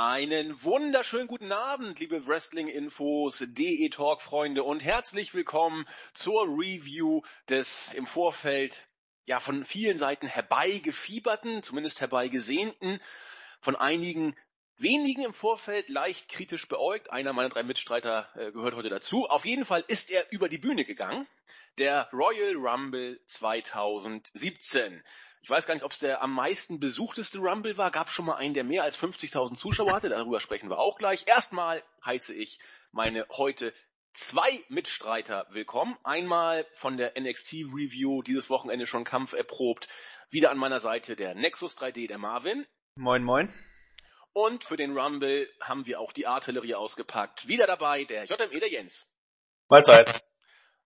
Einen wunderschönen guten Abend, liebe Wrestling-Infos, DE Talk-Freunde und herzlich willkommen zur Review des im Vorfeld ja von vielen Seiten herbeigefieberten, zumindest herbeigesehnten, von einigen wenigen im Vorfeld leicht kritisch beäugt. Einer meiner drei Mitstreiter äh, gehört heute dazu. Auf jeden Fall ist er über die Bühne gegangen. Der Royal Rumble 2017. Ich weiß gar nicht, ob es der am meisten besuchteste Rumble war. Gab schon mal einen, der mehr als 50.000 Zuschauer hatte. Darüber sprechen wir auch gleich. Erstmal heiße ich meine heute zwei Mitstreiter willkommen. Einmal von der NXT Review, dieses Wochenende schon Kampf erprobt. Wieder an meiner Seite der Nexus 3D, der Marvin. Moin, moin. Und für den Rumble haben wir auch die Artillerie ausgepackt. Wieder dabei der JME, der Jens. Mahlzeit.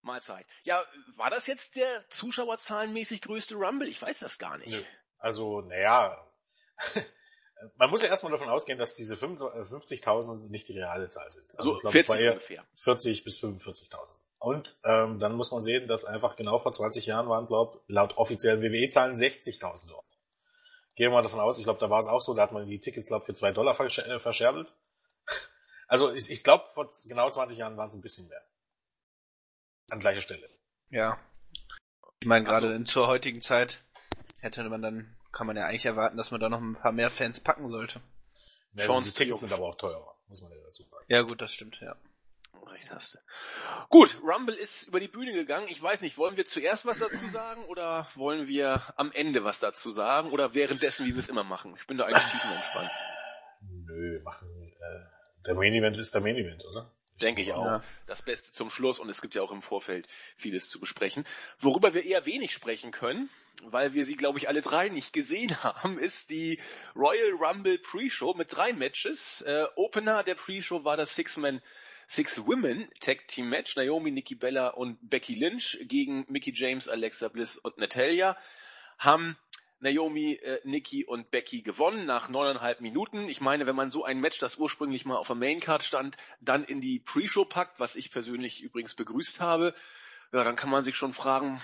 Mahlzeit. Ja, war das jetzt der zuschauerzahlenmäßig größte Rumble? Ich weiß das gar nicht. Nö. Also, naja, man muss ja erstmal davon ausgehen, dass diese 50.000 nicht die reale Zahl sind. Also so, ich glaube, 40 es war eher ungefähr. 40 bis 45.000. Und ähm, dann muss man sehen, dass einfach genau vor 20 Jahren waren, glaube laut offiziellen WWE-Zahlen 60.000 dort. Gehen wir mal davon aus, ich glaube, da war es auch so, da hat man die Tickets, glaube für zwei Dollar äh, verscherbelt. Also ich, ich glaube, vor genau 20 Jahren waren es ein bisschen mehr an gleicher Stelle. Ja. Ich meine, gerade so. zur heutigen Zeit hätte man dann, kann man ja eigentlich erwarten, dass man da noch ein paar mehr Fans packen sollte. Ja, also die Tickets sind aber auch teurer, muss man ja dazu sagen. Ja gut, das stimmt, ja. Recht hast du. Gut, Rumble ist über die Bühne gegangen. Ich weiß nicht, wollen wir zuerst was dazu sagen oder wollen wir am Ende was dazu sagen oder währenddessen, wie wir es immer machen? Ich bin da eigentlich tiefenentspannt. Nö, machen, äh, der Main Event ist der Main Event, oder? Denke ich auch. Ja. Das Beste zum Schluss und es gibt ja auch im Vorfeld vieles zu besprechen. Worüber wir eher wenig sprechen können, weil wir sie, glaube ich, alle drei nicht gesehen haben, ist die Royal Rumble Pre-Show mit drei Matches. Äh, Opener der Pre-Show war das Six-Man Six Women Tag Team Match. Naomi, Nikki Bella und Becky Lynch gegen Mickey James, Alexa Bliss und Natalia haben Naomi, äh, Nikki und Becky gewonnen nach neuneinhalb Minuten. Ich meine, wenn man so ein Match, das ursprünglich mal auf der Maincard stand, dann in die Pre-Show packt, was ich persönlich übrigens begrüßt habe, ja, dann kann man sich schon fragen,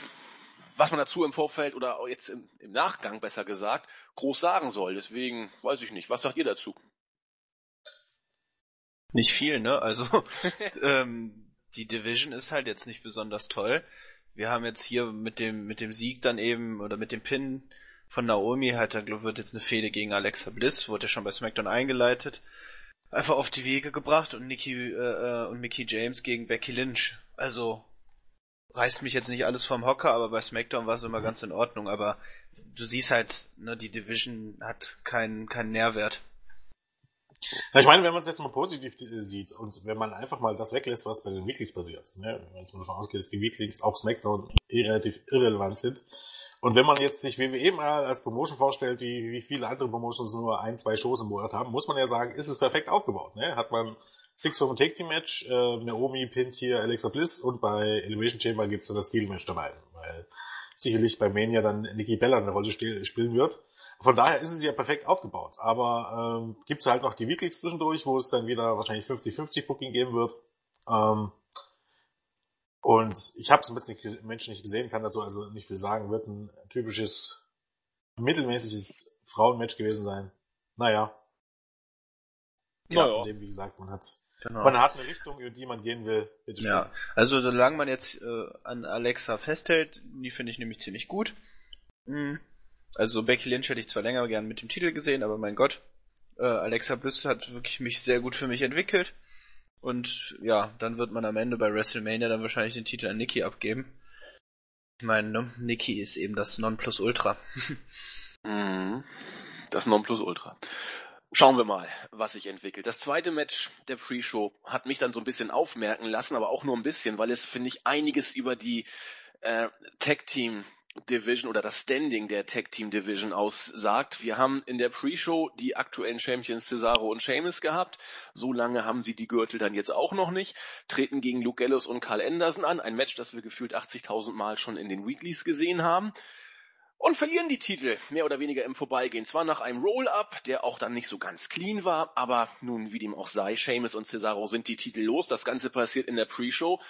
was man dazu im Vorfeld oder jetzt im, im Nachgang besser gesagt groß sagen soll. Deswegen weiß ich nicht. Was sagt ihr dazu? Nicht viel, ne? Also ähm, die Division ist halt jetzt nicht besonders toll. Wir haben jetzt hier mit dem mit dem Sieg dann eben oder mit dem Pin von Naomi hat dann, wird jetzt eine Fehde gegen Alexa Bliss, wurde ja schon bei SmackDown eingeleitet, einfach auf die Wege gebracht und Nikki äh, äh, und Mickey James gegen Becky Lynch. Also reißt mich jetzt nicht alles vom Hocker, aber bei SmackDown war es immer ganz in Ordnung. Aber du siehst halt, ne, die Division hat keinen keinen Nährwert. Ja, ich meine, wenn man es jetzt mal positiv sieht und wenn man einfach mal das weglässt, was bei den Weeklies passiert, ne, wenn man davon ausgeht, dass die Weeklies auch SmackDown eh relativ irrelevant sind, und wenn man jetzt sich WWE mal als Promotion vorstellt, die wie viele andere Promotions nur ein, zwei Shows im Monat haben, muss man ja sagen, ist es perfekt aufgebaut. Ne? Hat man Six Women Take Team Match, äh, Naomi pinnt hier Alexa Bliss und bei Elevation Chamber gibt's dann das Steel Match dabei, weil sicherlich bei Mania dann Nikki Bella eine Rolle spielen wird. Von daher ist es ja perfekt aufgebaut. Aber ähm, gibt's halt noch die Weeklies zwischendurch, wo es dann wieder wahrscheinlich 50-50 Booking geben wird. Ähm, und ich habe es ein bisschen Menschen nicht gesehen, kann dazu also nicht viel sagen. Wird ein typisches, mittelmäßiges Frauenmatch gewesen sein. Naja. Ja, naja. Dem, wie gesagt, man hat, genau. man hat eine Richtung, in die man gehen will. Bitte schön. Ja, also solange man jetzt äh, an Alexa festhält, die finde ich nämlich ziemlich gut. Mhm. Also Becky Lynch hätte ich zwar länger gern mit dem Titel gesehen, aber mein Gott, äh, Alexa Bliss hat wirklich mich sehr gut für mich entwickelt. Und ja, dann wird man am Ende bei WrestleMania dann wahrscheinlich den Titel an Nikki abgeben. Ich meine, ne? Nikki ist eben das Nonplusultra. Mhm. das Nonplusultra. Schauen wir mal, was sich entwickelt. Das zweite Match der Pre-Show hat mich dann so ein bisschen aufmerken lassen, aber auch nur ein bisschen, weil es, finde ich, einiges über die äh, Tag-Team Division oder das Standing der Tag Team Division aussagt. Wir haben in der Pre-Show die aktuellen Champions Cesaro und Sheamus gehabt. So lange haben sie die Gürtel dann jetzt auch noch nicht. Treten gegen Luke Gallows und Carl Anderson an. Ein Match, das wir gefühlt 80.000 Mal schon in den Weeklies gesehen haben. Und verlieren die Titel mehr oder weniger im Vorbeigehen. Zwar nach einem Roll-Up, der auch dann nicht so ganz clean war, aber nun, wie dem auch sei, Sheamus und Cesaro sind die Titel los. Das Ganze passiert in der Pre-Show.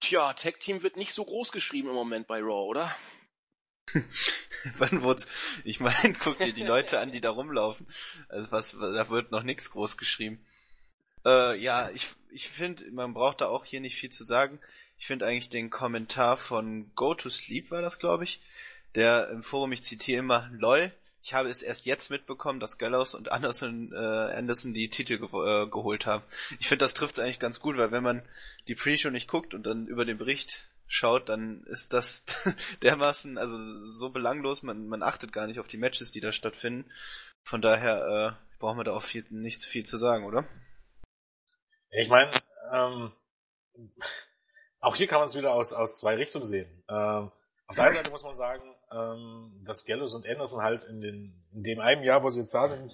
Tja, Tag Team wird nicht so groß geschrieben im Moment bei Raw, oder? Wann wurd's? Ich meine, guck dir die Leute an, die da rumlaufen. Also was, da wird noch nichts groß geschrieben. Äh, ja, ich, ich finde, man braucht da auch hier nicht viel zu sagen. Ich finde eigentlich den Kommentar von Go to Sleep war das, glaube ich, der im Forum, ich zitiere immer, lol, ich habe es erst jetzt mitbekommen, dass Gallows und Anderson, äh, Anderson die Titel ge äh, geholt haben. Ich finde, das trifft es eigentlich ganz gut, weil wenn man die Pre-Show nicht guckt und dann über den Bericht schaut, dann ist das dermaßen, also so belanglos, man, man achtet gar nicht auf die Matches, die da stattfinden. Von daher äh, brauchen wir da auch viel, nicht viel zu sagen, oder? Ich meine, ähm, auch hier kann man es wieder aus, aus zwei Richtungen sehen. Ähm, auf der einen Seite muss man sagen, ähm, dass Gallows und Anderson halt in, den, in dem einen Jahr, wo sie jetzt da sind,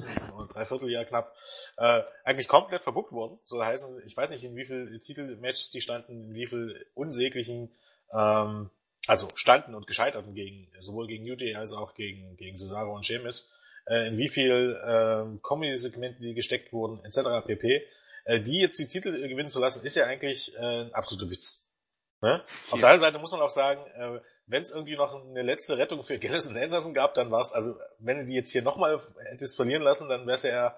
drei Vierteljahr knapp, äh, eigentlich komplett verbuckt wurden. So heißen, ich weiß nicht, in wie viel Titelmatches die standen, in wie viel unsäglichen, ähm, also standen und gescheiterten gegen, sowohl gegen New Day als auch gegen, gegen Cesaro und Sheamus, äh, in wie viel ähm, Comedy-Segmenten die gesteckt wurden, etc. pp. Äh, die jetzt die Titel gewinnen zu lassen, ist ja eigentlich äh, ein absoluter Witz. Ne? Auf der anderen Seite muss man auch sagen, äh, wenn es irgendwie noch eine letzte Rettung für Garrison Anderson gab, dann war es, also wenn du die jetzt hier nochmal hättest verlieren lassen, dann wäre es ja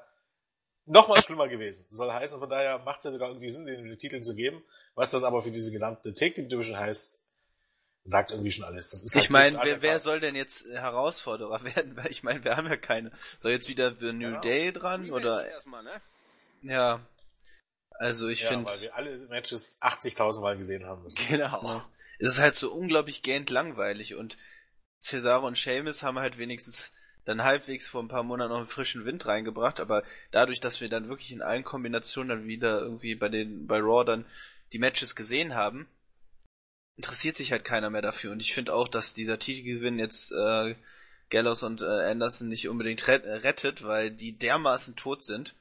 nochmal schlimmer gewesen. Soll heißen, von daher macht es ja sogar irgendwie Sinn, den Titel zu geben. Was das aber für diese gesamte Take Team Division heißt, sagt irgendwie schon alles. Das ist halt ich meine, wer, wer soll denn jetzt Herausforderer werden? Weil ich meine, wir haben ja keine. Soll jetzt wieder The New ja. Day dran oder? Erstmal, ne? Ja. Also ich ja, finde. Weil wir alle Matches 80.000 Mal gesehen haben müssen. Genau. Ja es ist halt so unglaublich gähnt langweilig und Cesaro und Seamus haben halt wenigstens dann halbwegs vor ein paar Monaten noch einen frischen Wind reingebracht, aber dadurch, dass wir dann wirklich in allen Kombinationen dann wieder irgendwie bei den, bei Raw dann die Matches gesehen haben, interessiert sich halt keiner mehr dafür und ich finde auch, dass dieser Titelgewinn jetzt äh, Gallows und äh, Anderson nicht unbedingt rettet, weil die dermaßen tot sind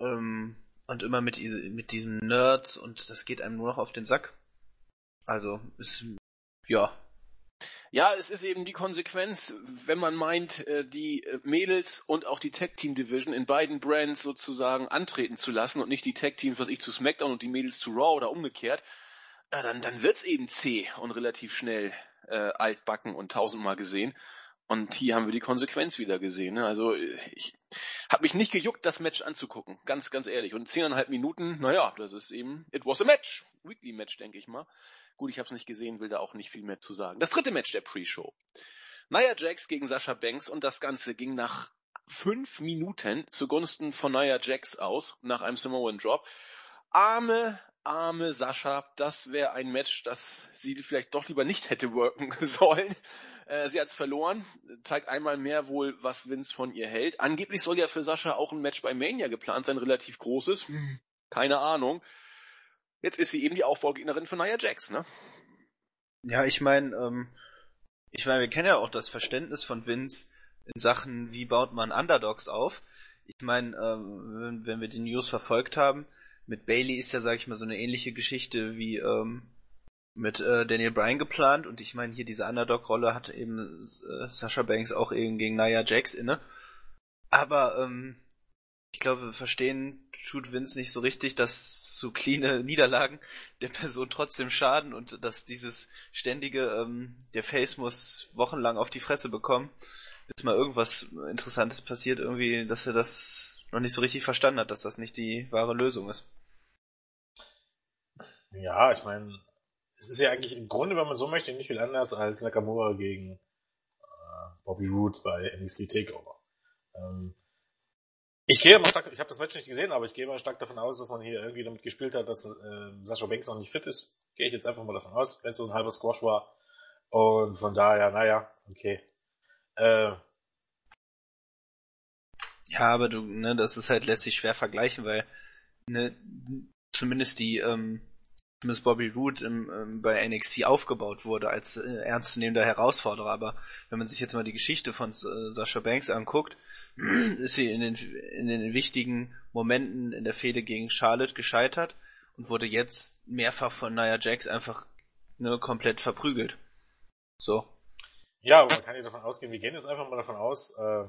ähm, und immer mit, mit diesen Nerds und das geht einem nur noch auf den Sack. Also, ist, ja. Ja, es ist eben die Konsequenz, wenn man meint, äh, die äh, Mädels und auch die Tag Team Division in beiden Brands sozusagen antreten zu lassen und nicht die Tag Teams, was ich zu SmackDown und die Mädels zu Raw oder umgekehrt, dann, dann wird's eben zäh und relativ schnell äh, altbacken und tausendmal gesehen. Und hier haben wir die Konsequenz wieder gesehen. Ne? Also ich habe mich nicht gejuckt, das Match anzugucken, ganz, ganz ehrlich. Und zehneinhalb Minuten, naja, das ist eben, it was a match, Weekly Match, denke ich mal. Gut, ich habe es nicht gesehen, will da auch nicht viel mehr zu sagen. Das dritte Match der Pre-Show. Nia Jax gegen Sascha Banks und das Ganze ging nach fünf Minuten zugunsten von Nia Jax aus, nach einem Samoan Drop. Arme, arme Sascha, das wäre ein Match, das sie vielleicht doch lieber nicht hätte worken sollen. Äh, sie hat's verloren, zeigt einmal mehr wohl, was Vince von ihr hält. Angeblich soll ja für Sascha auch ein Match bei Mania geplant sein, relativ großes. Hm. Keine Ahnung. Jetzt ist sie eben die Aufbaugegnerin von Nia Jax, ne? Ja, ich meine, ähm, ich meine, wir kennen ja auch das Verständnis von Vince in Sachen, wie baut man Underdogs auf. Ich meine, ähm, wenn, wenn wir die News verfolgt haben, mit Bailey ist ja, sag ich mal, so eine ähnliche Geschichte wie ähm, mit äh, Daniel Bryan geplant und ich meine, hier diese Underdog-Rolle hat eben äh, Sasha Banks auch eben gegen Nia Jax inne. Aber ähm, ich glaube, verstehen tut Vince nicht so richtig, dass so cleane Niederlagen der Person trotzdem schaden und dass dieses ständige, ähm, der Face muss wochenlang auf die Fresse bekommen, bis mal irgendwas Interessantes passiert, irgendwie, dass er das noch nicht so richtig verstanden hat, dass das nicht die wahre Lösung ist. Ja, ich meine, es ist ja eigentlich im Grunde, wenn man so möchte, nicht viel anders als Nakamura gegen äh, Bobby Roode bei NXT Takeover. Ähm, ich gehe mal stark, ich habe das Match nicht gesehen, aber ich gehe mal stark davon aus, dass man hier irgendwie damit gespielt hat, dass äh, Sascha Banks noch nicht fit ist. Gehe ich jetzt einfach mal davon aus, wenn es so ein halber Squash war. Und von daher, naja, okay. Äh, ja, aber du, ne, das ist halt lässt sich schwer vergleichen, weil ne, zumindest die, ähm, zumindest Bobby Roode im, ähm, bei NXT aufgebaut wurde als äh, ernstzunehmender Herausforderer. Aber wenn man sich jetzt mal die Geschichte von äh, Sascha Banks anguckt, ist sie in den, in den wichtigen Momenten in der Fehde gegen Charlotte gescheitert und wurde jetzt mehrfach von Nia Jax einfach ne, komplett verprügelt. So. Ja, aber man kann ja davon ausgehen, wir gehen jetzt einfach mal davon aus, äh,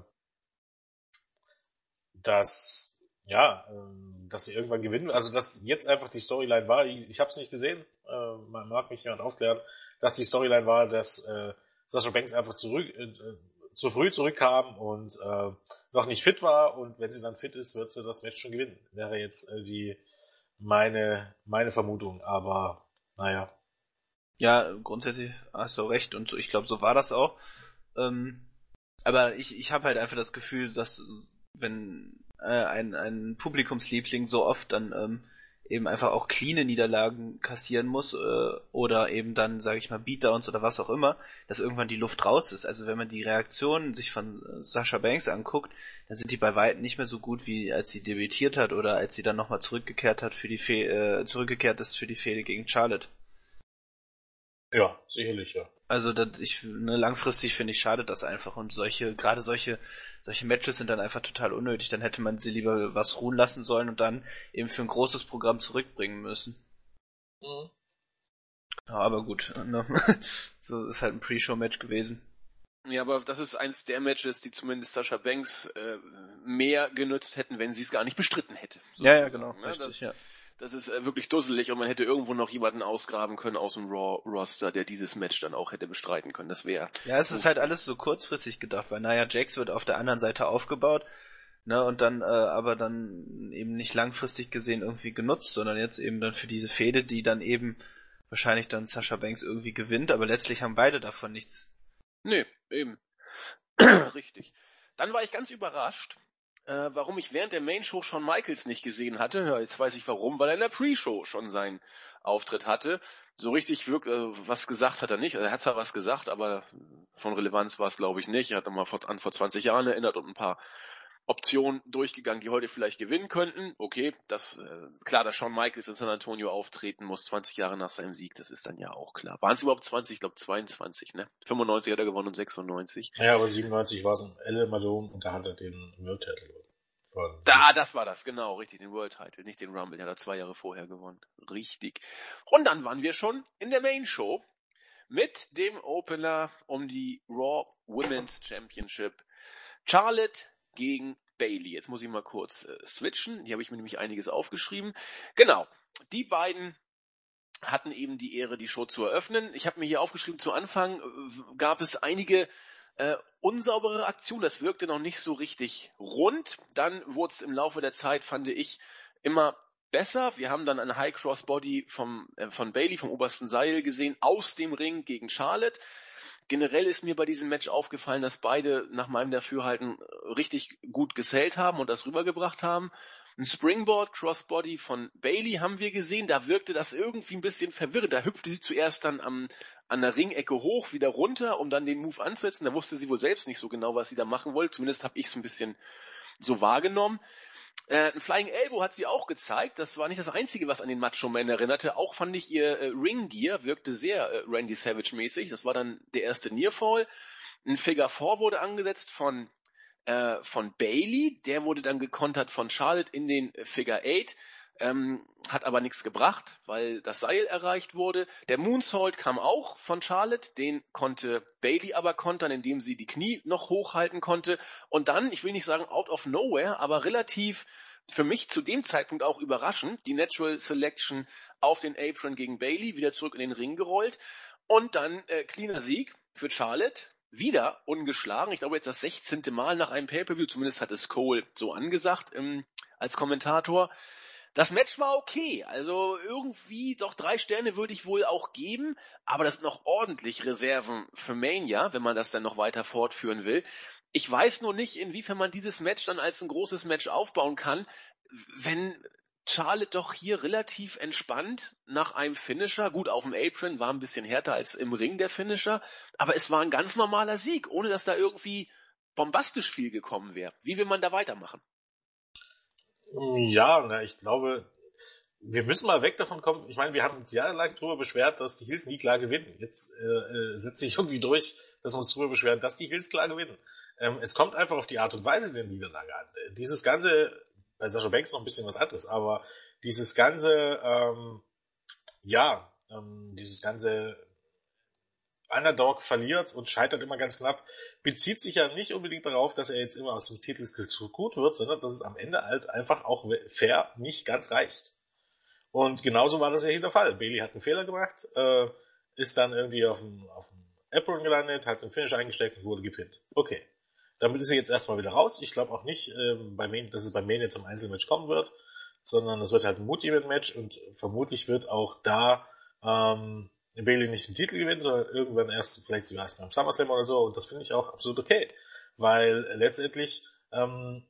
dass ja, äh, dass sie irgendwann gewinnen. Also dass jetzt einfach die Storyline war, ich, ich habe es nicht gesehen, äh, man mag mich jemand aufklären, dass die Storyline war, dass äh, Sascha Banks einfach zurück, äh, zu früh zurückkam und äh, noch nicht fit war und wenn sie dann fit ist, wird sie das Match schon gewinnen. Wäre jetzt äh, die meine, meine Vermutung, aber naja. Ja, grundsätzlich hast du recht und ich glaube, so war das auch. Ähm, aber ich, ich habe halt einfach das Gefühl, dass wenn äh, ein, ein Publikumsliebling so oft dann ähm, eben einfach auch cleane Niederlagen kassieren muss äh, oder eben dann, sage ich mal, Beatdowns oder was auch immer, dass irgendwann die Luft raus ist. Also wenn man die Reaktionen sich von äh, Sascha Banks anguckt, dann sind die bei weitem nicht mehr so gut, wie als sie debütiert hat oder als sie dann nochmal zurückgekehrt hat für die Fe äh, zurückgekehrt ist für die Fehde gegen Charlotte. Ja, sicherlich, ja. Also das, ich, ne, langfristig finde ich schade das einfach und solche, gerade solche, solche Matches sind dann einfach total unnötig. Dann hätte man sie lieber was ruhen lassen sollen und dann eben für ein großes Programm zurückbringen müssen. Mhm. Ja, aber gut, ne? so ist halt ein Pre-Show-Match gewesen. Ja, aber das ist eins der Matches, die zumindest Sascha Banks äh, mehr genützt hätten, wenn sie es gar nicht bestritten hätte. Ja, ja, genau. Ne? Richtig, das, ja das ist äh, wirklich dusselig und man hätte irgendwo noch jemanden ausgraben können aus dem Raw-Roster, der dieses Match dann auch hätte bestreiten können. Das wäre. Ja, es ist halt alles so kurzfristig gedacht, weil Nia Jax wird auf der anderen Seite aufgebaut, ne, und dann, äh, aber dann eben nicht langfristig gesehen irgendwie genutzt, sondern jetzt eben dann für diese Fehde, die dann eben wahrscheinlich dann Sasha Banks irgendwie gewinnt, aber letztlich haben beide davon nichts. Nee, eben. Richtig. Dann war ich ganz überrascht, äh, warum ich während der Main-Show Shawn Michaels nicht gesehen hatte. Ja, jetzt weiß ich warum, weil er in der Pre-Show schon seinen Auftritt hatte. So richtig wirk äh, was gesagt hat er nicht. Also er hat zwar was gesagt, aber von Relevanz war es glaube ich nicht. Er hat nochmal an vor 20 Jahren erinnert und ein paar Optionen durchgegangen, die heute vielleicht gewinnen könnten. Okay, das äh, klar, dass Shawn Michaels in San Antonio auftreten muss, 20 Jahre nach seinem Sieg, das ist dann ja auch klar. Waren es überhaupt 20? Ich glaube 22, ne? 95 hat er gewonnen und 96. Ja, aber 97 war es in Elle Malone und da hat er den World Title gewonnen. Da, das war das, genau, richtig, den World Title, nicht den Rumble, der hat er zwei Jahre vorher gewonnen. Richtig. Und dann waren wir schon in der Main Show mit dem Opener um die Raw Women's Championship. Charlotte gegen Bailey. Jetzt muss ich mal kurz äh, switchen. Hier habe ich mir nämlich einiges aufgeschrieben. Genau. Die beiden hatten eben die Ehre, die Show zu eröffnen. Ich habe mir hier aufgeschrieben, zu Anfang äh, gab es einige äh, unsaubere Aktionen. Das wirkte noch nicht so richtig rund. Dann wurde es im Laufe der Zeit, fand ich, immer besser. Wir haben dann eine High Cross Body vom, äh, von Bailey vom obersten Seil gesehen aus dem Ring gegen Charlotte. Generell ist mir bei diesem Match aufgefallen, dass beide nach meinem Dafürhalten richtig gut gesellt haben und das rübergebracht haben. Ein Springboard Crossbody von Bailey haben wir gesehen, da wirkte das irgendwie ein bisschen verwirrend. Da hüpfte sie zuerst dann am, an der Ringecke hoch, wieder runter, um dann den Move anzusetzen. Da wusste sie wohl selbst nicht so genau, was sie da machen wollte. Zumindest habe ich es ein bisschen so wahrgenommen. Äh, ein Flying Elbow hat sie auch gezeigt. Das war nicht das Einzige, was an den Macho Man erinnerte. Auch fand ich ihr äh, Ring Gear wirkte sehr äh, Randy Savage mäßig. Das war dann der erste Nearfall. Ein Figure 4 wurde angesetzt von äh, von Bailey. Der wurde dann gekontert von Charlotte in den Figure 8. Ähm, hat aber nichts gebracht, weil das Seil erreicht wurde. Der Moonsault kam auch von Charlotte, den konnte Bailey aber kontern, indem sie die Knie noch hochhalten konnte. Und dann, ich will nicht sagen out of nowhere, aber relativ für mich zu dem Zeitpunkt auch überraschend, die Natural Selection auf den Apron gegen Bailey, wieder zurück in den Ring gerollt. Und dann äh, cleaner Sieg für Charlotte, wieder ungeschlagen. Ich glaube jetzt das 16. Mal nach einem Pay-Per-View, zumindest hat es Cole so angesagt ähm, als Kommentator. Das Match war okay, also irgendwie doch drei Sterne würde ich wohl auch geben, aber das sind noch ordentlich Reserven für Mania, wenn man das dann noch weiter fortführen will. Ich weiß nur nicht, inwiefern man dieses Match dann als ein großes Match aufbauen kann, wenn Charlotte doch hier relativ entspannt nach einem Finisher, gut auf dem Apron war ein bisschen härter als im Ring der Finisher, aber es war ein ganz normaler Sieg, ohne dass da irgendwie bombastisch viel gekommen wäre. Wie will man da weitermachen? Ja, na, ich glaube, wir müssen mal weg davon kommen. Ich meine, wir haben uns jahrelang darüber beschwert, dass die Hills nie klar gewinnen. Jetzt äh, äh, setzt sich irgendwie durch, dass wir uns darüber beschweren, dass die Hills klar gewinnen. Ähm, es kommt einfach auf die Art und Weise der Niederlage an. Dieses ganze, bei Sascha Banks noch ein bisschen was anderes, aber dieses ganze, ähm, ja, ähm, dieses ganze Underdog verliert und scheitert immer ganz knapp, bezieht sich ja nicht unbedingt darauf, dass er jetzt immer aus dem Titel so gut wird, sondern dass es am Ende halt einfach auch fair nicht ganz reicht. Und genauso war das ja hier der Fall. Bailey hat einen Fehler gemacht, äh, ist dann irgendwie auf dem, auf dem Apron gelandet, hat den Finish eingesteckt und wurde gepinnt. Okay. Damit ist er jetzt erstmal wieder raus. Ich glaube auch nicht, ähm, bei Main, dass es bei Mania zum Einzelmatch kommen wird, sondern es wird halt ein Mood-Event-Match und vermutlich wird auch da ähm, Bailey nicht den Titel gewinnen, sondern irgendwann erst, vielleicht sogar erst beim SummerSlam oder so. Und das finde ich auch absolut okay. Weil letztendlich ähm,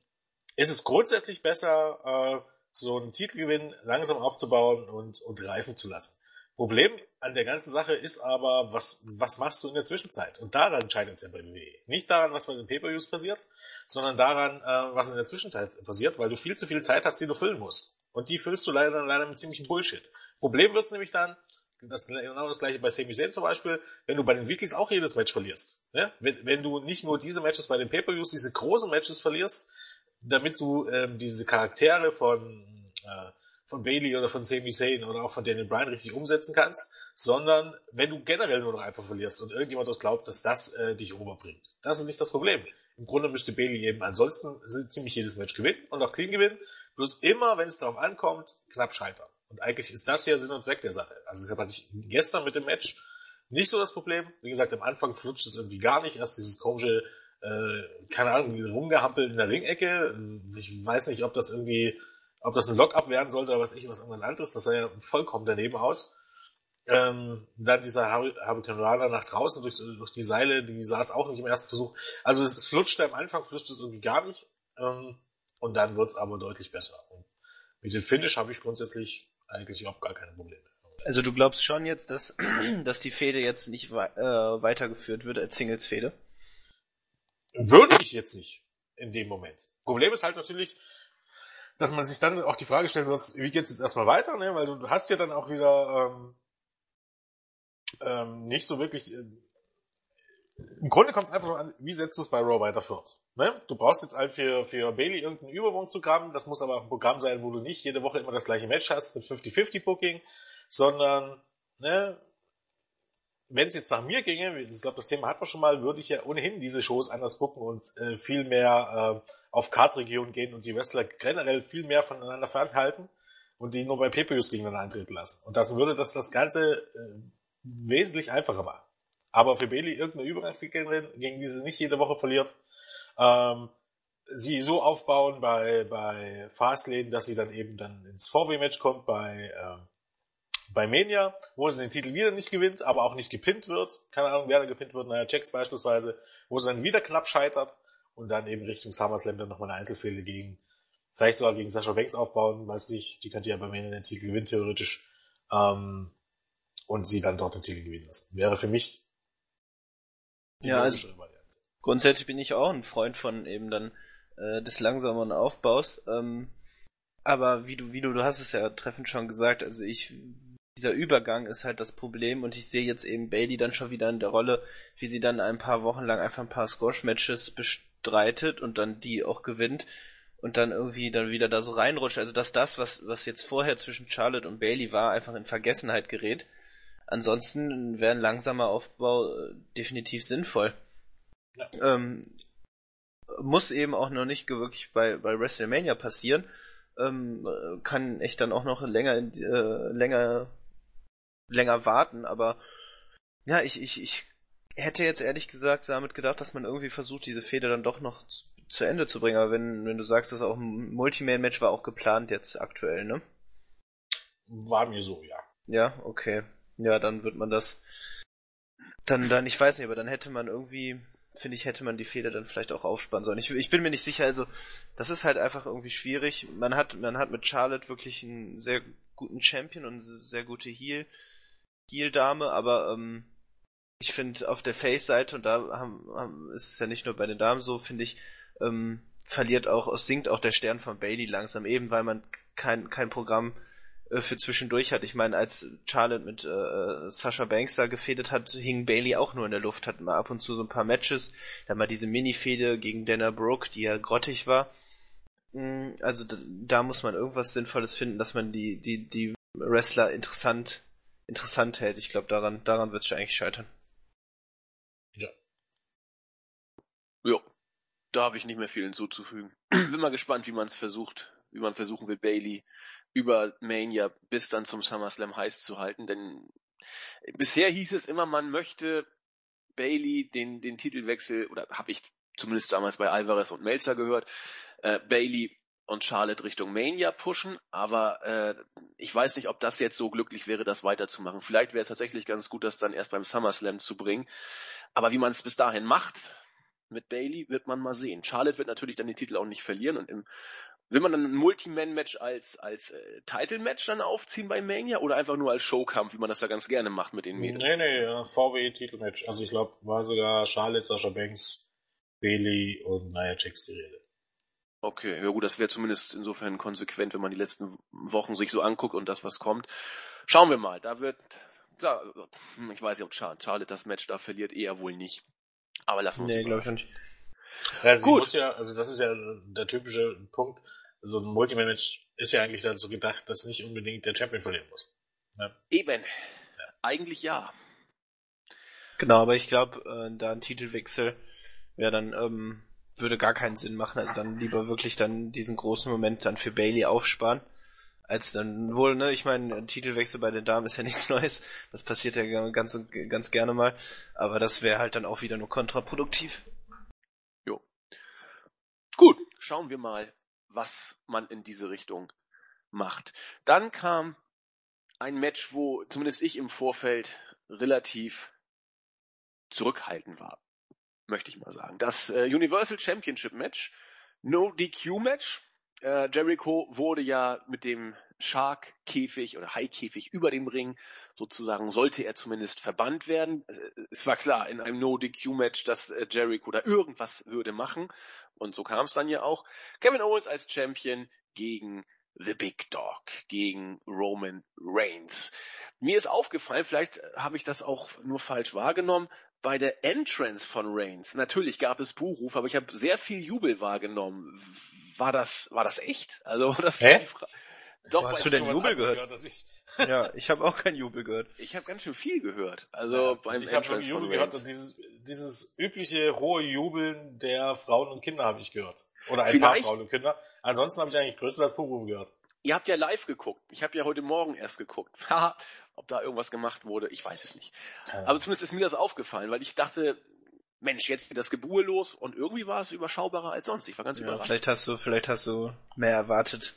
ist es grundsätzlich besser, äh, so einen Titelgewinn langsam aufzubauen und, und reifen zu lassen. Problem an der ganzen Sache ist aber, was, was machst du in der Zwischenzeit? Und daran scheitert es ja bei WWE. Nicht daran, was bei den Pay-Per-Views passiert, sondern daran, äh, was in der Zwischenzeit passiert, weil du viel zu viel Zeit hast, die du füllen musst. Und die füllst du leider, leider mit ziemlichem Bullshit. Problem wird's nämlich dann, das genau das gleiche bei Sami Zayn zum Beispiel, wenn du bei den Weeklies auch jedes Match verlierst. Ne? Wenn, wenn du nicht nur diese Matches bei den Pay-Per-Views, diese großen Matches verlierst, damit du ähm, diese Charaktere von, äh, von Bailey oder von Sami Zayn oder auch von Daniel Bryan richtig umsetzen kannst, sondern wenn du generell nur noch einfach verlierst und irgendjemand das glaubt, dass das äh, dich oberbringt. Das ist nicht das Problem. Im Grunde müsste Bailey eben ansonsten ziemlich jedes Match gewinnen und auch clean gewinnen, bloß immer, wenn es darauf ankommt, knapp scheitern. Und eigentlich ist das ja Sinn und Zweck der Sache. Also deshalb hatte ich gestern mit dem Match nicht so das Problem. Wie gesagt, am Anfang flutscht es irgendwie gar nicht. Erst dieses komische, äh, keine Ahnung, rumgehampelt in der Ringecke. Ich weiß nicht, ob das irgendwie, ob das ein Lock-up werden sollte oder was ich, was irgendwas anderes. Das sah ja vollkommen daneben aus. Ähm, dann dieser Hurricane nach draußen durch, durch die Seile, die saß auch nicht im ersten Versuch. Also es, flutschte am Anfang, flutscht es irgendwie gar nicht. Ähm, und dann wird's aber deutlich besser. Und mit dem Finish habe ich grundsätzlich eigentlich überhaupt gar keine Probleme. Also du glaubst schon jetzt, dass, dass die Fehde jetzt nicht äh, weitergeführt wird als Singles Fehde? Würde ich jetzt nicht in dem Moment. Problem ist halt natürlich, dass man sich dann auch die Frage stellen muss, wie geht's jetzt erstmal weiter, ne? Weil du hast ja dann auch wieder ähm, ähm, nicht so wirklich. Im Grunde kommt es einfach nur an, wie setzt du es bei Raw weiter fort. Ne? Du brauchst jetzt halt für, für Bailey irgendein Überwurmprogramm, das muss aber ein Programm sein, wo du nicht jede Woche immer das gleiche Match hast mit 50-50 Booking, sondern ne, wenn es jetzt nach mir ginge, ich glaube, das Thema hat man schon mal, würde ich ja ohnehin diese Shows anders gucken und äh, viel mehr äh, auf Kartregion gehen und die Wrestler generell viel mehr voneinander fernhalten und die nur bei PPUs gegeneinander eintreten lassen. Und das würde das das Ganze äh, wesentlich einfacher machen. Aber für Bailey irgendeine Übergangsgegnerin, gegen die sie nicht jede Woche verliert, ähm, sie so aufbauen bei, bei Fastlane, dass sie dann eben dann ins 4W-Match kommt bei, äh, bei Mania, wo sie den Titel wieder nicht gewinnt, aber auch nicht gepinnt wird. Keine Ahnung, wer da gepinnt wird, naja, Jax beispielsweise, wo sie dann wieder knapp scheitert und dann eben Richtung SummerSlam dann nochmal eine Einzelfehde gegen, vielleicht sogar gegen Sascha Banks aufbauen, weiß ich, die könnte ja bei Mania den Titel gewinnen, theoretisch, ähm, und sie dann dort den Titel gewinnen lassen. Wäre für mich ja, also, Grundsätzlich bin ich auch ein Freund von eben dann äh, des langsamen Aufbaus. Ähm, aber wie du, wie du, du hast es ja treffend schon gesagt, also ich, dieser Übergang ist halt das Problem und ich sehe jetzt eben Bailey dann schon wieder in der Rolle, wie sie dann ein paar Wochen lang einfach ein paar Squash-Matches bestreitet und dann die auch gewinnt und dann irgendwie dann wieder da so reinrutscht. Also dass das, was, was jetzt vorher zwischen Charlotte und Bailey war, einfach in Vergessenheit gerät. Ansonsten wäre ein langsamer Aufbau äh, definitiv sinnvoll. Ja. Ähm, muss eben auch noch nicht wirklich bei, bei WrestleMania passieren. Ähm, kann echt dann auch noch länger, äh, länger, länger warten, aber ja, ich, ich, ich hätte jetzt ehrlich gesagt damit gedacht, dass man irgendwie versucht, diese Fehde dann doch noch zu, zu Ende zu bringen. Aber wenn, wenn du sagst, dass auch ein Multiman-Match war auch geplant jetzt aktuell, ne? War mir so, ja. Ja, okay. Ja, dann wird man das. Dann, dann, ich weiß nicht, aber dann hätte man irgendwie finde ich, hätte man die Fehler dann vielleicht auch aufspannen sollen. Ich, ich bin mir nicht sicher, also das ist halt einfach irgendwie schwierig. Man hat, man hat mit Charlotte wirklich einen sehr guten Champion und eine sehr gute Heel, Heel-Dame, aber ähm, ich finde auf der Face-Seite, und da haben, haben, ist es ja nicht nur bei den Damen so, finde ich, ähm, verliert auch, sinkt auch der Stern von Bailey langsam, eben weil man kein, kein Programm äh, für zwischendurch hat. Ich meine, als Charlotte mit äh, Sasha Banks da gefädet hat, hing Bailey auch nur in der Luft, hat mal ab und zu so ein paar Matches, dann mal diese Mini-Fehde gegen Dana Brooke, die ja grottig war. Mm, also da, da muss man irgendwas Sinnvolles finden, dass man die, die, die Wrestler interessant, interessant hält. Ich glaube, daran, daran wird es eigentlich scheitern. Ja. Ja. Da habe ich nicht mehr viel hinzuzufügen. Bin mal gespannt, wie man es versucht, wie man versuchen will, Bailey über Mania bis dann zum SummerSlam heiß zu halten, denn bisher hieß es immer, man möchte Bailey den, den Titelwechsel, oder habe ich zumindest damals bei Alvarez und Melzer gehört, äh, Bailey und Charlotte Richtung Mania pushen, aber äh, ich weiß nicht, ob das jetzt so glücklich wäre, das weiterzumachen. Vielleicht wäre es tatsächlich ganz gut, das dann erst beim SummerSlam zu bringen. Aber wie man es bis dahin macht mit Bailey, wird man mal sehen. Charlotte wird natürlich dann den Titel auch nicht verlieren und im Will man dann ein Multi-Man-Match als, als äh, Title-Match dann aufziehen bei Mania oder einfach nur als Showkampf, wie man das da ganz gerne macht mit den Mädels? Nee, nee, ja, VW-Titelmatch. Also ich glaube, war sogar Charlotte, Sascha Banks, Bailey und Nia Jax die Rede. Okay, ja gut, das wäre zumindest insofern konsequent, wenn man die letzten Wochen sich so anguckt und das, was kommt. Schauen wir mal, da wird, klar, ich weiß nicht, ob Charlotte das Match da verliert, eher wohl nicht. Aber lassen wir uns Nee, glaube ich nicht. Also Gut. Muss ja, also das ist ja der typische Punkt. So ein Multimanage ist ja eigentlich dazu gedacht, dass nicht unbedingt der Champion verlieren muss. Ja. Eben. Ja. Eigentlich ja. Genau, aber ich glaube, äh, da ein Titelwechsel wäre dann ähm, würde gar keinen Sinn machen. Also dann lieber wirklich dann diesen großen Moment dann für Bailey aufsparen. Als dann wohl, ne, ich meine, Titelwechsel bei den Damen ist ja nichts Neues. Das passiert ja ganz, ganz gerne mal. Aber das wäre halt dann auch wieder nur kontraproduktiv. Gut, schauen wir mal, was man in diese Richtung macht. Dann kam ein Match, wo zumindest ich im Vorfeld relativ zurückhaltend war möchte ich mal sagen. Das äh, Universal Championship Match, No DQ Match. Äh, Jericho wurde ja mit dem Shark-Käfig oder Hai-Käfig über dem Ring, sozusagen sollte er zumindest verbannt werden. Äh, es war klar in einem No-DQ-Match, dass äh, Jericho da irgendwas würde machen. Und so kam es dann ja auch. Kevin Owens als Champion gegen The Big Dog, gegen Roman Reigns. Mir ist aufgefallen, vielleicht habe ich das auch nur falsch wahrgenommen, bei der Entrance von Reigns, natürlich gab es Buhruf, aber ich habe sehr viel Jubel wahrgenommen. War das, war das echt? Also das Hä? Doch, hast du denn Jubel gehört? gehört ich... ja, ich habe auch kein Jubel gehört. Ich habe ganz schön viel gehört. Also ja, beim ich habe schon Jubel gehört und dieses, dieses übliche hohe Jubeln der Frauen und Kinder habe ich gehört. Oder ein Vielleicht... paar Frauen und Kinder. Ansonsten habe ich eigentlich größer als Buhruf gehört. Ihr habt ja live geguckt. Ich habe ja heute Morgen erst geguckt. Ob da irgendwas gemacht wurde, ich weiß es nicht. Ja. Aber zumindest ist mir das aufgefallen, weil ich dachte, Mensch, jetzt geht das Gebur los und irgendwie war es überschaubarer als sonst. Ich war ganz ja, überrascht. Vielleicht hast du, vielleicht hast du mehr erwartet.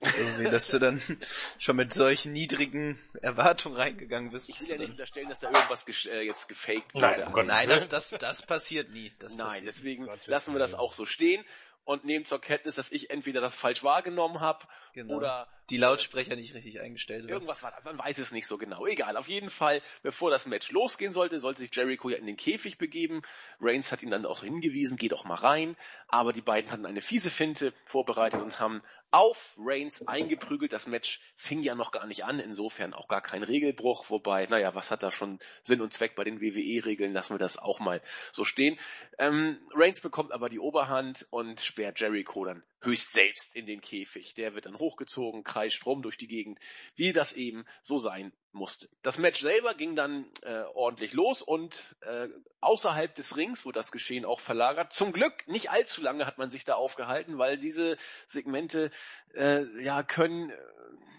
Irgendwie, dass du dann schon mit solchen niedrigen Erwartungen reingegangen bist. Ich will ja nicht unterstellen, dass da irgendwas äh, jetzt gefaked wurde. Nein, um Nein das, das, das passiert nie. Das Nein, passiert deswegen lassen wir das auch so stehen und nehmen zur Kenntnis, dass ich entweder das falsch wahrgenommen habe genau. oder die Lautsprecher nicht richtig eingestellt haben. Irgendwas war man weiß es nicht so genau. Egal, auf jeden Fall, bevor das Match losgehen sollte, sollte sich Jericho ja in den Käfig begeben. Reigns hat ihn dann auch hingewiesen, geh doch mal rein. Aber die beiden hatten eine fiese Finte vorbereitet und haben auf Reigns eingeprügelt. Das Match fing ja noch gar nicht an, insofern auch gar kein Regelbruch. Wobei, naja, was hat da schon Sinn und Zweck bei den WWE-Regeln? Lassen wir das auch mal so stehen. Ähm, Reigns bekommt aber die Oberhand und sperrt Jericho dann höchst selbst in den Käfig. Der wird dann hochgezogen, kreischt rum durch die Gegend, wie das eben so sein musste. Das Match selber ging dann äh, ordentlich los und äh, außerhalb des Rings wurde das Geschehen auch verlagert. Zum Glück nicht allzu lange hat man sich da aufgehalten, weil diese Segmente äh, ja können äh,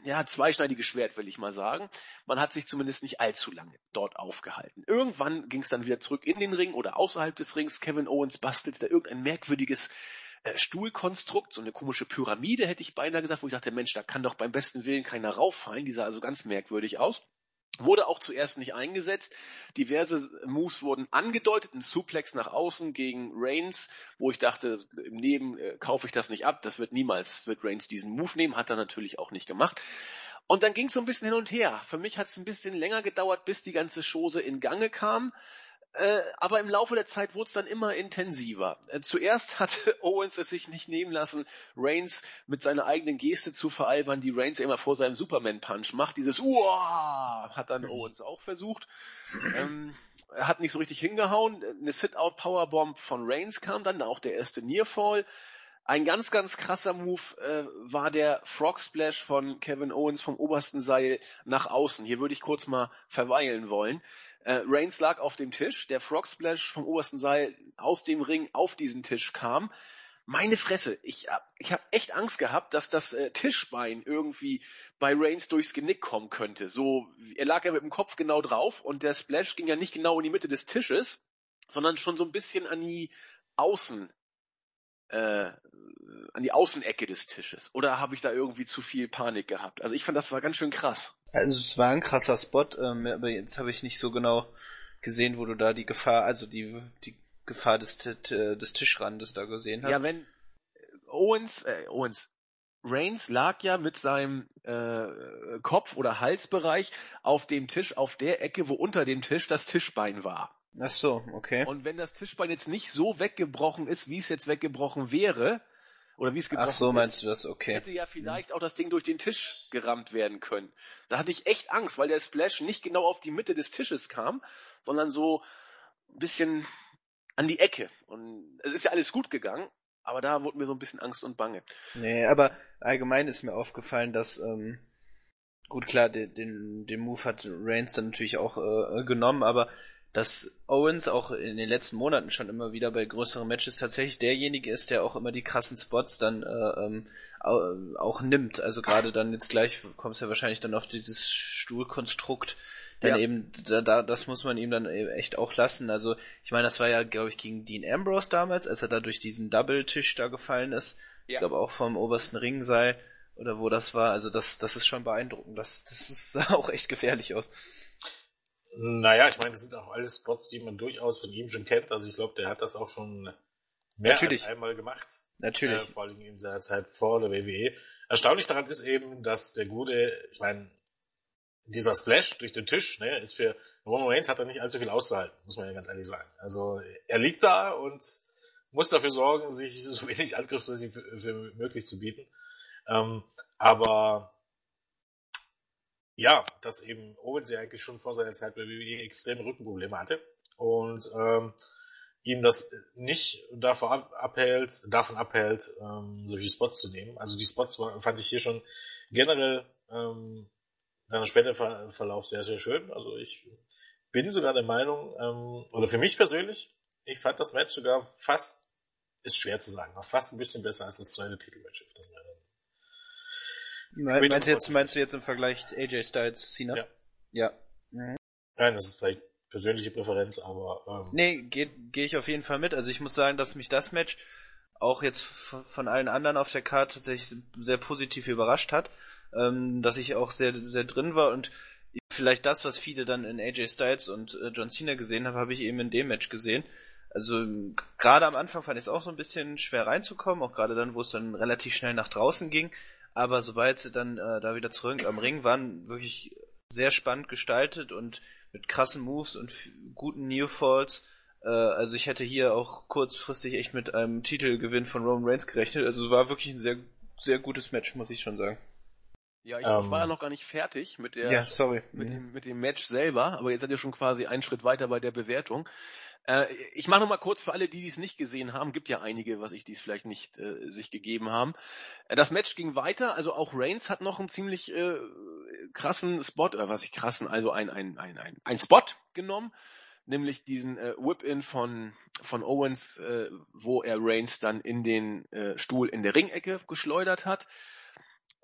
ja zweischneidiges Schwert, will ich mal sagen. Man hat sich zumindest nicht allzu lange dort aufgehalten. Irgendwann ging es dann wieder zurück in den Ring oder außerhalb des Rings. Kevin Owens bastelte da irgendein merkwürdiges Stuhlkonstrukt, so eine komische Pyramide, hätte ich beinahe gesagt, wo ich dachte, Mensch, da kann doch beim besten Willen keiner rauffallen. Die sah also ganz merkwürdig aus. Wurde auch zuerst nicht eingesetzt. Diverse Moves wurden angedeutet. Ein Suplex nach außen gegen Reigns, wo ich dachte, im Neben äh, kaufe ich das nicht ab. Das wird niemals, wird Reigns diesen Move nehmen. Hat er natürlich auch nicht gemacht. Und dann ging es so ein bisschen hin und her. Für mich hat es ein bisschen länger gedauert, bis die ganze Chose in Gange kam. Äh, aber im Laufe der Zeit wurde es dann immer intensiver. Äh, zuerst hatte Owens es sich nicht nehmen lassen, Reigns mit seiner eigenen Geste zu veralbern, die Reigns immer vor seinem Superman-Punch macht. Dieses Uah hat dann Owens auch versucht. Ähm, er hat nicht so richtig hingehauen. Eine Sit-Out-Powerbomb von Reigns kam dann, auch der erste Nearfall. Ein ganz, ganz krasser Move äh, war der Frog Splash von Kevin Owens vom obersten Seil nach außen. Hier würde ich kurz mal verweilen wollen. Äh, Reigns lag auf dem Tisch, der Frog Splash vom obersten Seil aus dem Ring auf diesen Tisch kam. Meine Fresse, ich, ich habe echt Angst gehabt, dass das äh, Tischbein irgendwie bei Reigns durchs Genick kommen könnte. So, er lag ja mit dem Kopf genau drauf und der Splash ging ja nicht genau in die Mitte des Tisches, sondern schon so ein bisschen an die Außen, äh, an die Außenecke des Tisches. Oder habe ich da irgendwie zu viel Panik gehabt? Also ich fand, das war ganz schön krass. Also es war ein krasser Spot, ähm, aber jetzt habe ich nicht so genau gesehen, wo du da die Gefahr, also die, die Gefahr des, des Tischrandes da gesehen hast. Ja, wenn Owens, äh, Owens, Reigns lag ja mit seinem äh, Kopf- oder Halsbereich auf dem Tisch, auf der Ecke, wo unter dem Tisch das Tischbein war. Ach so, okay. Und wenn das Tischbein jetzt nicht so weggebrochen ist, wie es jetzt weggebrochen wäre, oder wie es gebrochen Ach so, ist, meinst du das, okay. hätte ja vielleicht auch das Ding durch den Tisch gerammt werden können. Da hatte ich echt Angst, weil der Splash nicht genau auf die Mitte des Tisches kam, sondern so ein bisschen an die Ecke. Und es ist ja alles gut gegangen, aber da wurde mir so ein bisschen Angst und Bange. Nee, aber allgemein ist mir aufgefallen, dass, ähm, gut klar, den, den, den Move hat Reigns dann natürlich auch äh, genommen, aber dass Owens auch in den letzten Monaten schon immer wieder bei größeren Matches tatsächlich derjenige ist, der auch immer die krassen Spots dann äh, ähm, auch nimmt. Also gerade dann jetzt gleich kommst du ja wahrscheinlich dann auf dieses Stuhlkonstrukt, dann ja. eben, da, da, das muss man ihm dann echt auch lassen. Also, ich meine, das war ja, glaube ich, gegen Dean Ambrose damals, als er da durch diesen Double-Tisch da gefallen ist. Ja. Ich glaube auch vom obersten Ringseil oder wo das war. Also das, das ist schon beeindruckend. Das, das sah auch echt gefährlich aus. Naja, ich meine, das sind auch alles Spots, die man durchaus von ihm schon kennt. Also ich glaube, der hat das auch schon mehr Natürlich. als einmal gemacht. Natürlich. Äh, vor allem in seiner Zeit vor der WWE. Erstaunlich daran ist eben, dass der Gute, ich meine, dieser Splash durch den Tisch, ne, ist für Roman Reigns hat er nicht allzu viel auszuhalten, muss man ja ganz ehrlich sagen. Also er liegt da und muss dafür sorgen, sich so wenig Angriff für möglich zu bieten. Ähm, aber ja, dass eben Owens ja eigentlich schon vor seiner Zeit bei WWE extreme Rückenprobleme hatte und ähm, ihm das nicht davon abhält, davon abhält, ähm, solche Spots zu nehmen. Also die Spots fand ich hier schon generell ähm, dann später Ver Verlauf sehr, sehr schön. Also ich bin sogar der Meinung, ähm, oder für mich persönlich, ich fand das Match sogar fast, ist schwer zu sagen, fast ein bisschen besser als das zweite Titelmatch. Das Me meinst, du jetzt, meinst du jetzt im Vergleich AJ Styles Cena? Ja. Ja. Mhm. Nein, das ist vielleicht persönliche Präferenz, aber. Ähm, nee, gehe geh ich auf jeden Fall mit. Also ich muss sagen, dass mich das Match auch jetzt von allen anderen auf der Karte tatsächlich sehr positiv überrascht hat ähm, dass ich auch sehr, sehr drin war und vielleicht das, was viele dann in AJ Styles und äh, John Cena gesehen haben, habe ich eben in dem Match gesehen. Also gerade am Anfang fand ich es auch so ein bisschen schwer reinzukommen, auch gerade dann, wo es dann relativ schnell nach draußen ging. Aber sobald sie dann äh, da wieder zurück am Ring waren, wirklich sehr spannend gestaltet und mit krassen Moves und guten Nearfalls. Äh, also ich hätte hier auch kurzfristig echt mit einem Titelgewinn von Roman Reigns gerechnet. Also es war wirklich ein sehr, sehr gutes Match, muss ich schon sagen. Ja, ich, ähm, ich, war ja noch gar nicht fertig mit der ja, sorry. Mit, dem, mit dem Match selber, aber jetzt seid ihr schon quasi einen Schritt weiter bei der Bewertung. Äh, ich mache noch mal kurz für alle, die dies nicht gesehen haben, gibt ja einige, was ich dies vielleicht nicht äh, sich gegeben haben. Äh, das Match ging weiter, also auch Reigns hat noch einen ziemlich äh, krassen Spot, oder was ich krassen, also ein, ein, ein, ein, ein Spot genommen, nämlich diesen äh, Whip-In von, von Owens, äh, wo er Reigns dann in den äh, Stuhl in der Ringecke geschleudert hat.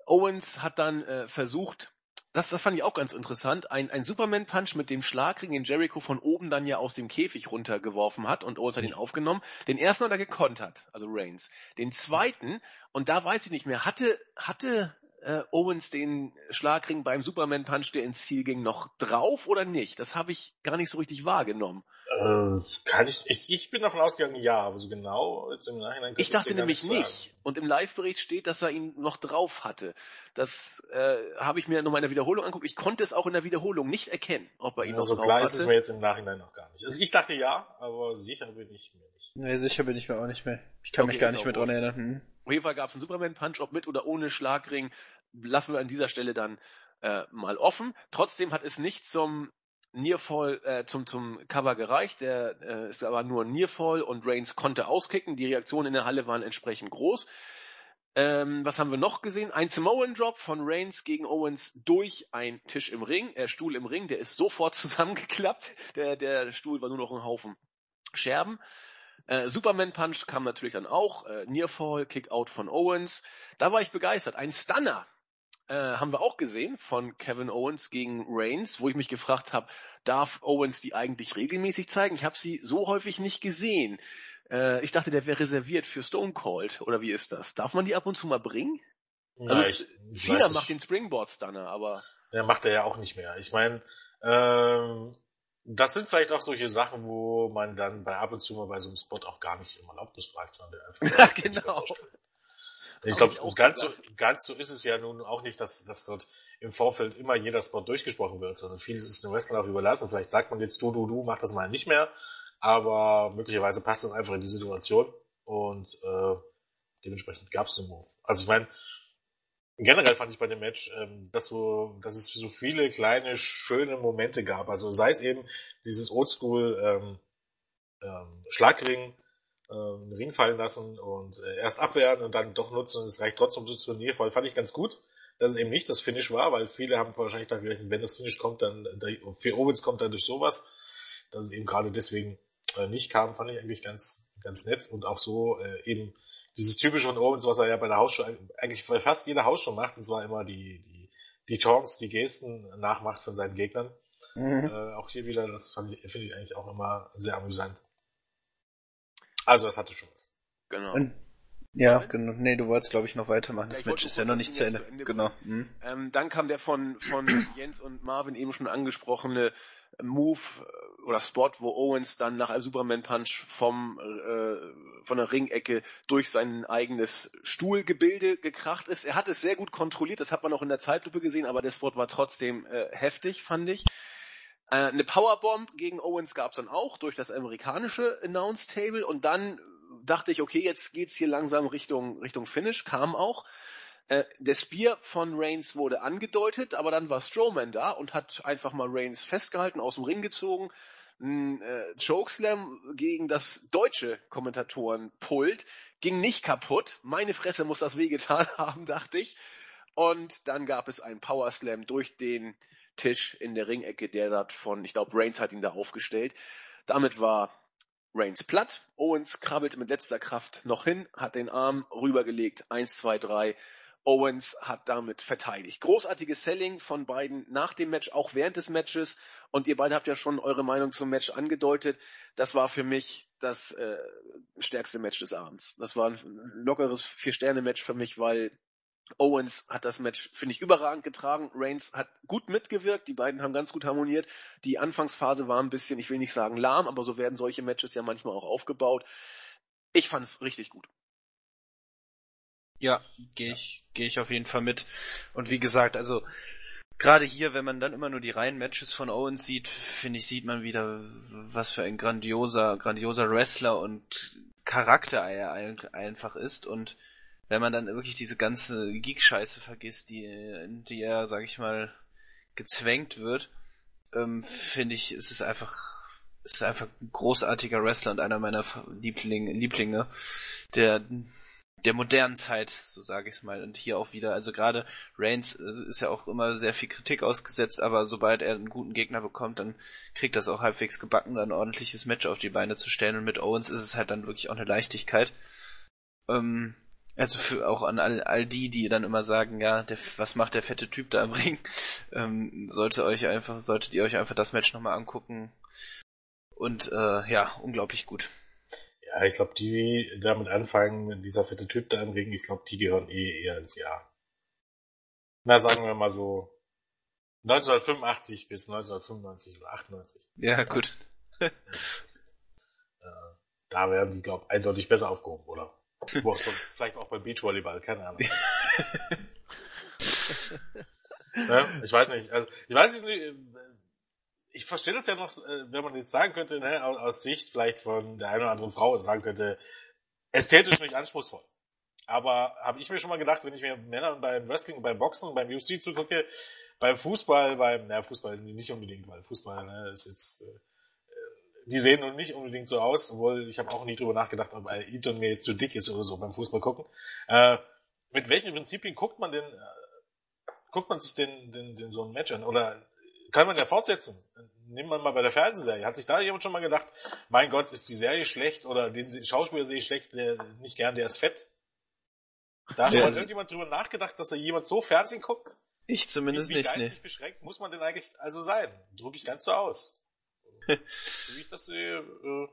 Owens hat dann äh, versucht, das, das fand ich auch ganz interessant, ein, ein Superman-Punch mit dem Schlagring, den Jericho von oben dann ja aus dem Käfig runtergeworfen hat und Owens hat ihn aufgenommen. Den ersten hat er gekontert, also Reigns. Den zweiten, und da weiß ich nicht mehr, hatte, hatte äh, Owens den Schlagring beim Superman-Punch, der ins Ziel ging, noch drauf oder nicht? Das habe ich gar nicht so richtig wahrgenommen. Äh, kann ich, ich, ich bin davon ausgegangen, ja, aber so genau jetzt im Nachhinein Ich dachte nämlich nicht, nicht. Und im Live-Bericht steht, dass er ihn noch drauf hatte. Das äh, habe ich mir nochmal in der Wiederholung anguckt. Ich konnte es auch in der Wiederholung nicht erkennen, ob er ihn also noch drauf hatte. Also klar ist es mir jetzt im Nachhinein noch gar nicht. Also ich dachte ja, aber sicher bin ich mir nicht. Nee, sicher bin ich mir auch nicht mehr. Ich kann okay, mich gar nicht mehr dran erinnern. Hm. Auf jeden Fall gab es einen Superman-Punch, ob mit oder ohne Schlagring. Lassen wir an dieser Stelle dann äh, mal offen. Trotzdem hat es nicht zum Nearfall äh, zum, zum Cover gereicht. Der äh, ist aber nur Nearfall und Reigns konnte auskicken. Die Reaktionen in der Halle waren entsprechend groß. Ähm, was haben wir noch gesehen? Ein Samoan Drop von Reigns gegen Owens durch ein Tisch im Ring, äh, Stuhl im Ring. Der ist sofort zusammengeklappt. Der, der Stuhl war nur noch ein Haufen Scherben. Äh, Superman Punch kam natürlich dann auch. Äh, Nearfall, Kick Out von Owens. Da war ich begeistert. Ein Stunner äh, haben wir auch gesehen von Kevin Owens gegen Reigns, wo ich mich gefragt habe, darf Owens die eigentlich regelmäßig zeigen? Ich habe sie so häufig nicht gesehen. Äh, ich dachte, der wäre reserviert für Stone Cold, oder wie ist das? Darf man die ab und zu mal bringen? Ja, Also ich, Cena macht den Springboard Stunner, aber Ja, macht er ja auch nicht mehr. Ich meine, ähm, das sind vielleicht auch solche Sachen, wo man dann bei ab und zu mal bei so einem Spot auch gar nicht um Erlaubnis fragt, sondern der einfach Ja, sagt, genau. Ich glaube, ganz so, ganz so ist es ja nun auch nicht, dass, dass dort im Vorfeld immer jeder Spot durchgesprochen wird, sondern vieles ist dem Wrestler auch überlassen. Vielleicht sagt man jetzt, du, du, du, mach das mal nicht mehr, aber möglicherweise passt das einfach in die Situation und äh, dementsprechend gab es den Move. Also ich meine, generell fand ich bei dem Match, ähm, dass, so, dass es so viele kleine, schöne Momente gab. Also sei es eben dieses Oldschool ähm, ähm, Schlagring, ähm, Ring fallen lassen und äh, erst abwehren und dann doch nutzen und es reicht trotzdem zum Turnierfall. Fand ich ganz gut, dass es eben nicht das Finish war, weil viele haben wahrscheinlich damit gerechnet, wenn das Finish kommt, dann für Owens kommt dann durch sowas. Dass es eben gerade deswegen äh, nicht kam, fand ich eigentlich ganz, ganz nett und auch so äh, eben dieses typische von Owens, was er ja bei der Hausshow eigentlich bei fast jeder Hausshow macht, und zwar immer die, die, die Taunts, die Gesten nachmacht von seinen Gegnern. Mhm. Äh, auch hier wieder, das finde ich eigentlich auch immer sehr amüsant. Also, das hatte schon was. genau. Und, ja, genau. Nee, du wolltest, glaube ich, noch weitermachen. Ja, Das Match ist ja noch nicht zu Ende. zu Ende Genau. Mhm. Ähm, dann kam der von, von Jens und Marvin eben schon angesprochene Move äh, oder Spot, wo Owens dann nach einem Superman Punch vom, äh, von der Ringecke durch sein eigenes Stuhlgebilde gekracht ist. Er hat es sehr gut kontrolliert, das hat man auch in der Zeitlupe gesehen, aber der Spot war trotzdem äh, heftig, fand ich. Äh, eine Powerbomb gegen Owens gab es dann auch durch das amerikanische Announce Table und dann dachte ich, okay, jetzt geht's hier langsam Richtung, Richtung Finish, kam auch. Äh, der Spear von Reigns wurde angedeutet, aber dann war Strowman da und hat einfach mal Reigns festgehalten, aus dem Ring gezogen. Ein äh, Chokeslam gegen das deutsche Kommentatorenpult ging nicht kaputt. Meine Fresse muss das wehgetan haben, dachte ich. Und dann gab es einen Powerslam durch den Tisch in der Ringecke, der dort von, ich glaube, Reigns hat ihn da aufgestellt. Damit war Reigns platt. Owens krabbelte mit letzter Kraft noch hin, hat den Arm rübergelegt. Eins, zwei, drei. Owens hat damit verteidigt. Großartiges Selling von beiden nach dem Match, auch während des Matches. Und ihr beide habt ja schon eure Meinung zum Match angedeutet. Das war für mich das äh, stärkste Match des Abends. Das war ein lockeres Vier-Sterne-Match für mich, weil Owens hat das Match, finde ich, überragend getragen. Reigns hat gut mitgewirkt. Die beiden haben ganz gut harmoniert. Die Anfangsphase war ein bisschen, ich will nicht sagen lahm, aber so werden solche Matches ja manchmal auch aufgebaut. Ich fand's richtig gut. Ja, gehe ich, gehe ich auf jeden Fall mit. Und wie gesagt, also gerade hier, wenn man dann immer nur die reinen Matches von Owens sieht, finde ich, sieht man wieder, was für ein grandioser, grandioser Wrestler und Charakter er ein- einfach ist. Und wenn man dann wirklich diese ganze Geek-Scheiße vergisst, die, in die er, sag ich mal, gezwängt wird, ähm, finde ich, ist es einfach, ist einfach ein großartiger Wrestler und einer meiner Liebling, Lieblinge, der der modernen Zeit, so sage ich es mal. Und hier auch wieder, also gerade Reigns äh, ist ja auch immer sehr viel Kritik ausgesetzt, aber sobald er einen guten Gegner bekommt, dann kriegt das auch halbwegs gebacken, dann ein ordentliches Match auf die Beine zu stellen. Und mit Owens ist es halt dann wirklich auch eine Leichtigkeit. Ähm, also für auch an all, all die, die dann immer sagen, ja, der, was macht der fette Typ da im Ring, ähm, sollte euch einfach, solltet ihr euch einfach das Match nochmal angucken. Und äh, ja, unglaublich gut. Ja, ich glaube, die, die damit anfangen, dieser fette Typ da im Ring, ich glaube, die gehören eh eher ins Jahr. Na, sagen wir mal so 1985 bis 1995 oder 98. Ja, gut. Äh, da werden die, glaube ich, eindeutig besser aufgehoben, oder? Wo auch sonst, vielleicht auch beim Beachvolleyball, keine Ahnung. ne? Ich weiß nicht. Also, ich weiß nicht. äh, Ich verstehe das ja noch, äh, wenn man jetzt sagen könnte, ne, aus, aus Sicht vielleicht von der einen oder anderen Frau sagen könnte, ästhetisch nicht anspruchsvoll. Aber habe ich mir schon mal gedacht, wenn ich mir Männern beim Wrestling, beim Boxen, beim UFC zugucke, beim Fußball, beim, na Fußball nicht unbedingt, weil Fußball ne, ist jetzt, äh, die sehen nun nicht unbedingt so aus, obwohl ich habe auch nie drüber nachgedacht, ob Eton mir jetzt zu dick ist oder so beim Fußball gucken. Äh, mit welchen Prinzipien guckt man denn, äh, guckt man sich denn, denn, denn so ein Match an? Oder kann man ja fortsetzen? Nehmen wir mal bei der Fernsehserie. Hat sich da jemand schon mal gedacht, mein Gott, ist die Serie schlecht oder den Schauspieler sehe ich schlecht, der nicht gern, der ist fett? Da hat Ja, schon irgendjemand drüber nachgedacht, dass er jemand so Fernsehen guckt? Ich zumindest wie, wie nicht, geistig nee. beschränkt muss man denn eigentlich also sein? Drücke ich ganz so aus. So wie ich das sehe, äh,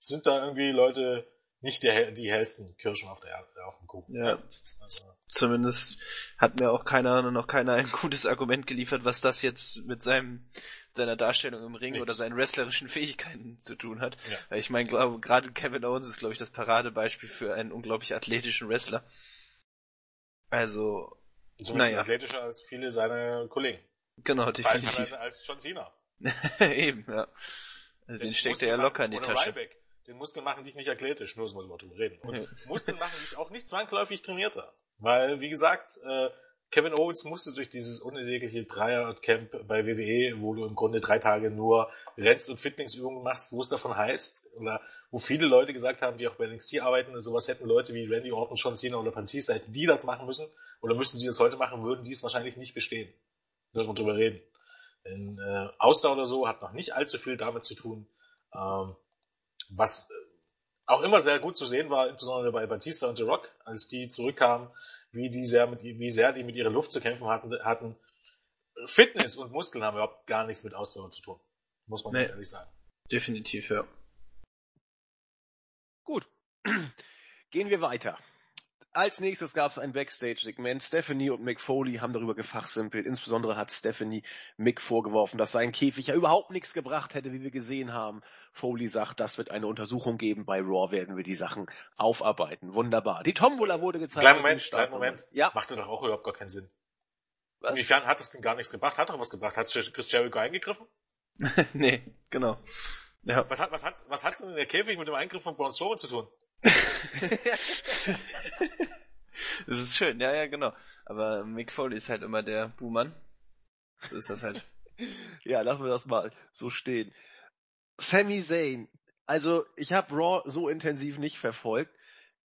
sind da irgendwie Leute nicht die, hell- die hellsten Kirschen auf, der, auf dem Kuchen. Ja, Also, zumindest hat mir auch keiner, noch keiner ein gutes Argument geliefert, was das jetzt mit seinem, seiner Darstellung im Ring Nichts. oder seinen wrestlerischen Fähigkeiten zu tun hat. Ja. Weil ich meine, glaube, gerade Kevin Owens ist, glaube ich, das Paradebeispiel für einen unglaublich athletischen Wrestler. Also, zumindest Naja. athletischer als viele seiner Kollegen. genau, definitiv. Als John Cena. Eben, ja. Also den steckt er ja locker in die Tasche. Ryback. Den Muskeln machen dich nicht athletisch, nur so muss man drüber reden. Und. Muskeln machen dich auch nicht zwangsläufig trainierter. Weil, wie gesagt, äh, Kevin Owens musste durch dieses unersägliche Dreier-Camp bei WWE, wo du im Grunde drei Tage nur rennst und Fitnessübungen machst, wo es davon heißt, oder wo viele Leute gesagt haben, die auch bei NXT arbeiten, sowas hätten Leute wie Randy Orton, John Cena oder Batista, hätten die das machen müssen, oder müssten die das heute machen, würden die es wahrscheinlich nicht bestehen. Müssen wir drüber reden. Denn äh, Ausdauer oder so hat noch nicht allzu viel damit zu tun. Ähm, was äh, auch immer sehr gut zu sehen war, insbesondere bei Batista und The Rock, als die zurückkamen, wie, die sehr mit, wie sehr die mit ihrer Luft zu kämpfen hatten, hatten. Fitness und Muskeln haben überhaupt gar nichts mit Ausdauer zu tun. Muss man Nee. ganz ehrlich sagen. Definitiv, ja. Gut. Gehen wir weiter. Als nächstes gab es ein Backstage-Segment. Stephanie und Mick Foley haben darüber gefachsimpelt. Insbesondere hat Stephanie Mick vorgeworfen, dass sein Käfig ja überhaupt nichts gebracht hätte, wie wir gesehen haben. Foley sagt, das wird eine Untersuchung geben. Bei Raw werden wir die Sachen aufarbeiten. Wunderbar. Die Tombola wurde gezeigt. Kleinen Moment, kleinen. Moment. Ja. Machte doch auch überhaupt gar keinen Sinn. Was? Inwiefern hat das denn gar nichts gebracht? Hat doch was gebracht. Hat Chris Jericho eingegriffen? nee, genau. Ja. Was hat, was hat, was hat denn der Käfig mit dem Eingriff von Braun Strowman zu tun? Das ist schön, ja, ja, genau. Aber Mick Foley ist halt immer der Buhmann. So ist das halt. Ja, lassen wir das mal so stehen. Sami Zayn. Also, ich habe Raw so intensiv nicht verfolgt.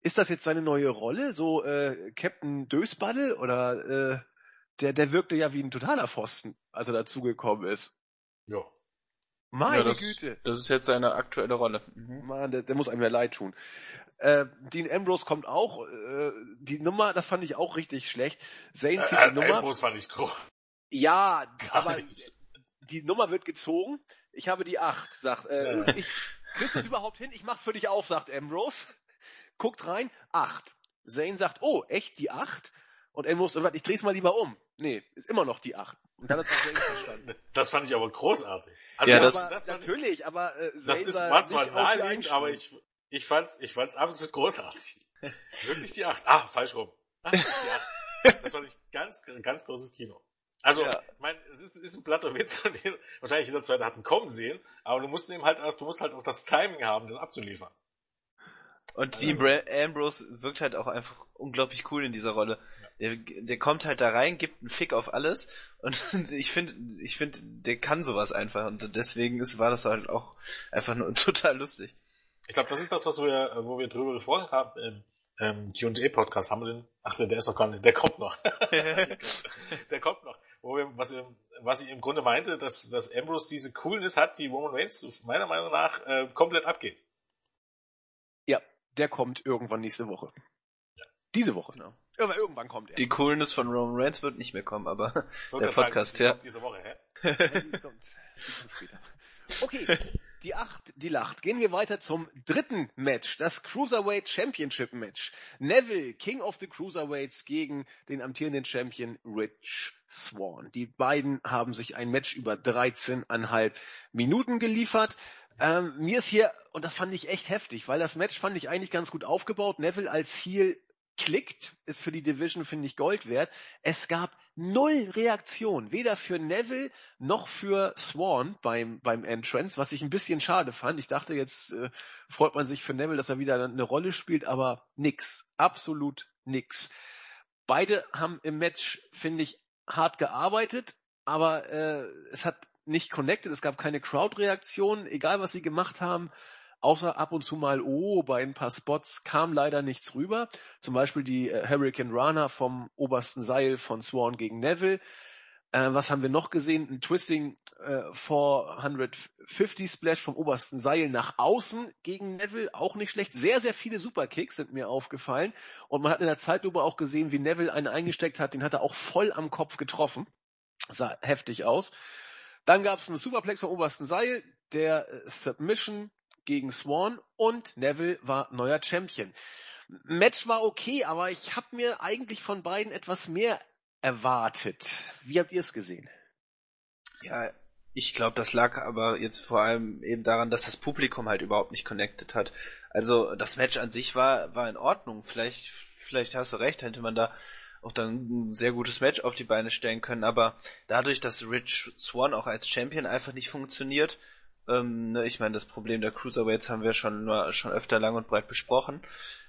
Ist das jetzt seine neue Rolle? So äh, Captain Dösbaddel? Oder äh, der, der wirkte ja wie ein totaler Pfosten, als er dazugekommen ist. Ja. Meine ja, das, Güte. Das ist jetzt seine aktuelle Rolle. Mhm. Mann, der, der muss einem ja leid tun. Äh, Dean Ambrose kommt auch. Äh, die Nummer, das fand ich auch richtig schlecht. Zayn zieht Äh, die Nummer. Ambrose fand ich groß. Ja, aber nicht. die Nummer wird gezogen. Ich habe die 8, sagt, äh, ich, kriegst du es überhaupt hin? Ich mach's für dich auf, sagt Ambrose. Guckt rein, 8. Zane sagt, oh, echt die 8? Und Ambrose sagt, ich dreh's mal lieber um. Nee, ist immer noch die 8. Und dann hat auch Zane verstanden. Das fand ich aber großartig. Ja, aber das- fand ich- natürlich, aber äh, Das Zane ist sah war wie naheliegend, aber ich, ich fand's, ich fand's absolut großartig. Wirklich die acht. Ah, falsch rum. Die. Das fand ich ganz, ganz großes Kino. Also, Ja. ich mein, es ist, ist ein platter Witz, und den wahrscheinlich jeder zweite hat ihn kommen sehen, aber du musst eben halt, auch- du musst halt auch das Timing haben, das abzuliefern. Und Dean Bra Ambrose wirkt halt auch einfach unglaublich cool in dieser Rolle. Der, der kommt halt da rein, gibt einen Fick auf alles und ich finde, ich finde, der kann sowas einfach und deswegen ist, war das halt auch einfach nur total lustig. Ich glaube, das ist das, was wir, äh, wo wir drüber gesprochen haben im ähm, Q&A-Podcast. Haben wir den? Ach, der der ist noch gar nicht, der kommt noch. der kommt noch. Wo wir, was, wir, was ich im Grunde meinte, dass, dass Ambrose diese Coolness hat, die Roman Reigns meiner Meinung nach äh, komplett abgeht. Ja, der kommt irgendwann nächste Woche. Diese Woche. Genau. Aber irgendwann kommt er. Die Coolness von Roman Reigns wird nicht mehr kommen, aber Der sagen, Podcast, die ja. Diese Woche, hä? Ja, die kommt, die kommt später. Okay, die acht, die lacht. Gehen wir weiter zum dritten Match, das Cruiserweight Championship Match. Neville, King of the Cruiserweights gegen den amtierenden Champion Rich Swan. Die beiden haben sich ein Match über 13,5 Minuten geliefert. Ähm, mir ist hier, und das fand ich echt heftig, weil das Match fand ich eigentlich ganz gut aufgebaut. Neville als Heel klickt, ist für die Division, finde ich, Gold wert. Es gab null Reaktion, weder für Neville noch für Swan beim, beim Entrance, was ich ein bisschen schade fand. Ich dachte, jetzt äh, freut man sich für Neville, dass er wieder eine Rolle spielt, aber nix, absolut nix. Beide haben im Match, finde ich, hart gearbeitet, aber äh, es hat nicht connected, es gab keine Crowd-Reaktion, egal was sie gemacht haben, außer ab und zu mal, oh, bei ein paar Spots kam leider nichts rüber. Zum Beispiel die äh, Hurricane Rana vom obersten Seil von Swan gegen Neville. Äh, was haben wir noch gesehen? Ein Twisting äh, 450 Splash vom obersten Seil nach außen gegen Neville, auch nicht schlecht. Sehr, sehr viele Superkicks sind mir aufgefallen. Und man hat in der Zeitlupe auch gesehen, wie Neville einen eingesteckt hat, den hat er auch voll am Kopf getroffen. Sah heftig aus. Dann gab es einen Superplex vom obersten Seil, der äh, Submission gegen Swan und Neville war neuer Champion. Match war okay, aber ich habe mir eigentlich von beiden etwas mehr erwartet. Wie habt ihr es gesehen? Ja, ich glaube, das lag aber jetzt vor allem eben daran, dass das Publikum halt überhaupt nicht connected hat. Also das Match an sich war war in Ordnung. Vielleicht vielleicht hast du recht, hätte man da auch dann ein sehr gutes Match auf die Beine stellen können. Aber dadurch, dass Rich Swan auch als Champion einfach nicht funktioniert, ähm, ne, ich meine, das Problem der Cruiserweights haben wir schon schon öfter lang und breit besprochen.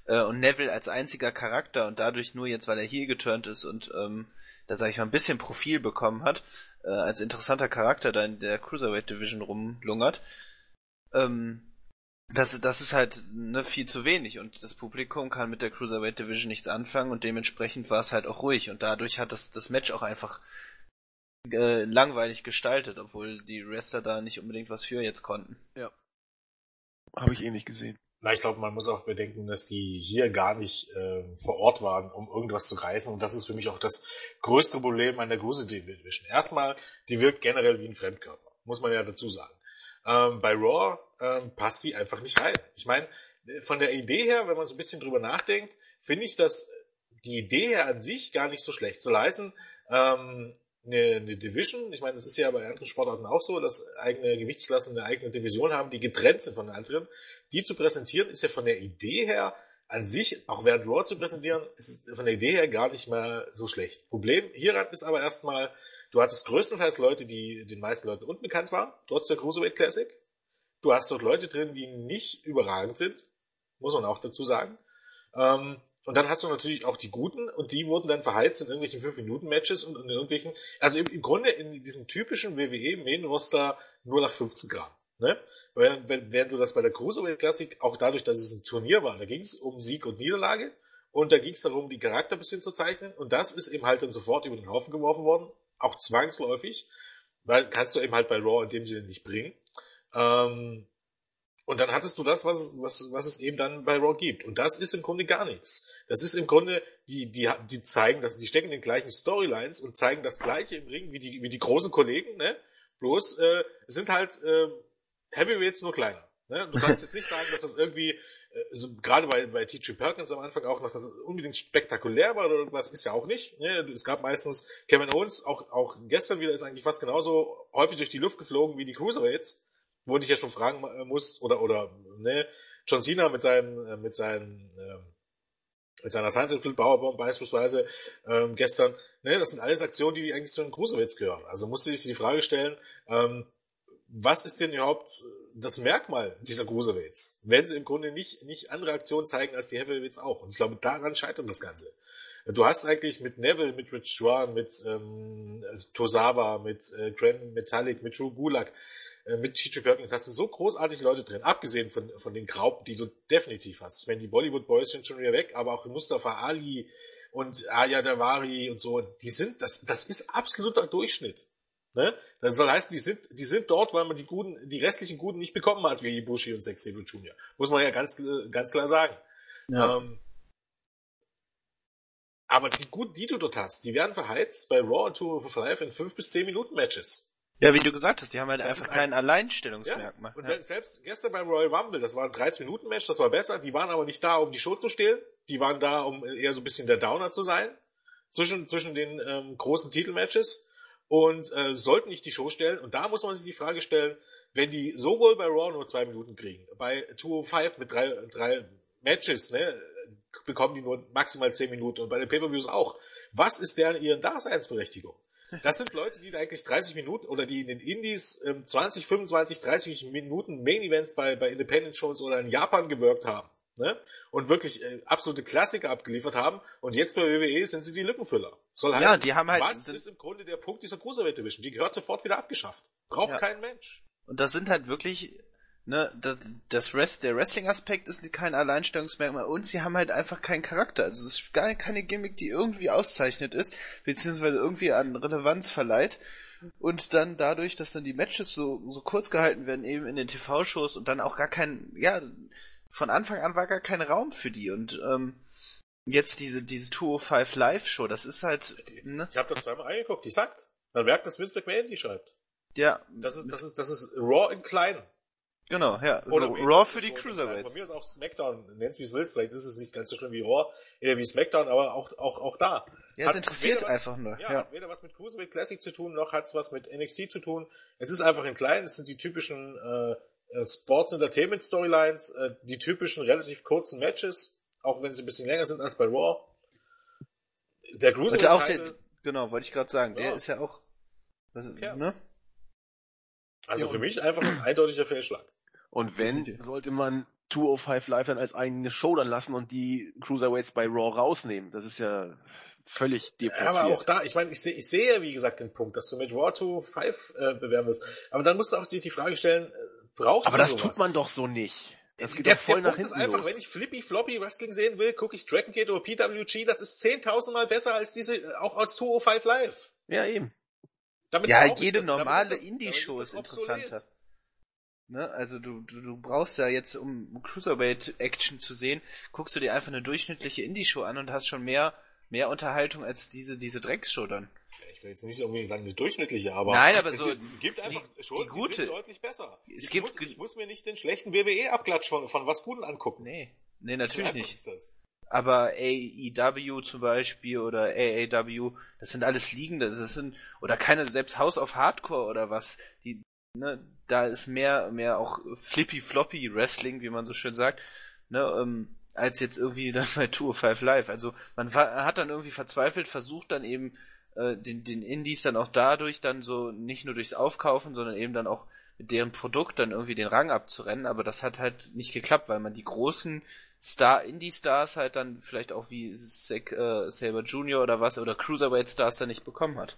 Äh, und Neville als einziger Charakter und dadurch nur jetzt, weil er hier geturnt ist und ähm, da sage ich mal ein bisschen Profil bekommen hat, äh, als interessanter Charakter da in der Cruiserweight Division rumlungert. Ähm, das, das ist halt ne, viel zu wenig und das Publikum kann mit der Cruiserweight Division nichts anfangen und dementsprechend war es halt auch ruhig und dadurch hat das, das Match auch einfach äh, langweilig gestaltet, obwohl die Wrestler da nicht unbedingt was für jetzt konnten. Ja. Habe ich eh nicht gesehen. Na, ich glaube, man muss auch bedenken, dass die hier gar nicht äh, vor Ort waren, um irgendwas zu reißen. Und das ist für mich auch das größte Problem an der Gruse Division. Erstmal, die wirkt generell wie ein Fremdkörper, muss man ja dazu sagen. Ähm, bei Raw ähm, passt die einfach nicht rein. Ich meine, von der Idee her, wenn man so ein bisschen drüber nachdenkt, finde ich, dass die Idee her an sich gar nicht so schlecht. Zu leisten, ähm, eine, eine Division, ich meine, das ist ja bei anderen Sportarten auch so, dass eigene Gewichtsklassen eine eigene Division haben, die getrennt sind von anderen. Die zu präsentieren, ist ja von der Idee her an sich, auch während Raw zu präsentieren, ist von der Idee her gar nicht mehr so schlecht. Problem hieran ist aber erstmal, du hattest größtenteils Leute, die den meisten Leuten unbekannt waren, trotz der Cruiserweight Classic. Du hast dort Leute drin, die nicht überragend sind, muss man auch dazu sagen. Ähm, und dann hast du natürlich auch die Guten und die wurden dann verheizt in irgendwelchen 5-Minuten-Matches und in irgendwelchen, also im, im Grunde in diesen typischen WWE Main Roster nur nach 15 Gramm. Ne? Während, während du das bei der Cruiserweight Classic, auch dadurch, dass es ein Turnier war, da ging es um Sieg und Niederlage und da ging es darum, die Charakter ein bisschen zu zeichnen und das ist eben halt dann sofort über den Haufen geworfen worden, auch zwangsläufig, weil kannst du eben halt bei Raw in dem Sinne nicht bringen. Ähm, und dann hattest du das, was, was, was es eben dann bei Raw gibt. Und das ist im Grunde gar nichts. Das ist im Grunde, die, die, die zeigen, dass die stecken in den gleichen Storylines und zeigen das gleiche im Ring wie die, wie die großen Kollegen, ne? Bloß äh, sind halt äh, Heavyweights nur kleiner. Ne? Du kannst jetzt nicht sagen, dass das irgendwie, äh, so, gerade bei, bei TJ Perkins am Anfang auch noch, dass es unbedingt spektakulär war oder irgendwas, ist ja auch nicht. Ne? Es gab meistens Kevin Owens, auch, auch gestern wieder ist eigentlich fast genauso häufig durch die Luft geflogen wie die Cruiserweights wo ich ja schon fragen äh, muss, oder, oder, ne, John Cena mit seinem, äh, mit seinem, ähm, mit seiner Science Field Powerbomb beispielsweise ähm, gestern, ne, das sind alles Aktionen, die eigentlich zu den Cruiserweights gehören. Also musste ich die Frage stellen, ähm, was ist denn überhaupt das Merkmal dieser Cruiserweights? Wenn sie im Grunde nicht, nicht andere Aktionen zeigen als die Heavyweights auch. Und ich glaube, daran scheitert das Ganze. Du hast eigentlich mit Neville, mit Rich Swan, mit ähm, Tosawa, mit äh, Grand Metallic, mit Drew Gulak, äh, mit TJ Perkins hast du so großartige Leute drin, abgesehen von, von den Graupen, die du definitiv hast. Wenn die Bollywood Boys sind schon wieder weg, aber auch Mustafa Ali und Aya Davari und so, die sind, das, das ist absoluter Durchschnitt. Ne? Das soll heißen, die sind, die sind dort, weil man die guten, die restlichen Guten nicht bekommen hat, wie Ibushi und Sex Jr. Muss man ja ganz, ganz klar sagen. Ja. Ähm, aber die guten, die du dort hast, die werden verheizt bei Raw und Tour of Life in fünf bis zehn Minuten Matches. Ja, wie du gesagt hast, die haben halt das einfach kein ein Alleinstellungsmerkmal. Ja. Und ja. selbst gestern beim Royal Rumble, das war ein 13-Minuten-Match, das war besser, die waren aber nicht da, um die Show zu stehlen, die waren da, um eher so ein bisschen der Downer zu sein, zwischen, zwischen den ähm, großen Titelmatches und äh, sollten nicht die Show stellen. Und da muss man sich die Frage stellen, wenn die sowohl bei Raw nur zwei Minuten kriegen, bei 205 mit drei, drei Matches, ne, bekommen die nur maximal zehn Minuten und bei den Pay-Per-Views auch. Was ist deren ihre Daseinsberechtigung? Das sind Leute, die eigentlich 30 Minuten oder die in den Indies ähm, 20, 25, 30 Minuten Main Events bei, bei Independent Shows oder in Japan gewirkt haben. Ne? Und wirklich äh, absolute Klassiker abgeliefert haben. Und jetzt bei WWE sind sie die Lippenfüller. Soll heißen, ja, die haben halt, was ist im Grunde der Punkt dieser Cruiserweight Division? Die gehört sofort wieder abgeschafft. Braucht ja. kein Mensch. Und das sind halt wirklich ne, das, das Rest, der Wrestling-Aspekt ist kein Alleinstellungsmerkmal und sie haben halt einfach keinen Charakter. Also es ist gar keine Gimmick, die irgendwie auszeichnet ist, beziehungsweise irgendwie an Relevanz verleiht. Und dann dadurch, dass dann die Matches so, so kurz gehalten werden, eben in den TV-Shows und dann auch gar kein, ja, von Anfang an war gar kein Raum für die und ähm, jetzt diese, diese 205 Live-Show, das ist halt, ne? Ich habe das zweimal angeguckt, die sagt. Man merkt, dass Vince McMahon die schreibt. Ja. Das ist, das ist, das ist Raw in klein. Genau, ja. Oder Raw für die Cruiserweights. Von mir ist auch SmackDown, nenn's wie es willst, vielleicht ist es nicht ganz so schlimm wie Raw, eher wie SmackDown, aber auch, auch, auch da. Ja, es interessiert was, einfach nur. Ja, ja, hat weder was mit Cruiserweight Classic zu tun, noch hat's was mit NXT zu tun. Es ist einfach in klein, es sind die typischen äh, äh Sports Entertainment Storylines, äh, die typischen relativ kurzen Matches, auch wenn sie ein bisschen länger sind als bei Raw. Der Cruiserweight auch der, Genau, wollte ich gerade sagen, ja. der ist ja auch was, ne? Also für mich einfach ein eindeutiger Fehlschlag. Und wenn, sollte man 205 Live dann als eigene Show dann lassen und die Cruiserweights bei Raw rausnehmen. Das ist ja völlig deplatziert. Aber auch da, ich meine, ich sehe, ich sehe, wie gesagt, den Punkt, dass du mit Raw 205 äh, bewerben wirst. Aber dann musst du auch sich die Frage stellen, äh, brauchst aber du Aber das sowas? tut man doch so nicht. Das geht der, voll der nach Punkt hinten ist einfach, los. wenn ich Flippy Floppy Wrestling sehen will, gucke ich Dragon Gate oder PWG, das ist 10.000 Mal besser als diese, äh, auch aus 205 Live. Ja, eben. Damit ja, jede das, normale Indie-Show ist, ist interessanter. Ne? Also du, du, du brauchst ja jetzt, um Cruiserweight-Action zu sehen, guckst du dir einfach eine durchschnittliche Indie-Show an und hast schon mehr, mehr Unterhaltung als diese, diese Drecksshow dann. Ich will jetzt nicht irgendwie sagen eine durchschnittliche, aber Nein, aber es so, gibt einfach die, Shows, die, gute, die sind deutlich besser. Es ich, gibt, muss, ich muss mir nicht den schlechten WWE-Abklatsch von, von was Guten angucken. Nee, nee, natürlich nicht. Aber AEW zum Beispiel oder AAW, das sind alles Liegende, das sind, oder keine, selbst House of Hardcore oder was, die, ne, da ist mehr, mehr auch flippy floppy Wrestling, wie man so schön sagt, ne, ähm, als jetzt irgendwie dann bei Tour 5 Live. Also man hat dann irgendwie verzweifelt, versucht dann eben äh, den, den Indies dann auch dadurch dann so nicht nur durchs Aufkaufen, sondern eben dann auch mit deren Produkt dann irgendwie den Rang abzurennen, aber das hat halt nicht geklappt, weil man die großen Star, Indie-Stars halt dann vielleicht auch wie Zack, äh, Saber Jr. oder was, oder Cruiserweight-Stars dann nicht bekommen hat.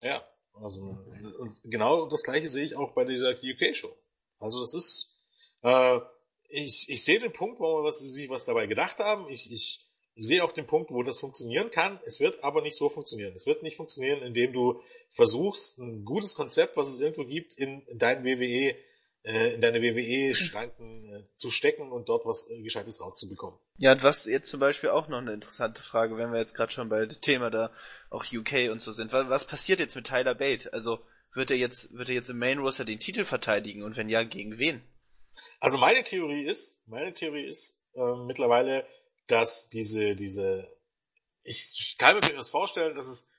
Ja, also und genau das gleiche sehe ich auch bei dieser UK-Show. Also das ist, äh, ich, ich sehe den Punkt, wo man was, sie sich was dabei gedacht haben. Ich, ich sehe auch den Punkt, wo das funktionieren kann. Es wird aber nicht so funktionieren. Es wird nicht funktionieren, indem du versuchst, ein gutes Konzept, was es irgendwo gibt, in, in dein WWE äh, in deine WWE-Schranken äh, zu stecken und dort was äh, Gescheites rauszubekommen. Ja, und was jetzt zum Beispiel auch noch eine interessante Frage, wenn wir jetzt gerade schon bei dem Thema da auch UK und so sind. Was, was passiert jetzt mit Tyler Bate? Also wird er jetzt, wird er jetzt im Main Roster den Titel verteidigen und wenn ja, gegen wen? Also meine Theorie ist, meine Theorie ist äh, mittlerweile, dass diese, diese, ich kann mir das vorstellen, dass es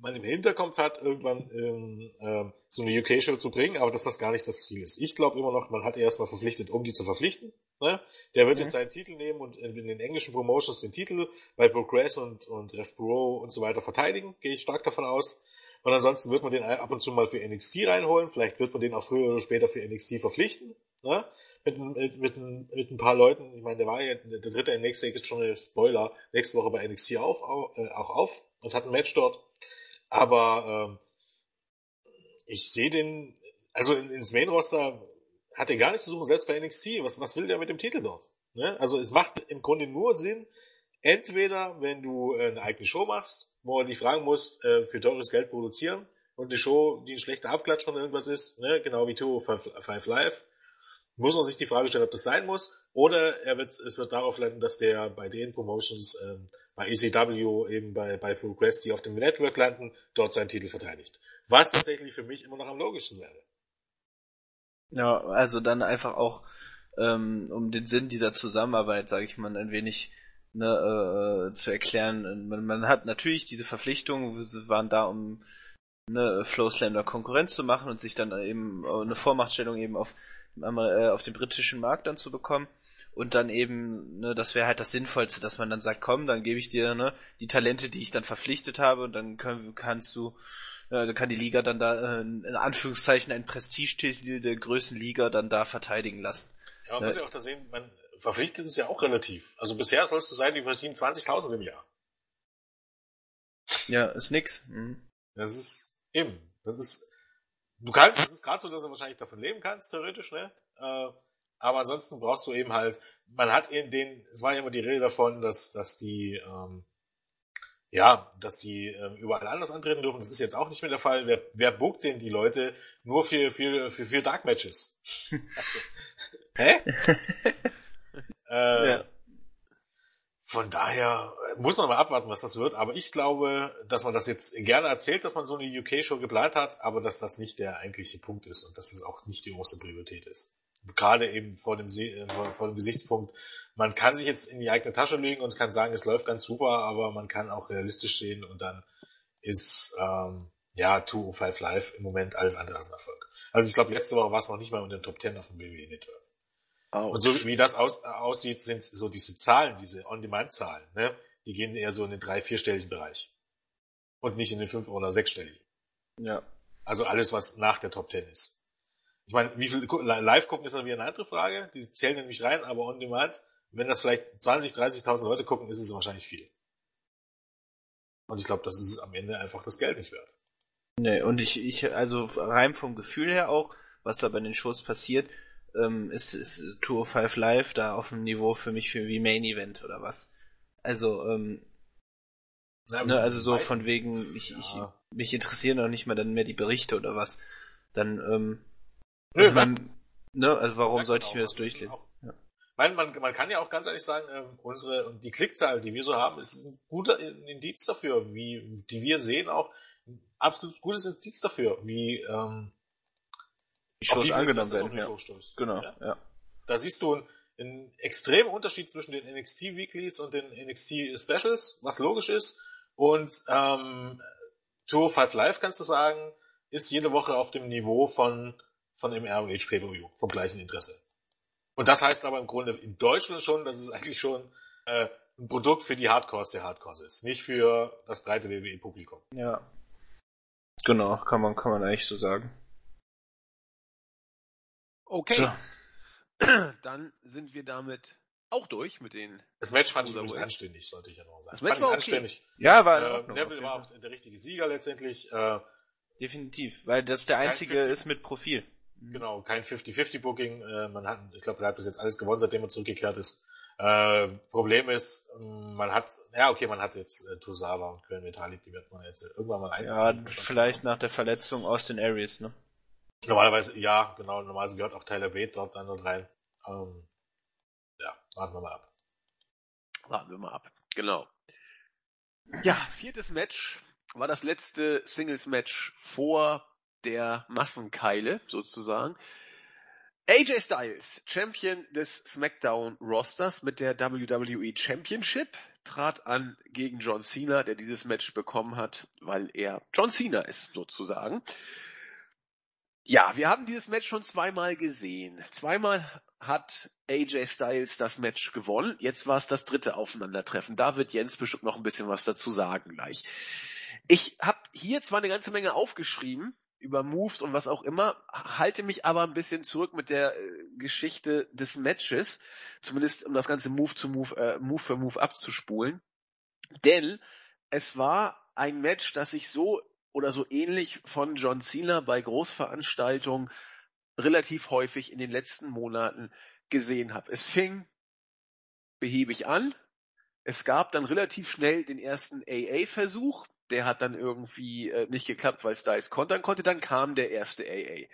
man im Hinterkopf hat, irgendwann ähm, ähm, so eine UK-Show zu bringen, aber dass das gar nicht das Ziel ist. Ich glaube immer noch, man hat erstmal verpflichtet, um die zu verpflichten. Ne? Der wird mhm. jetzt seinen Titel nehmen und in, in, den englischen Promotions den Titel bei Progress und, und Ref Pro und so weiter verteidigen, gehe ich stark davon aus. Und ansonsten wird man den ab und zu mal für NXT reinholen, vielleicht wird man den auch früher oder später für NXT verpflichten. Ne? Mit, mit, mit, mit ein paar Leuten, ich meine, der war ja, der dritte NXT jetzt schon ein Spoiler, nächste Woche bei NXT auf, auch, äh, auch auf und hat ein Match dort. Aber ähm, ich sehe den, also ins Main Roster hat er gar nichts zu suchen, selbst bei NXT. Was, was will der mit dem Titel dort? Ne? Also es macht im Grunde nur Sinn, entweder wenn du äh, eine eigene Show machst, wo du dich fragen musst, äh, für teures Geld produzieren und eine Show, die ein schlechter Abklatsch von irgendwas ist, ne? genau wie Tour Five Live, muss man sich die Frage stellen, ob das sein muss, oder er wird, es wird darauf landen, dass der bei den Promotions ähm, bei ECW, eben bei, bei Progress, die auf dem Network landen, dort seinen Titel verteidigt. Was tatsächlich für mich immer noch am logischsten wäre. Ja, also dann einfach auch ähm, um den Sinn dieser Zusammenarbeit, sage ich mal, ein wenig ne, äh, zu erklären. Man, man, hat natürlich diese Verpflichtungen, sie waren da, um eine Flowslander Konkurrenz zu machen und sich dann eben eine Vormachtstellung eben auf, äh, auf dem britischen Markt dann zu bekommen und dann eben, ne, das wäre halt das Sinnvollste, dass man dann sagt, komm, dann gebe ich dir ne, die Talente, die ich dann verpflichtet habe und dann können, kannst du, also kann die Liga dann da äh, in Anführungszeichen einen Prestigetitel der größten Liga dann da verteidigen lassen. Ja, man ne? muss ja auch da sehen, man verpflichtet es ja auch relativ. Also bisher sollst du sein, die verdienen 20.000 im Jahr. Ja, ist nix. Mhm. Das ist eben, das ist du kannst, es ist gerade so, dass du wahrscheinlich davon leben kannst, theoretisch, ne? Äh, aber ansonsten brauchst du eben halt, man hat in den, es war ja immer die Rede davon, dass, dass die, ähm, ja, dass die ähm, überall anders antreten dürfen. Das ist jetzt auch nicht mehr der Fall. Wer, wer bookt denn die Leute nur für, für, für, für Dark Matches? also, hä? äh, ja. Von daher muss man mal abwarten, was das wird. Aber ich glaube, dass man das jetzt gerne erzählt, dass man so eine UK-Show geplant hat, aber dass das nicht der eigentliche Punkt ist und dass das auch nicht die große Priorität ist. Gerade eben vor dem, äh, vor, vor dem Gesichtspunkt, man kann sich jetzt in die eigene Tasche legen und kann sagen, es läuft ganz super, aber man kann auch realistisch sehen und dann ist ähm, ja 205 Live im Moment alles andere als ein Erfolg. Also ich glaube, letzte Woche war es noch nicht mal unter den Top 10 auf dem WWE Network. Oh, und so wie das aus, aussieht, sind so diese Zahlen, diese On-Demand-Zahlen, ne? die gehen eher so in den drei-, vierstelligen Bereich. Und nicht in den fünf- oder sechsstelligen. Ja. Also alles, was nach der Top 10 ist. Ich meine, wie viel live gucken ist dann wieder eine andere Frage. Die zählen nämlich rein, aber on demand wenn das vielleicht 20, 30.000 Leute gucken, ist es wahrscheinlich viel. Und ich glaube, das ist am Ende einfach das Geld nicht wert. Nee, und ich, ich, also rein vom Gefühl her auch, was da bei den Shows passiert, ähm, ist, ist Tour 5 Live da auf dem Niveau für mich für wie Main Event oder was. Also, ähm, ja, ne, also so von wegen, ich, ja. ich, mich interessieren noch nicht mal dann mehr die Berichte oder was. Dann, ähm, also man, ne, also warum sollte ich mir das durchlesen? meine, man, man kann ja auch ganz ehrlich sagen, äh, unsere die Klickzahl, die wir so haben, ist ein guter Indiz dafür, wie die wir sehen auch ein absolut gutes Indiz dafür, wie ähm, die Shows angenommen werden. Ja. Genau, ja? ja. Da siehst du einen, einen extremen Unterschied zwischen den NXT Weeklies und den NXT Specials, was logisch ist. Und ähm, Tour 5 Live kannst du sagen, ist jede Woche auf dem Niveau von von dem ROH Pay-Per-View, vom gleichen Interesse. Und das heißt aber im Grunde in Deutschland schon, dass es eigentlich schon äh, ein Produkt für die Hardcores der Hardcores ist, nicht für das breite WWE-Publikum. Ja. Genau, kann man, kann man eigentlich so sagen. Okay. So. Dann sind wir damit auch durch mit den. Das Match fand ich übrigens anständig, sollte ich ja noch sagen. Das Match fand war okay. anständig. Ja, war in äh, Ordnung, Neville war auch der richtige Sieger letztendlich. Äh, Definitiv, weil das der einzige ist mit Profil. Mhm. Genau, kein 50-50-Booking. Äh, man hat, ich glaube, er hat bis jetzt alles gewonnen, seitdem er zurückgekehrt ist. Äh, Problem ist, ähm, man hat, ja okay, man hat jetzt äh, Tosawa und Köln Metallic, die wird man jetzt irgendwann mal einsetzen. Ja, vielleicht nach der Verletzung aus den Areas, ne? Normalerweise, ja, genau, normalerweise gehört auch Tyler Bate dort dann dort rein. Ähm, ja, warten wir mal ab. Warten wir mal ab, genau. Ja, viertes Match war das letzte Singles-Match vor der Massenkeile sozusagen. AJ Styles, Champion des SmackDown Rosters mit der WWE Championship, trat an gegen John Cena, der dieses Match bekommen hat, weil er John Cena ist sozusagen. Ja, wir haben dieses Match schon zweimal gesehen. Zweimal hat AJ Styles das Match gewonnen. Jetzt war es das dritte Aufeinandertreffen. Da wird Jens bestimmt noch ein bisschen was dazu sagen gleich. Ich habe hier zwar eine ganze Menge aufgeschrieben, über Moves und was auch immer, halte mich aber ein bisschen zurück mit der äh, Geschichte des Matches, zumindest um das ganze Move zu Move, äh, Move für Move abzuspulen. Denn es war ein Match, das ich so oder so ähnlich von John Cena bei Großveranstaltungen relativ häufig in den letzten Monaten gesehen habe. Es fing behäbig an. Es gab dann relativ schnell den ersten AA-Versuch, der hat dann irgendwie äh, nicht geklappt, weil Styles kontern konnte. Dann kam der erste AA.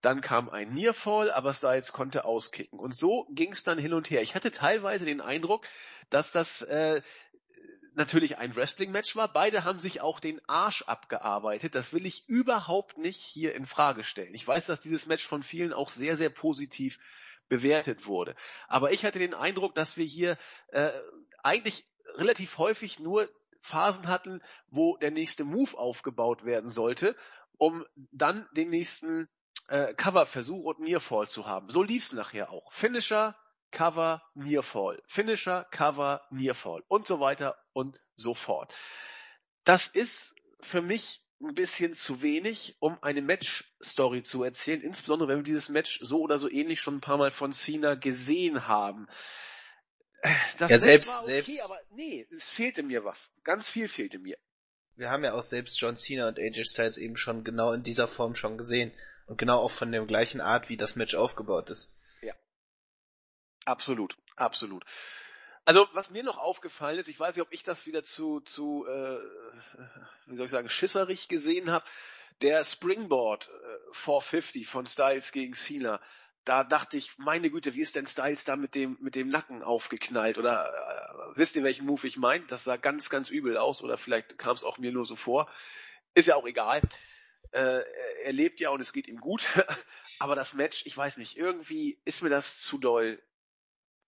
Dann kam ein Nearfall, aber Styles konnte auskicken. Und so ging es dann hin und her. Ich hatte teilweise den Eindruck, dass das äh, natürlich ein Wrestling-Match war. Beide haben sich auch den Arsch abgearbeitet. Das will ich überhaupt nicht hier in Frage stellen. Ich weiß, dass dieses Match von vielen auch sehr, sehr positiv bewertet wurde. Aber ich hatte den Eindruck, dass wir hier äh, eigentlich relativ häufig nur Phasen hatten, wo der nächste Move aufgebaut werden sollte, um dann den nächsten äh, Coverversuch und Nearfall zu haben. So lief's nachher auch. Finisher, Cover, Nearfall. Finisher, Cover, Nearfall und so weiter und so fort. Das ist für mich ein bisschen zu wenig, um eine Match-Story zu erzählen, insbesondere wenn wir dieses Match so oder so ähnlich schon ein paar Mal von Cena gesehen haben. Das ja, selbst, war okay, selbst. aber nee, es fehlte mir was. Ganz viel fehlte mir. wir haben ja auch selbst John Cena und AJ Styles eben schon genau in dieser Form schon gesehen. Und genau auch von der gleichen Art, wie das Match aufgebaut ist. Ja. Absolut, absolut. Also was mir noch aufgefallen ist, ich weiß nicht, ob ich das wieder zu, zu äh, wie soll ich sagen, schisserig gesehen habe, der Springboard äh, 450 von Styles gegen Cena. Da dachte ich, meine Güte, wie ist denn Styles da mit dem, mit dem Nacken aufgeknallt? Oder äh, wisst ihr, welchen Move ich meine? Das sah ganz, ganz übel aus oder vielleicht kam es auch mir nur so vor. Ist ja auch egal. Äh, er lebt ja und es geht ihm gut. Aber das Match, ich weiß nicht, irgendwie ist mir das zu doll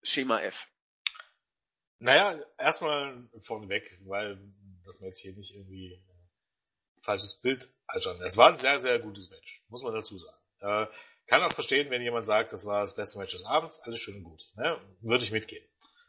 Schema F. Naja, erstmal vorneweg, weil, dass wir jetzt hier nicht irgendwie falsches Bild anschauen. Es war ein sehr, sehr gutes Match, muss man dazu sagen. Äh, kann auch verstehen, wenn jemand sagt, das war das beste Match des Abends, alles schön und gut. Ne? Würde ich mitgehen.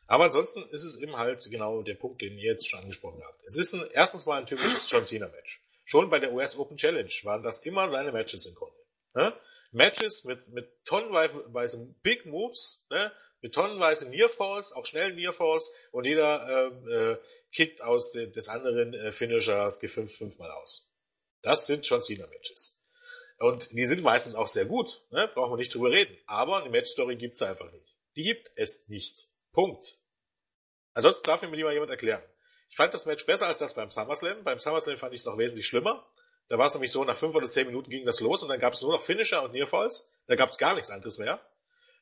Aber ansonsten ist es eben halt genau der Punkt, den ihr jetzt schon angesprochen habt. Es ist ein, erstens mal ein typisches John Cena Match. Schon bei der US Open Challenge waren das immer seine Matches im Grunde. Ne? Matches mit, mit tonnenweise Big Moves, ne? mit tonnenweise Nearfalls, auch schnell Nearfalls und jeder äh, äh, kickt aus de, des anderen äh, Finishers G5 fünfmal aus. Das sind John Cena Matches. Und die sind meistens auch sehr gut, ne? brauchen wir nicht drüber reden. Aber eine Matchstory gibt's einfach nicht. Die gibt es nicht. Punkt. Ansonsten darf mir mal jemand erklären. Ich fand das Match besser als das beim SummerSlam. Beim SummerSlam fand ich es noch wesentlich schlimmer. Da war es nämlich so, nach fünf oder zehn Minuten ging das los und dann gab es nur noch Finisher und Nearfalls. Da gab es gar nichts anderes mehr.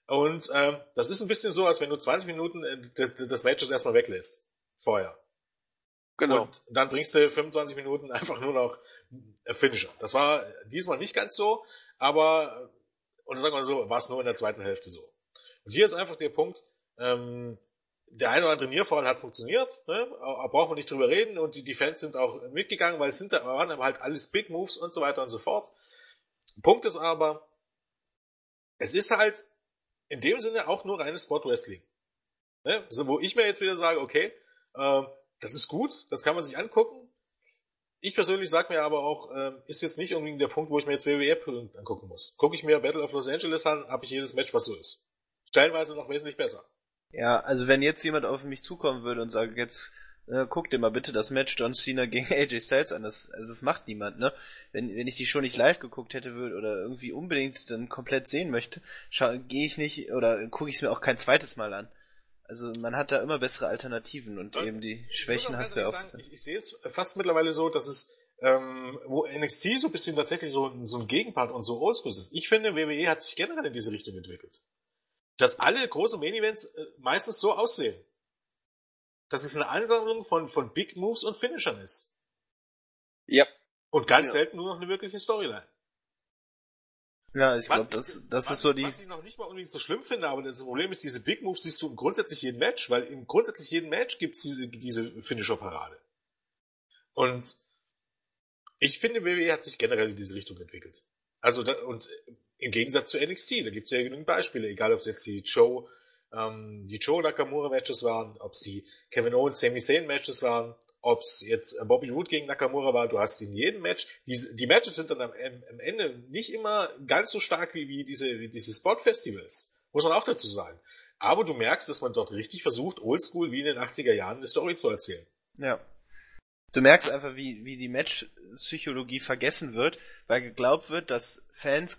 Und ähm, das ist ein bisschen so, als wenn du 20 Minuten äh, des, des Matches erstmal weglässt. Vorher. Genau. Und dann bringst du 25 Minuten einfach nur noch äh, Finisher. Das war diesmal nicht ganz so, aber, und sagen wir so, war es nur in der zweiten Hälfte so. Und hier ist einfach der Punkt, ähm, der eine oder andere Nierfall hat funktioniert, ne? brauchen wir nicht drüber reden und die, die Fans sind auch mitgegangen, weil es sind waren halt alles Big Moves und so weiter und so fort. Punkt ist aber, es ist halt in dem Sinne auch nur reines Sport Wrestling. Ne? Also, wo ich mir jetzt wieder sage, okay, äh, das ist gut, das kann man sich angucken. Ich persönlich sage mir aber auch, äh, ist jetzt nicht unbedingt der Punkt, wo ich mir jetzt WWE angucken muss. Gucke ich mir Battle of Los Angeles an, habe ich jedes Match, was so ist. Stellenweise noch wesentlich besser. Ja, also wenn jetzt jemand auf mich zukommen würde und sagt, jetzt äh, guck dir mal bitte das Match John Cena gegen AJ Styles an. Das, also das macht niemand, ne? Wenn, wenn ich die schon nicht live geguckt hätte würde oder irgendwie unbedingt dann komplett sehen möchte, gehe ich nicht oder gucke ich es mir auch kein zweites Mal an. Also man hat da immer bessere Alternativen und ja, eben die Schwächen hast du ja auch. Sagen, ich, ich sehe es fast mittlerweile so, dass es ähm, wo NXT so ein bisschen tatsächlich so, so ein Gegenpart und so oldschool ist. Ich finde, WWE hat sich generell in diese Richtung entwickelt. Dass alle großen Main Events äh, meistens so aussehen dass es eine Ansammlung von, von Big Moves und Finishern ist. Ja. Und ganz ja. selten nur noch eine wirkliche Storyline. Ja, ich glaube, das, das was, ist so die. Was ich noch nicht mal unbedingt so schlimm finde, aber das Problem ist, diese Big Moves siehst du in grundsätzlich jeden Match, weil in grundsätzlich jeden Match gibt's diese, diese Finisher-Parade. Und ich finde, WWE hat sich generell in diese Richtung entwickelt. Also, da, und im Gegensatz zu NXT, da gibt's ja genügend Beispiele, egal ob es jetzt die Joe ähm, die Joe Nakamura Matches waren, ob es die Kevin Owens Sami Zayn Matches waren, ob es jetzt Bobby Roode gegen Nakamura war, du hast in jedem Match, die, die Matches sind dann am, am, Ende nicht immer ganz so stark wie, wie diese, wie diese Spot-Festivals. Muss man auch dazu sagen. Aber du merkst, dass man dort richtig versucht, oldschool wie in den 80er Jahren eine Story zu erzählen. Ja. Du merkst einfach, wie, wie die Match-Psychologie vergessen wird, weil geglaubt wird, dass Fans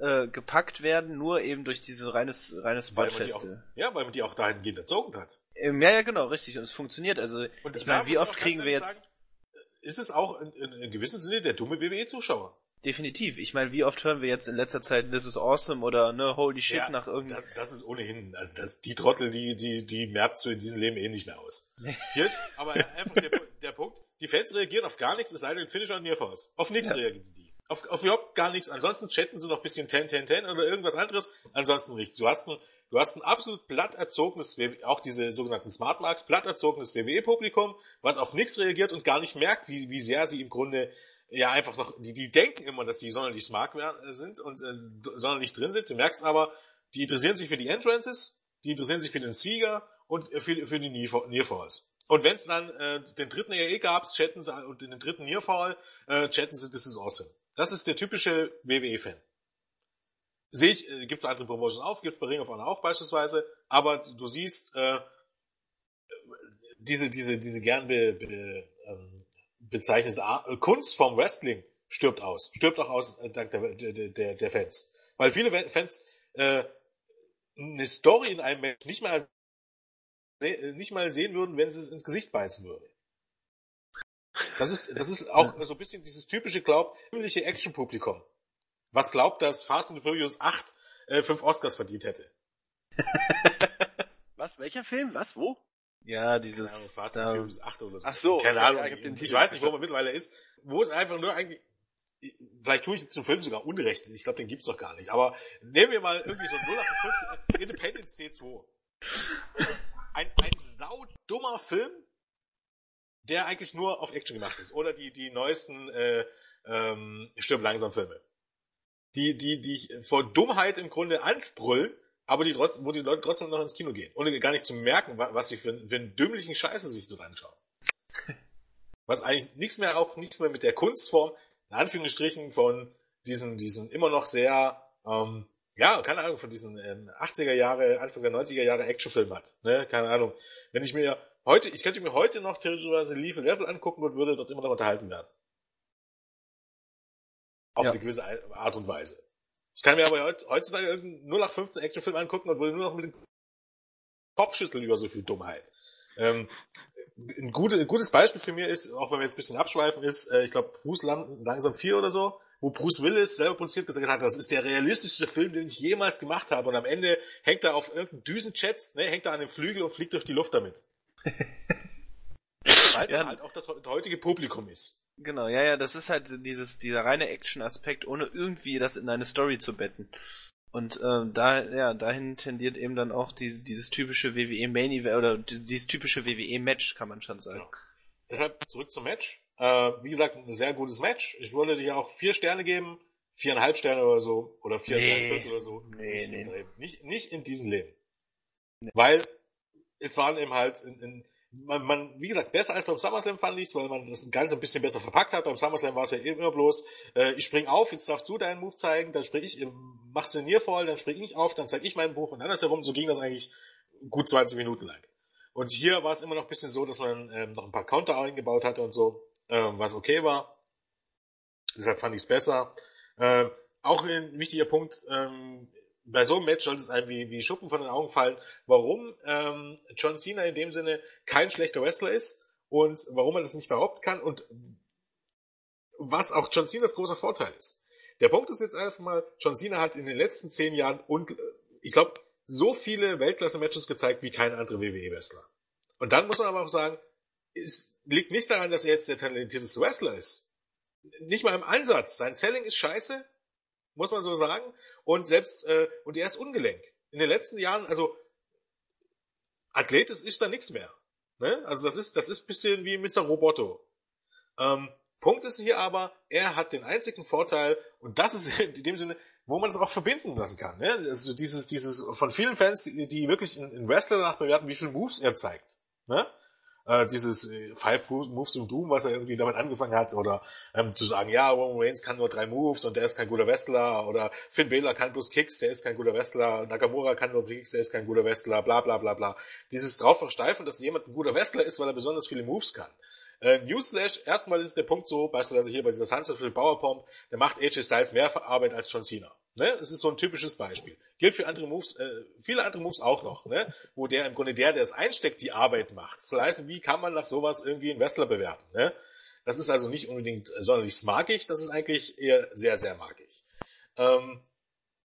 äh, gepackt werden, nur eben durch diese reines, reines Spotfeste. Ja, weil man die auch dahingehend erzogen hat. Ähm, ja, ja, genau, richtig. Und es funktioniert. Also, und ich meine, wie oft kriegen wir jetzt... Sagen, ist es auch in, in, in gewissem Sinne der dumme WWE-Zuschauer? Definitiv. Ich meine, wie oft hören wir jetzt in letzter Zeit This is awesome oder ne, holy shit ja, nach irgendeinem. Das, das ist ohnehin, also das, die Trottel, die, die, die merzt du in diesem Leben eh nicht mehr aus. Hier aber einfach der, der Punkt, die Fans reagieren auf gar nichts, es sei denn Finisher und Nearfalls. Auf nichts ja. reagieren die. Auf, auf überhaupt gar nichts. Ansonsten chatten sie noch ein bisschen 10, 10, 10 oder irgendwas anderes. Ansonsten nichts. Du hast ein, du hast ein absolut platt erzogenes, auch diese sogenannten Smart Marks, platt erzogenes WWE-Publikum, was auf nichts reagiert und gar nicht merkt, wie, wie sehr sie im Grunde ja einfach noch, die, die denken immer, dass die sonderlich smart sind und äh, sonderlich drin sind. Du merkst aber, die interessieren sich für die Entrances, die interessieren sich für den Sieger und für, für die Nearfalls. Und wenn es dann äh, den dritten EE gab, chatten sie und den dritten Nearfall, äh, chatten sie, this is awesome. Das ist der typische WWE-Fan. Sehe ich, äh, gibt andere Promotions auf, gibt es bei Ring of Honor auch beispielsweise, aber du siehst, äh, diese, diese, diese gern be, be, ähm, bezeichnete Ar äh, Kunst vom Wrestling stirbt aus. Stirbt auch aus äh, dank der, der, der, der Fans. Weil viele Fans äh, eine Story in einem Match nicht mal nicht mal sehen würden, wenn sie es ins Gesicht beißen würde. Das ist, das ist auch so ein bisschen dieses typische glaub, übliche Action-Publikum. Was glaubt, dass Fast and Furious 8 äh, fünf Oscars verdient hätte. Was? Welcher Film? Was? Wo? Ja, dieses. Keine Fast and Furious 8 oder so. Ach so. Keine okay, Ahnung. ja, ich, ich weiß nicht, wo man mittlerweile ist. Wo es einfach nur eigentlich, vielleicht tue ich zum Film sogar Unrecht. Ich glaube, den gibt's doch gar nicht. Aber nehmen wir mal irgendwie so 0815 Independence Day 2. Ein, ein saudummer Film, der eigentlich nur auf Action gemacht ist. Oder die, die neuesten äh, ähm, Stirb langsam Filme. Die, die, die vor Dummheit im Grunde ansprüllen, aber die trotzdem, wo die Leute trotzdem noch ins Kino gehen. Ohne gar nicht zu merken, was sie für, für einen dümmlichen Scheiße sich dort anschauen. Was eigentlich nichts mehr, auch nichts mehr mit der Kunstform, in Anführungsstrichen, von diesen, diesen immer noch sehr, ähm, ja, keine Ahnung, von diesen ähm, 80er Jahre, Anfang der 90er Jahre Actionfilm hat. Ne? Keine Ahnung. Wenn ich mir heute, ich könnte mir heute noch theoretisch Lethal Level angucken und würde dort immer noch unterhalten werden. Auf ja. eine gewisse Art und Weise. Ich kann mir aber heutzutage irgendeinen 0815 Actionfilm angucken und würde nur noch mit dem Kopf schütteln über so viel Dummheit. Ähm, ein, gute, ein, gutes Beispiel für mich ist, auch wenn wir jetzt ein bisschen abschweifen, ist, äh, ich glaube, Bruce Lang, langsam 4 oder so, wo Bruce Willis selber produziert gesagt hat, das ist der realistischste Film, den ich jemals gemacht habe. Und am Ende hängt er auf irgendeinem Düsenjet, ne, hängt er an dem Flügel und fliegt durch die Luft damit. Weil ja. halt auch das heutige Publikum ist. Genau, ja, ja, das ist halt dieses, dieser reine Action-Aspekt, ohne irgendwie das in eine Story zu betten. Und ähm, da, ja, dahin tendiert eben dann auch die, dieses typische WWE Main Event oder dieses typische WWE Match, kann man schon sagen. Ja. Deshalb zurück zum Match. Äh, wie gesagt, ein sehr gutes Match. Ich würde dir auch vier Sterne geben, viereinhalb Sterne oder so, oder viereinhalb nee. oder so. Nee, nicht, nee. Nicht, nicht in diesem Leben. Nee. Weil es waren eben halt in, in man, man, wie gesagt, besser als beim SummerSlam fand ich weil man das Ganze ein bisschen besser verpackt hat. Beim SummerSlam war es ja immer bloß, äh, ich spring auf, jetzt darfst du deinen Move zeigen, dann spring ich, machst den voll, dann spring ich auf, dann zeig ich meinen Move und andersherum. So ging das eigentlich gut 20 Minuten lang. Und hier war es immer noch ein bisschen so, dass man ähm, noch ein paar Counter eingebaut hatte und so, ähm, was okay war. Deshalb fand ich es besser. Ähm, auch ein wichtiger Punkt, ähm, bei so einem Match sollte es einem wie, wie Schuppen von den Augen fallen, warum ähm, John Cena in dem Sinne kein schlechter Wrestler ist und warum er das nicht behaupten kann und was auch John Cenas großer Vorteil ist. Der Punkt ist jetzt einfach mal, John Cena hat in den letzten zehn Jahren und ich glaube so viele Weltklasse-Matches gezeigt wie kein anderer WWE-Wrestler. Und dann muss man aber auch sagen, es liegt nicht daran, dass er jetzt der talentierteste Wrestler ist. Nicht mal im Ansatz. Sein Selling ist scheiße, muss man so sagen. Und selbst, äh, und er ist ungelenk. In den letzten Jahren, also athletisch ist da nichts mehr. Ne? Also das ist, das ist bisschen wie Mr. Roboto. Ähm, Punkt ist hier aber, er hat den einzigen Vorteil, und das ist in dem Sinne, wo man es auch verbinden lassen kann. Ne? Also dieses, dieses von vielen Fans, die, die wirklich in Wrestler danach bewerten, wie viele Moves er zeigt. Ne? Äh, dieses äh, Five Moves im Doom, was er irgendwie damit angefangen hat, oder ähm, zu sagen, ja, Roman Reigns kann nur drei Moves und der ist kein guter Wrestler, oder Finn Balor kann bloß Kicks, der ist kein guter Wrestler, Nakamura kann nur Kicks, der ist kein guter Wrestler, bla bla bla bla. Dieses drauf versteifen, dass jemand ein guter Wrestler ist, weil er besonders viele Moves kann. Äh, Newsflash, erstmal ist der Punkt so, beispielsweise hier bei dieser Sunset Powerpump, der macht AJ Styles mehr Arbeit als John Cena. Ne? Das ist so ein typisches Beispiel. Gilt für andere Moves, äh, viele andere Moves auch noch, ne? wo der im Grunde der, der es einsteckt, die Arbeit macht. So heißt, wie kann man nach sowas irgendwie einen Wrestler bewerten? Ne? Das ist also nicht unbedingt sonderlich smarkig, das ist eigentlich eher sehr, sehr magig. Ähm,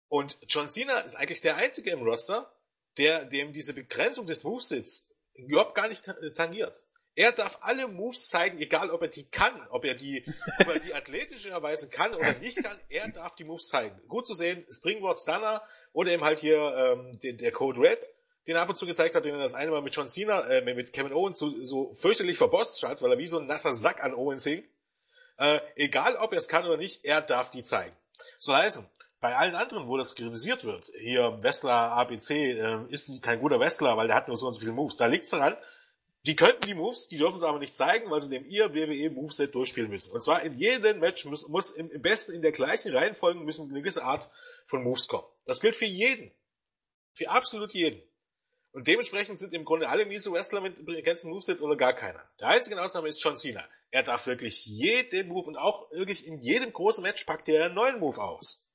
und John Cena ist eigentlich der einzige im Roster, der dem diese Begrenzung des Movesits überhaupt gar nicht tangiert. Er darf alle Moves zeigen, egal ob er die kann, ob er die, ob er die athletischerweise kann oder nicht kann. Er darf die Moves zeigen. Gut zu sehen, Springboard Stunner oder eben halt hier ähm, den, der Code Red, den er ab und zu gezeigt hat, den er das eine Mal mit John Cena, äh, mit Kevin Owens so, so fürchterlich verbosst hat, weil er wie so ein nasser Sack an Owens hing. Äh, egal ob er es kann oder nicht, er darf die zeigen. So heißen, bei allen anderen, wo das kritisiert wird, hier Wrestler ABC äh, ist kein guter Wrestler, weil der hat nur so und so viele Moves, da liegt's daran, die könnten die Moves, die dürfen es aber nicht zeigen, weil sie dem ihr WWE Moveset durchspielen müssen. Und zwar in jedem Match muss, muss im, im besten in der gleichen Reihenfolge müssen eine gewisse Art von Moves kommen. Das gilt für jeden. Für absolut jeden. Und dementsprechend sind im Grunde alle miese Wrestler mit begrenztem Moveset oder gar keiner. Der einzige Ausnahme ist John Cena. er darf wirklich jeden Move und auch wirklich in jedem großen Match packt er einen neuen Move aus.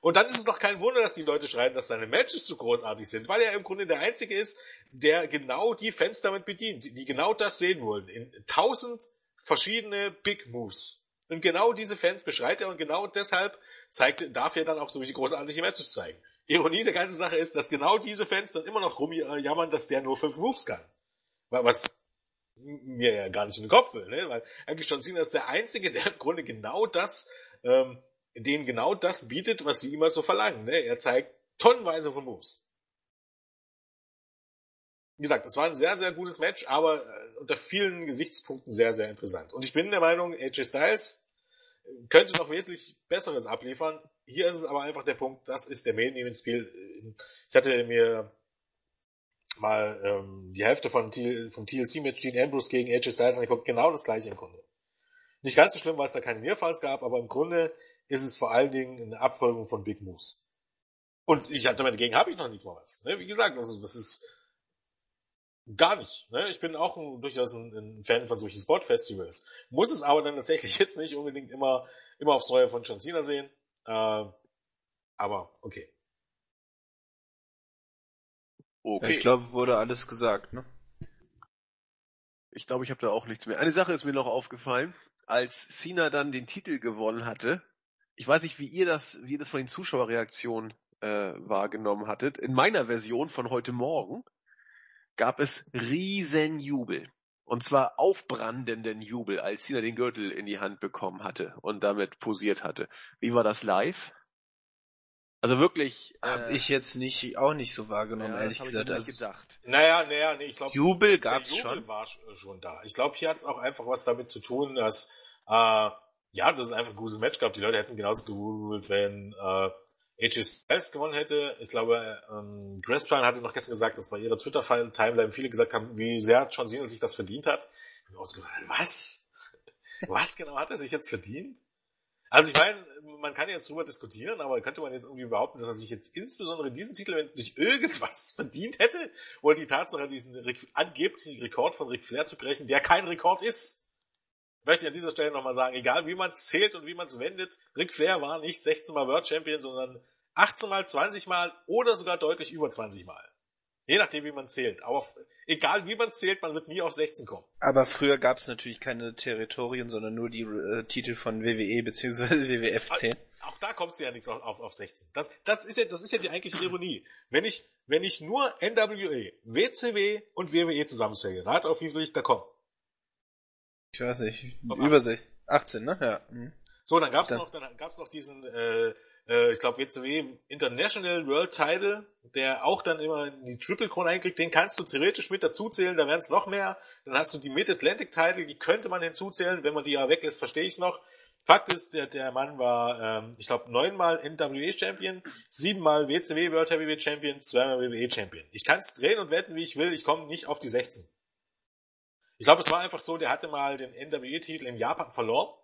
Und dann ist es doch kein Wunder, dass die Leute schreiben, dass seine Matches zu großartig sind, weil er im Grunde der Einzige ist, der genau die Fans damit bedient, die genau das sehen wollen. In tausend verschiedene Big Moves. Und genau diese Fans beschreit er und genau deshalb zeigt, darf er dann auch solche großartige Matches zeigen. Ironie der ganzen Sache ist, dass genau diese Fans dann immer noch rumjammern, dass der nur fünf Moves kann. Was mir ja gar nicht in den Kopf will, ne? Weil eigentlich schon Cena ist der Einzige, der im Grunde genau das ähm, denen genau das bietet, was sie immer so verlangen. Ne? Er zeigt tonnenweise von Moves. Wie gesagt, es war ein sehr, sehr gutes Match, aber äh, unter vielen Gesichtspunkten sehr, sehr interessant. Und ich bin der Meinung, AJ Styles könnte noch wesentlich Besseres abliefern. Hier ist es aber einfach der Punkt, das ist der Main Event Spiel. Ich hatte mir mal ähm, die Hälfte von, vom TLC-Match Dean Ambrose gegen AJ Styles angeguckt, genau das gleiche im Grunde. Nicht ganz so schlimm, weil es da keine Nearfalls gab, aber im Grunde ist es vor allen Dingen eine Abfolgung von Big Moves. Und ich hatte dagegen habe ich noch nicht mal was. Ne? Wie gesagt, also das ist gar nicht. Ne? Ich bin auch ein, durchaus ein, ein, Fan von solchen Spot-Festivals. Muss es aber dann tatsächlich jetzt nicht unbedingt immer, immer aufs Neue von John Cena sehen. Äh, aber okay. Okay. Ich glaube, wurde alles gesagt, ne? Ich glaube, ich habe da auch nichts mehr. Eine Sache ist mir noch aufgefallen. Als Cena dann den Titel gewonnen hatte, ich weiß nicht, wie ihr das, wie ihr das von den Zuschauerreaktionen äh, wahrgenommen hattet. In meiner Version von heute Morgen gab es riesen Jubel. Und zwar aufbrandenden Jubel, als Sina den Gürtel in die Hand bekommen hatte und damit posiert hatte. Wie war das live? Also wirklich. Hab äh, ich jetzt nicht, auch nicht so wahrgenommen, ja, ehrlich gesagt. Also, gedacht. Naja, naja, nee, ich glaube. Jubel gab's Jubel schon. war schon da. Ich glaube, hier hat's auch einfach was damit zu tun, dass äh, ja, das ist einfach ein gutes Match gehabt. Die Leute hätten genauso gejubelt, wenn äh, Styles gewonnen hätte. Ich glaube, ähm, Grace Ryan hatte noch gestern gesagt, dass bei ihrer Twitter-Timeline viele gesagt haben, wie sehr John Cena sich das verdient hat. Ich habe ausgedacht, was? was genau hat er sich jetzt verdient? Also ich meine, man kann jetzt drüber diskutieren, aber könnte man jetzt irgendwie behaupten, dass er sich jetzt insbesondere diesen Titel durch irgendwas verdient hätte? Oder die Tatsache, diesen angeblichen Rekord von Ric Flair zu brechen, der kein Rekord ist? Möchte ich an dieser Stelle nochmal sagen, egal wie man es zählt und wie man es wendet, Ric Flair war nicht 16 Mal World Champion, sondern 18 Mal, 20 Mal oder sogar deutlich über 20 Mal. Je nachdem, wie man zählt. Aber egal wie man zählt, man wird nie auf 16 kommen. Aber früher gab es natürlich keine Territorien, sondern nur die äh, Titel von WWE bzw. WWF 10. Auch da kommst du ja nichts auf, auf, auf 16. Das, das, ist ja, das ist ja die eigentliche Ironie. Wenn ich, wenn ich nur NWA, WCW und WWE zusammenzähle, rat auf wie viel ich da komme. Ich weiß nicht, über 6, 18, ne? Ja. Mhm. So, dann gab's dann. noch, dann gab's noch diesen, äh, äh, ich glaube WCW International World Title, der auch dann immer in die Triple Crown einkriegt, den kannst du theoretisch mit dazuzählen, da wären es noch mehr. Dann hast du die Mid-Atlantic Title, die könnte man hinzuzählen, wenn man die ja weglässt, verstehe ich noch. Fakt ist, der, der Mann war, ähm, ich glaube, neunmal NWA Champion, siebenmal WCW World Heavyweight Champion, zweimal WWE Champion. Ich kann es drehen und wetten, wie ich will, ich komme nicht auf die 16. Ich glaube, es war einfach so, der hatte mal den NWE-Titel in Japan verloren.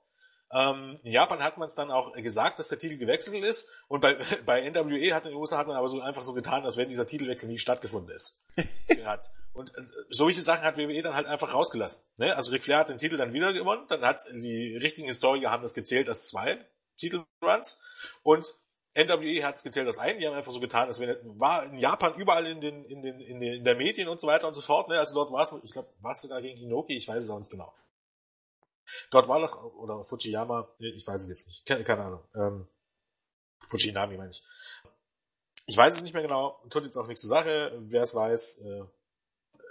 Ähm, in Japan hat man es dann auch gesagt, dass der Titel gewechselt ist. Und bei, bei NWE hat in den USA hat man aber so einfach so getan, als wenn dieser Titelwechsel nie stattgefunden ist. hat. Und äh, solche Sachen hat WWE dann halt einfach rausgelassen. Ne? Also Ric Flair hat den Titel dann wieder gewonnen. Dann hat die richtigen Historiker haben das gezählt als zwei Titelruns. Und NWE hat es gezählt als einen, die haben einfach so getan, als wenn war in Japan überall in den, in den, in den, in der Medien und so weiter und so fort, ne? Also dort war es, ich glaube, war es sogar gegen Inoki, ich weiß es auch nicht genau. Dort war noch, oder Fujiyama, ich weiß es jetzt nicht, keine, keine Ahnung. Ähm, Fujinami meine ich. Ich weiß es nicht mehr genau, tut jetzt auch nichts zur Sache, wer es weiß, äh,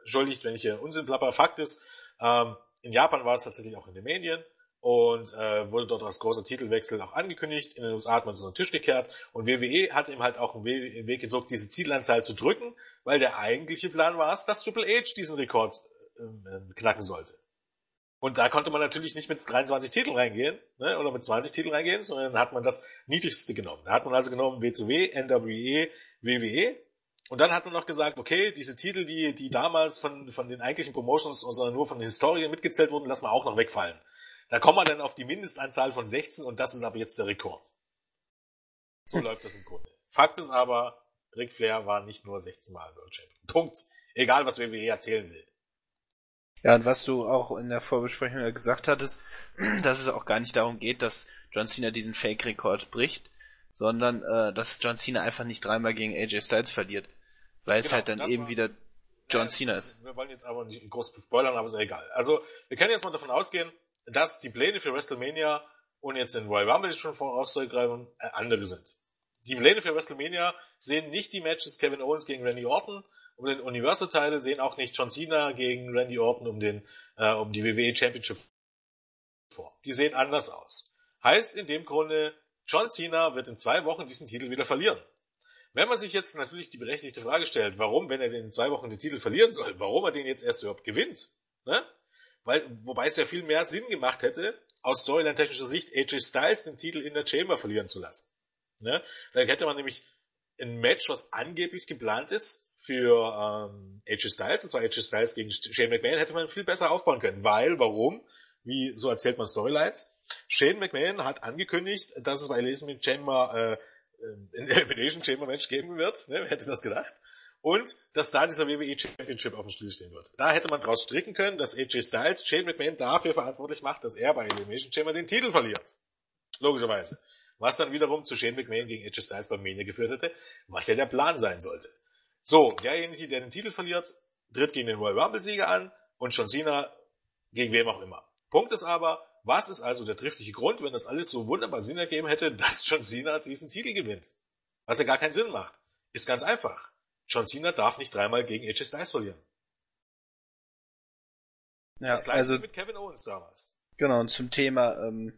entschuldigt, wenn ich hier Unsinn plapper. Fakt ist, ähm, in Japan war es tatsächlich auch in den Medien und äh, wurde dort als großer Titelwechsel auch angekündigt. In den USA hat man so einen Tisch gekehrt und WWE hat ihm halt auch einen Weg gesucht, diese Titelanzahl zu drücken, weil der eigentliche Plan war es, dass Triple H diesen Rekord äh, knacken sollte. Und da konnte man natürlich nicht mit 23 Titeln reingehen, ne, oder mit 20 Titeln reingehen, sondern dann hat man das niedrigste genommen. Da hat man also genommen WCW, NWE, WWE. Und dann hat man noch gesagt, okay, diese Titel, die, die damals von, von den eigentlichen Promotions, sondern nur von den Historien mitgezählt wurden, lassen wir auch noch wegfallen. Da kommen wir dann auf die Mindestanzahl von 16 und das ist aber jetzt der Rekord. So läuft das im Grunde. Fakt ist aber, Ric Flair war nicht nur 16 Mal World Champion. Punkt. Egal, was WWE erzählen will. Ja, und was du auch in der Vorbesprechung gesagt hattest, dass es auch gar nicht darum geht, dass John Cena diesen Fake-Rekord bricht, sondern äh, dass John Cena einfach nicht dreimal gegen AJ Styles verliert. Weil es Genau, halt dann eben war- wieder John Cena ist. Wir wollen jetzt aber nicht groß spoilern, aber ist ja egal. Also, wir können jetzt mal davon ausgehen, dass die Pläne für WrestleMania und jetzt in Royal Rumble schon vorauszugreifen, äh, andere sind. Die Pläne für WrestleMania sehen nicht die Matches Kevin Owens gegen Randy Orton um den Universal Title, sehen auch nicht John Cena gegen Randy Orton um den äh, um die WWE Championship vor. Die sehen anders aus. Heißt in dem Grunde, John Cena wird in zwei Wochen diesen Titel wieder verlieren. Wenn man sich jetzt natürlich die berechtigte Frage stellt, warum, wenn er den in zwei Wochen den Titel verlieren soll, warum er den jetzt erst überhaupt gewinnt, ne? Weil, wobei es ja viel mehr Sinn gemacht hätte, aus Storyline-technischer Sicht AJ Styles den Titel in der Chamber verlieren zu lassen. Ne? Da hätte man nämlich ein Match, was angeblich geplant ist für ähm, AJ Styles, und zwar AJ Styles gegen Shane McMahon, hätte man viel besser aufbauen können. Weil, warum? Wie, so erzählt man Storylines. Shane McMahon hat angekündigt, dass es bei Elimination Chamber äh, ein Elimination Chamber Match geben wird. Ne? Wer hätte das gedacht? Und dass da dieser WWE Championship auf dem Spiel stehen wird. Da hätte man draus stricken können, dass AJ Styles Shane McMahon dafür verantwortlich macht, dass er bei Elimination Chamber den Titel verliert. Logischerweise. Was dann wiederum zu Shane McMahon gegen AJ Styles bei Mania geführt hätte, was ja der Plan sein sollte. So, derjenige, der den Titel verliert, tritt gegen den Royal Rumble Sieger an und John Cena gegen wem auch immer. Punkt ist aber, was ist also der triftige Grund, wenn das alles so wunderbar Sinn ergeben hätte, dass John Cena diesen Titel gewinnt? Was ja gar keinen Sinn macht. Ist ganz einfach. John Cena darf nicht dreimal gegen AJ Styles verlieren. Ja, das gleiche also mit Kevin Owens damals. Genau, und zum Thema, ähm,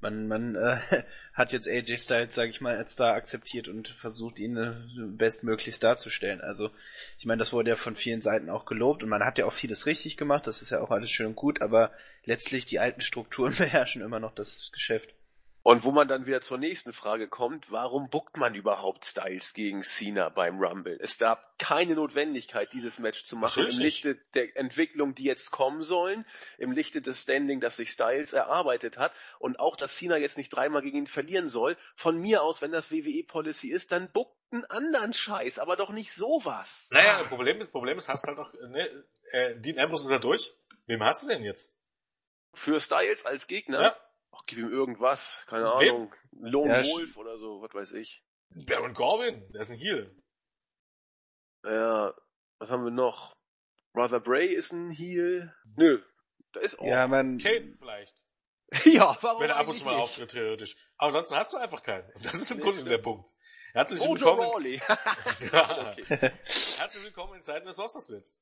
man, man äh, hat jetzt AJ Styles, sage ich mal, als Star akzeptiert und versucht, ihn äh, bestmöglichst darzustellen. Also, ich meine, das wurde ja von vielen Seiten auch gelobt und man hat ja auch vieles richtig gemacht, das ist ja auch alles schön und gut, aber letztlich die alten Strukturen beherrschen immer noch das Geschäft. Und wo man dann wieder zur nächsten Frage kommt, warum buckt man überhaupt Styles gegen Cena beim Rumble? Es gab keine Notwendigkeit, dieses Match zu machen Natürlich im Lichte der Entwicklung, die jetzt kommen sollen, im Lichte des Standing, das sich Styles erarbeitet hat und auch, dass Cena jetzt nicht dreimal gegen ihn verlieren soll. Von mir aus, wenn das WWE-Policy ist, dann buckt einen anderen Scheiß, aber doch nicht sowas. Naja, Problem ist, Problem ist, hast halt noch, ne, äh, Dean Ambrose ist ja durch. Wem hast du denn jetzt? Für Styles als Gegner? Ja. Ach, gib ihm irgendwas, keine Wem? Ahnung, Lone Ja, Wolf oder so, was weiß ich. Baron Corbin, der ist ein Heel. Ja, was haben wir noch? Brother Bray ist ein Heel. Nö, da ist auch. Ja, man, Kane vielleicht. ja warum Wenn er ab und zu mal auftritt, theoretisch. Aber ansonsten hast du einfach keinen. Und das ist im Nee, Grunde der Punkt. Herzlich Mojo willkommen, Rawley. Ja. okay. Herzlich willkommen in Zeiten des Rostersplits.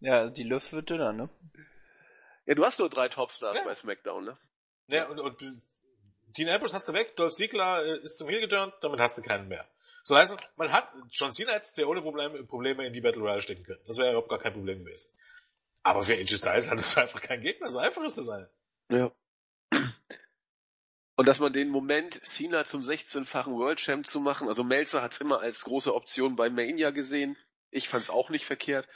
ja, die Luft wird dünner, ne? Ja, du hast nur drei Topstars Ja. bei SmackDown, ne? Ne, und, und Dean Ambrose hast du weg, Dolph Ziggler äh, ist zum Heel geturnt, damit hast du keinen mehr. So heißt, man hat, John Cena hätte ja ohne Probleme, Probleme in die Battle Royale stecken können. Das wäre überhaupt gar kein Problem gewesen. Aber für AJ Styles hattest du einfach keinen Gegner, so einfach ist das halt. Ja. Und dass man den Moment, Cena zum 16-fachen World Champ zu machen, also Melzer hat's immer als große Option bei Mania gesehen. Ich fand's auch nicht verkehrt.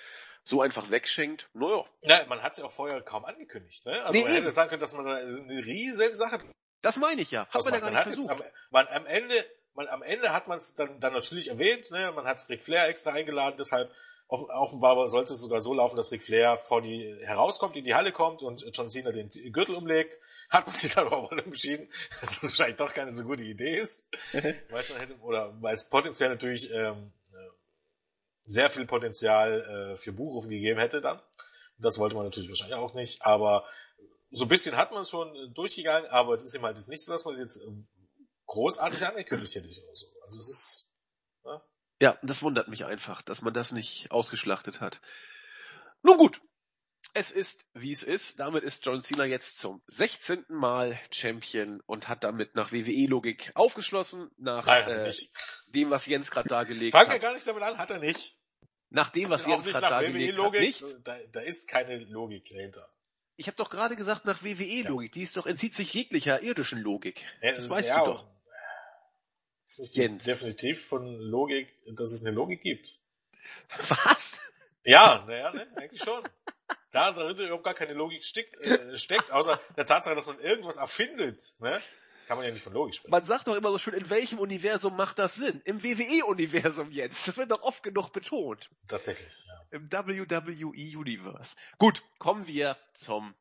So einfach wegschenkt. Naja, Ja, man hat es ja auch vorher kaum angekündigt, ne? Also Nee, man hätte eben. sagen können, dass man da eine riesen Sache das meine ich ja. Hat draus man ja gar Man nicht hat jetzt versucht. am, man, am Ende, man, am Ende hat man es dann, dann natürlich erwähnt, ne? Man hat Ric Flair extra eingeladen, deshalb off- offenbar sollte es sogar so laufen, dass Ric Flair vor die herauskommt, in die Halle kommt und John Cena den Gürtel umlegt. Hat man sich dann aber entschieden, dass das wahrscheinlich doch keine so gute Idee ist. weil es dann hätte, oder weil es potenziell natürlich ähm, äh, sehr viel Potenzial äh, für Buchrufe gegeben hätte dann. Das wollte man natürlich wahrscheinlich auch nicht, aber so ein bisschen hat man es schon äh, durchgegangen, aber es ist eben halt jetzt nicht so, dass man es jetzt ähm, großartig angekündigt hätte oder so. Also es ist, Ja, das wundert mich einfach, dass man das nicht ausgeschlachtet hat. Nun gut. Es ist, wie es ist. Damit ist John Cena jetzt zum 16. Mal Champion und hat damit nach WWE-Logik aufgeschlossen, nach nein, er äh, nicht. Dem, was Jens gerade dargelegt wir hat. gar nicht damit an, hat er nicht. Nach dem, was Jens gerade nach dargelegt hat. WWE-Logik, Nicht? da, da ist keine Logik dahinter. Ich habe doch gerade gesagt nach WWE-Logik. Die ist doch entzieht sich jeglicher irdischen Logik. Ja, das ist- weißt ja, du doch. Ist nicht Jens. definitiv von Logik, dass es eine Logik gibt. Was? Ja, naja, ne, eigentlich schon. Da darin überhaupt gar keine Logik steckt, äh, steckt, außer der Tatsache, dass man irgendwas erfindet. Ne? Kann man ja nicht von Logik sprechen. Man sagt doch immer so schön, in welchem Universum macht das Sinn? Im WWE-Universum jetzt. Das wird doch oft genug betont. Tatsächlich, ja. Im WWE Universe. Gut, kommen wir zum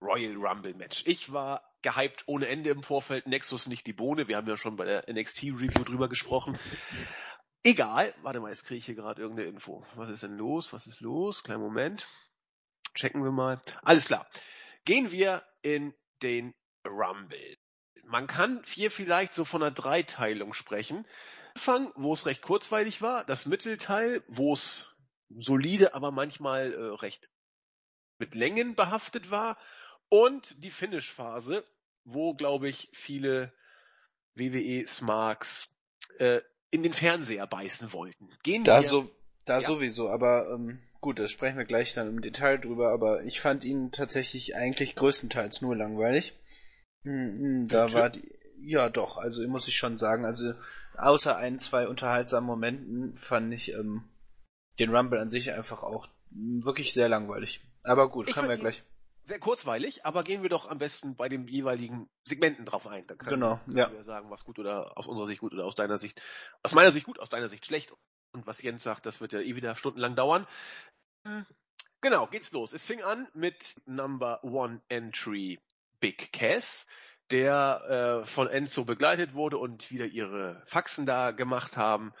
Royal Rumble Match. Ich war gehypt ohne Ende im Vorfeld. Nexus nicht die Bohne. Wir haben ja schon bei der NXT Review drüber gesprochen. Egal. Warte mal, jetzt kriege ich hier gerade irgendeine Info. Was ist denn los? Was ist los? Kleinen Moment. Checken wir mal. Alles klar. Gehen wir in den Rumble. Man kann hier vielleicht so von einer Dreiteilung sprechen. Anfang, wo es recht kurzweilig war, das Mittelteil, wo es solide, aber manchmal äh, recht mit Längen behaftet war und die Finish-Phase, wo, glaube ich, viele WWE Smarks äh, in den Fernseher beißen wollten. Gehen Da wir so, da Ja. sowieso, aber ähm, gut, das sprechen wir gleich dann im Detail drüber, aber ich fand ihn tatsächlich eigentlich größtenteils nur langweilig. Hm, hm, Da Bitte? war die, ja doch, also muss ich schon sagen, also außer ein, zwei unterhaltsamen Momenten fand ich ähm, den Rumble an sich einfach auch wirklich sehr langweilig. Aber gut, Ich können wir gleich. sehr kurzweilig, aber gehen wir doch am besten bei den jeweiligen Segmenten drauf ein. Dann können Genau, wir ja. sagen, was gut oder aus unserer Sicht gut oder aus deiner Sicht, aus meiner Sicht gut, aus deiner Sicht schlecht. Und was Jens sagt, das wird ja eh wieder stundenlang dauern. Hm, Genau, geht's los. Es fing an mit Number One Entry Big Cass, der äh, von Enzo begleitet wurde und wieder ihre Faxen da gemacht haben.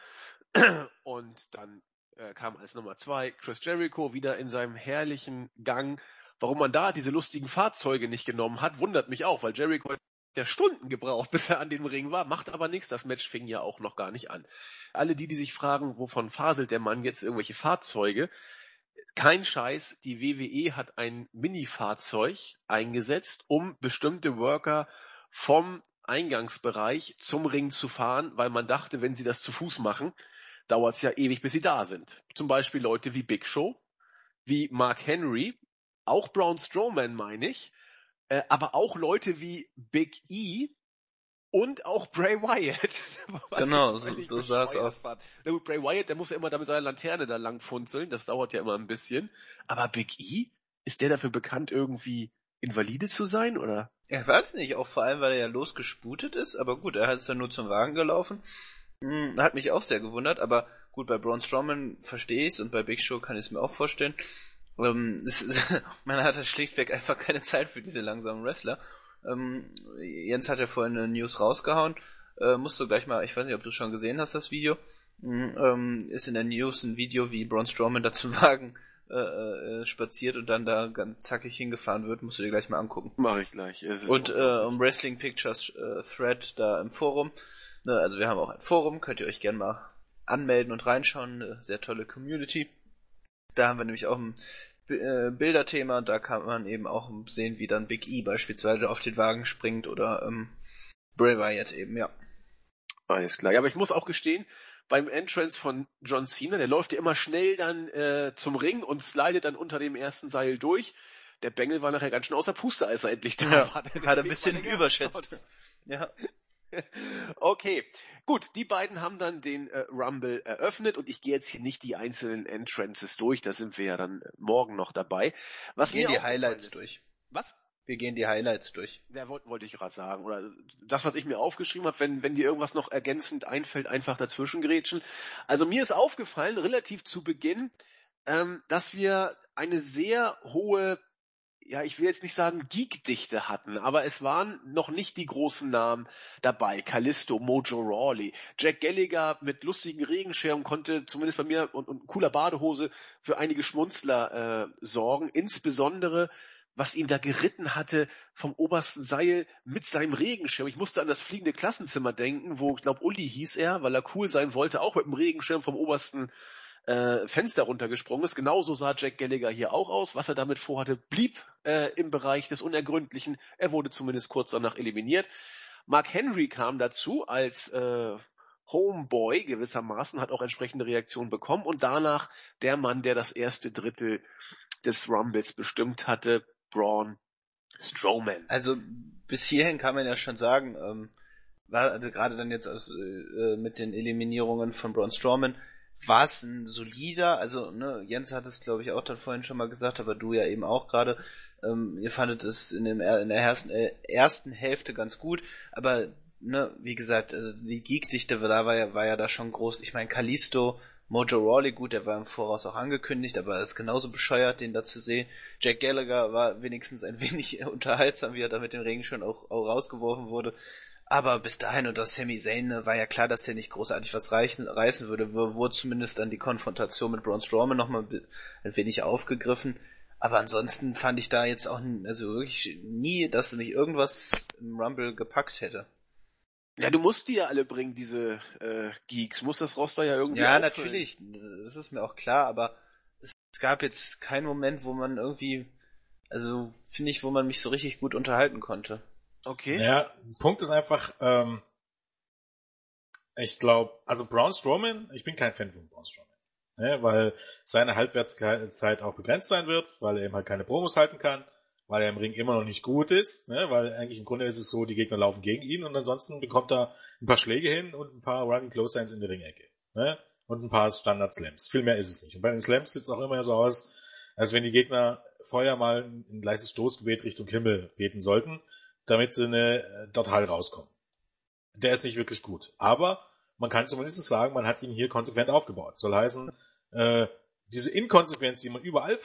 Und dann äh, kam als Nummer zwei Chris Jericho wieder in seinem herrlichen Gang. Warum man da diese lustigen Fahrzeuge nicht genommen hat, wundert mich auch, weil Jericho hat ja Stunden gebraucht, bis er an dem Ring war, macht aber nichts, das Match fing ja auch noch gar nicht an. Alle die, die sich fragen, wovon faselt der Mann jetzt irgendwelche Fahrzeuge, kein Scheiß, die WWE hat ein Mini-Fahrzeug eingesetzt, um bestimmte Worker vom Eingangsbereich zum Ring zu fahren, weil man dachte, wenn sie das zu Fuß machen, dauert es ja ewig, bis sie da sind. Zum Beispiel Leute wie Big Show, wie Mark Henry, auch Braun Strowman meine ich, äh, aber auch Leute wie Big E und auch Bray Wyatt. Genau, so- so sah es aus. Na gut, Bray Wyatt, der muss ja immer da mit seiner Lanterne da lang funzeln, das dauert ja immer ein bisschen. Aber Big E, ist der dafür bekannt, irgendwie invalide zu sein, oder? Er weiß nicht, auch vor allem, weil er ja losgesputet ist, aber gut, er hat es dann nur zum Wagen gelaufen. Hm, hat mich auch sehr gewundert, aber gut, bei Braun Strowman verstehe ich es und bei Big Show kann ich es mir auch vorstellen. Ähm, es man hat da schlichtweg einfach keine Zeit für diese langsamen Wrestler. Ähm, Jens hat ja vorhin eine News rausgehauen. Äh, musst du gleich mal, ich weiß nicht, ob du schon gesehen hast, das Video. Hm, ähm, ist in der News ein Video, wie Braun Strowman da zum Wagen äh, äh, spaziert und dann da ganz zackig hingefahren wird. Musst du dir gleich mal angucken. Mache ich gleich. Und äh, um Wrestling Pictures äh, Thread da im Forum. Ne, also wir haben auch ein Forum, könnt ihr euch gerne mal anmelden und reinschauen. Eine sehr tolle Community. Da haben wir nämlich auch ein äh, Bilderthema. Da kann man eben auch sehen, wie dann Big E beispielsweise auf den Wagen springt oder ähm, Bray Wyatt eben, ja. Alles klar. Ja, aber ich muss auch gestehen, beim Entrance von John Cena, der läuft ja immer schnell dann äh, zum Ring und slidet dann unter dem ersten Seil durch. Der Bengel war nachher ganz schön außer Puste, als er endlich da Ja, war. Hat er ein bisschen überschätzt. Ja. Okay, gut, die beiden haben dann den äh, Rumble eröffnet und ich gehe jetzt hier nicht die einzelnen Entrances durch, da sind wir ja dann äh, morgen noch dabei. Was Wir gehen die Highlights ist- durch. Was? Wir gehen die Highlights durch. Ja, wollte wollte ich gerade sagen. Oder das, was ich mir aufgeschrieben habe, wenn, wenn dir irgendwas noch ergänzend einfällt, einfach dazwischen grätschen. Also mir ist aufgefallen, relativ zu Beginn, ähm, dass wir eine sehr hohe, ja, ich will jetzt nicht sagen Geek-Dichte hatten, aber es waren noch nicht die großen Namen dabei. Callisto, Mojo Rawley, Jack Gallagher mit lustigen Regenschirmen konnte zumindest bei mir und, und cooler Badehose für einige Schmunzler äh, sorgen. Insbesondere was ihn da geritten hatte vom obersten Seil mit seinem Regenschirm. Ich musste an das fliegende Klassenzimmer denken, wo, ich glaube, Uli hieß er, weil er cool sein wollte, auch mit dem Regenschirm vom obersten äh, Fenster runtergesprungen ist. Genauso sah Jack Gallagher hier auch aus. Was er damit vorhatte, blieb äh, im Bereich des Unergründlichen. Er wurde zumindest kurz danach eliminiert. Mark Henry kam dazu als äh, Homeboy gewissermaßen, hat auch entsprechende Reaktionen bekommen und danach der Mann, der das erste Drittel des Rumbles bestimmt hatte, Braun Strowman. Also bis hierhin kann man ja schon sagen, ähm, war also gerade dann jetzt aus, äh, mit den Eliminierungen von Braun Strowman, war es ein solider, also ne, Jens hat es glaube ich auch dann vorhin schon mal gesagt, aber du ja eben auch gerade, ähm, ihr fandet es in, dem, in der ersten, äh, ersten Hälfte ganz gut, aber ne, wie gesagt, also die Geek-Dichte da war ja, war ja da schon groß. Ich meine, Kalisto, Mojo Rawley, gut, der war im Voraus auch angekündigt, aber er ist genauso bescheuert, den da zu sehen. Jack Gallagher war wenigstens ein wenig unterhaltsam, wie er da mit dem Regenschirm auch, auch rausgeworfen wurde. Aber bis dahin unter Sami Zayn ne, war ja klar, dass der nicht großartig was reichen, reißen würde. Wurde zumindest dann die Konfrontation mit Braun Strowman nochmal ein wenig aufgegriffen. Aber ansonsten fand ich da jetzt auch also wirklich nie, dass mich irgendwas im Rumble gepackt hätte. Ja, du musst die ja alle bringen, diese äh, Geeks. Muss das Roster ja irgendwie Ja, auffüllen. natürlich. Das ist mir auch klar, aber es, es gab jetzt keinen Moment, wo man irgendwie, also finde ich, wo man mich so richtig gut unterhalten konnte. Okay. Ja, Punkt ist einfach, ähm, ich glaube, also Braun Strowman, ich bin kein Fan von Braun Strowman. Ne, weil seine Halbwertszeit auch begrenzt sein wird, weil er eben halt keine Promos halten kann, weil er im Ring immer noch nicht gut ist, ne, weil eigentlich im Grunde ist es so, die Gegner laufen gegen ihn und ansonsten bekommt er ein paar Schläge hin und ein paar Running Close Signs in der Ringecke. Ne, und ein paar Standard Slams. Viel mehr ist es nicht. Und bei den Slams sieht es auch immer so aus, als wenn die Gegner vorher mal ein leises Stoßgebet Richtung Himmel beten sollten damit sie eine, äh, dort heil rauskommen. Der ist nicht wirklich gut. Aber man kann zumindest sagen, man hat ihn hier konsequent aufgebaut. Soll heißen, äh, diese Inkonsequenz, die man überall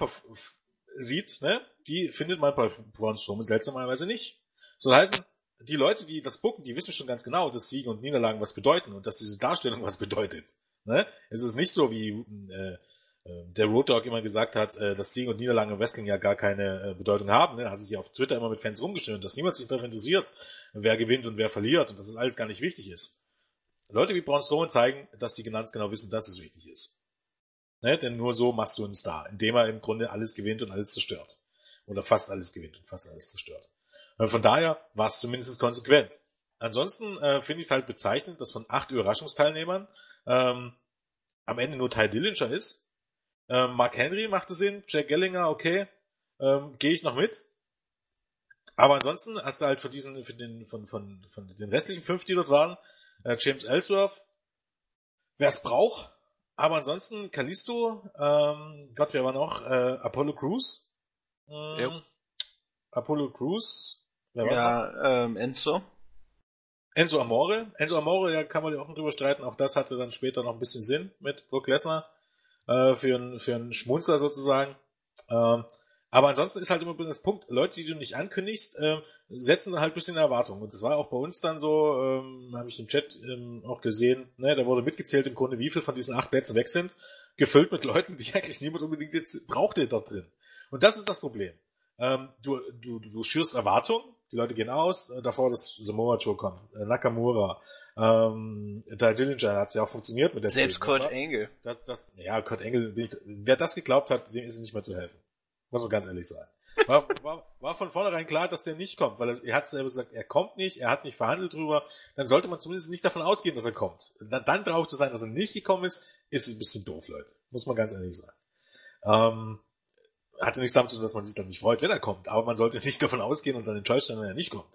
sieht, ne, die findet man bei Braun Strowman seltsamerweise nicht. Soll heißen, die Leute, die das bucken, die wissen schon ganz genau, dass Siegen und Niederlagen was bedeuten und dass diese Darstellung was bedeutet. Ne? Es ist nicht so wie äh, der Road Dog immer gesagt hat, äh, dass Sieg und Niederlage im Wrestling ja gar keine äh, Bedeutung haben. Er hat sich ja auf Twitter immer mit Fans rumgestöhnt, dass niemand sich dafür interessiert, wer gewinnt und wer verliert und dass es alles gar nicht wichtig ist. Leute wie Braun Strowman zeigen, dass die ganz genau wissen, dass es wichtig ist. Ne? Denn nur so machst du einen Star, indem er im Grunde alles gewinnt und alles zerstört. Oder fast alles gewinnt und fast alles zerstört. Von daher war es zumindest konsequent. Ansonsten äh, finde ich es halt bezeichnend, dass von acht Überraschungsteilnehmern ähm, am Ende nur Ty Dillinger ist, ähm, Mark Henry machte Sinn, Jack Gellinger, okay, ähm, gehe ich noch mit. Aber ansonsten hast du halt von diesen, von den, von, von, von den restlichen fünf, die dort waren, äh, James Ellsworth, wer es braucht, aber ansonsten Kalisto, ähm, Gott, wer war noch? Äh, Apollo Crews. Ähm, ja. Apollo Crews. Wer war ja, ähm, Enzo. Enzo Amore. Enzo Amore, ja, kann man ja auch drüber streiten. Auch das hatte dann später noch ein bisschen Sinn mit Brock Lesnar äh, für, einen, für einen Schmunzler sozusagen. Ähm, aber ansonsten ist halt immer das Punkt, Leute, die du nicht ankündigst, äh, setzen halt ein bisschen Erwartungen. Und das war auch bei uns dann so, ähm, habe ich im Chat ähm, auch gesehen, ne, da wurde mitgezählt im Grunde, wie viel von diesen acht Plätzen weg sind, gefüllt mit Leuten, die eigentlich niemand unbedingt jetzt brauchte dort drin. Und das ist das Problem. Ähm, du, du, du schürst Erwartungen, die Leute gehen aus, äh, davor dass Samoa Joe kommt, äh, Nakamura, ähm, da Dillinger hat es ja auch funktioniert mit der Selbst Kurt war, Engel. Das, das, ja, Kurt Engel, wer das geglaubt hat, dem ist nicht mehr zu helfen. Muss man ganz ehrlich sagen. War, war, war von vornherein klar, dass der nicht kommt, weil er, er hat selber gesagt, er kommt nicht, er hat nicht verhandelt drüber, dann sollte man zumindest nicht davon ausgehen, dass er kommt. Dann, dann braucht es sein, dass er nicht gekommen ist, ist ein bisschen doof, Leute. Muss man ganz ehrlich sagen. Ähm, hatte nichts damit zu tun, dass man sich dann nicht freut, wenn er kommt, aber man sollte nicht davon ausgehen und dann enttäuscht sein, wenn er nicht kommt.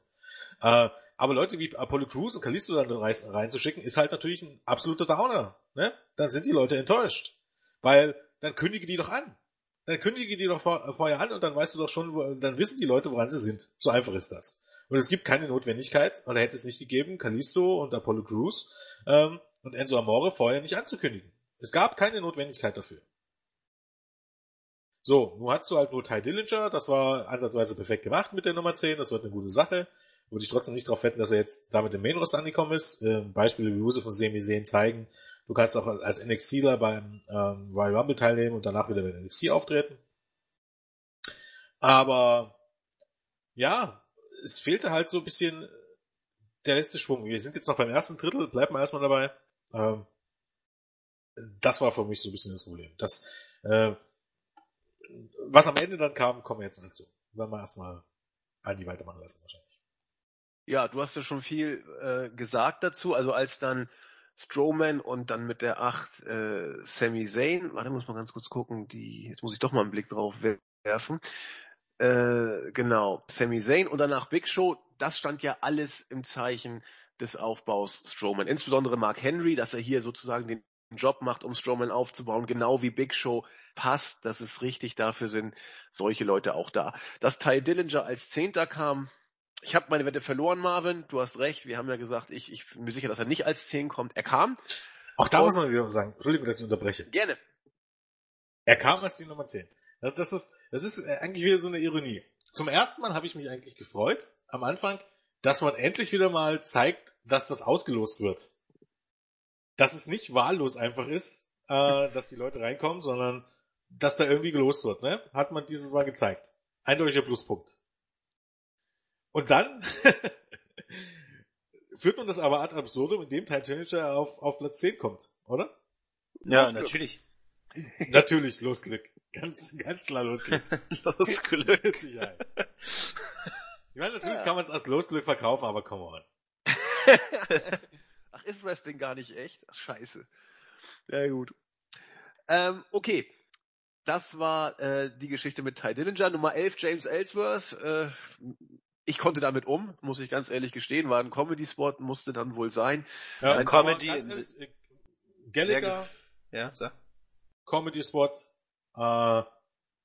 Äh, aber Leute wie Apollo Crews und Kalisto dann reinzuschicken, ist halt natürlich ein absoluter Downer. Ne? Dann sind die Leute enttäuscht. Weil dann kündige die doch an. Dann kündige die doch vor, vorher an und dann weißt du doch schon, dann wissen die Leute, woran sie sind. So einfach ist das. Und es gibt keine Notwendigkeit, oder hätte es nicht gegeben, Kalisto und Apollo Crews ähm, und Enzo Amore vorher nicht anzukündigen. Es gab keine Notwendigkeit dafür. So, nun hast du halt nur Ty Dillinger, das war ansatzweise perfekt gemacht mit der Nummer 10, das wird eine gute Sache würde ich trotzdem nicht darauf wetten, dass er jetzt damit im Main Roster angekommen ist. Ähm, Beispiele wie Josef und Semi sehen zeigen, du kannst auch als NXTler beim ähm, Royal Rumble teilnehmen und danach wieder bei NXT auftreten. Aber ja, es fehlte halt so ein bisschen der letzte Schwung. Wir sind jetzt noch beim ersten Drittel, bleibt mal erstmal dabei. Ähm, das war für mich so ein bisschen das Problem. Das, äh, was am Ende dann kam, kommen wir jetzt noch dazu. Werden wir erstmal Andi weitermachen lassen wahrscheinlich. Ja, du hast ja schon viel äh, gesagt dazu. Also als dann Strowman und dann mit der 8 äh, Sami Zayn, warte, muss mal ganz kurz gucken, die, jetzt muss ich doch mal einen Blick drauf werfen. Äh, genau, Sami Zayn und danach Big Show, das stand ja alles im Zeichen des Aufbaus Strowman. Insbesondere Mark Henry, dass er hier sozusagen den Job macht, um Strowman aufzubauen, genau wie Big Show passt. Das ist richtig, dafür sind solche Leute auch da. Dass Ty Dillinger als Zehnter kam, ich habe meine Wette verloren, Marvin. Du hast recht. Wir haben ja gesagt, ich, ich bin mir sicher, dass er nicht als 10 kommt. Er kam. Auch da Und, muss man wieder sagen, Entschuldigung, dass ich unterbreche. Gerne. Er kam als die Nummer 10. Das, das, ist, das ist eigentlich wieder so eine Ironie. Zum ersten Mal habe ich mich eigentlich gefreut, am Anfang, dass man endlich wieder mal zeigt, dass das ausgelost wird. Dass es nicht wahllos einfach ist, äh, dass die Leute reinkommen, sondern dass da irgendwie gelost wird. Ne? Hat man dieses Mal gezeigt. Eindeutiger Pluspunkt. Und dann führt man das aber ad absurdum, indem Titanic auf, auf Platz 10 kommt, oder? Ja, Los natürlich. natürlich, Losglück. Ganz, ganz klar Losglück. Losglück. ich meine, natürlich ja. kann man es als Losglück verkaufen, aber come on. Ach, ist Wrestling gar nicht echt? Ach, scheiße. Ja, gut. Ähm, okay. Das war äh, die Geschichte mit Ty Dillinger. Nummer 11, James Ellsworth. Äh, ich konnte damit um, muss ich ganz ehrlich gestehen, war ein Comedy-Spot, musste dann wohl sein. Ja, ein Comedy, ehrlich, äh, Gallagher, ja, so. Comedy-Spot, äh,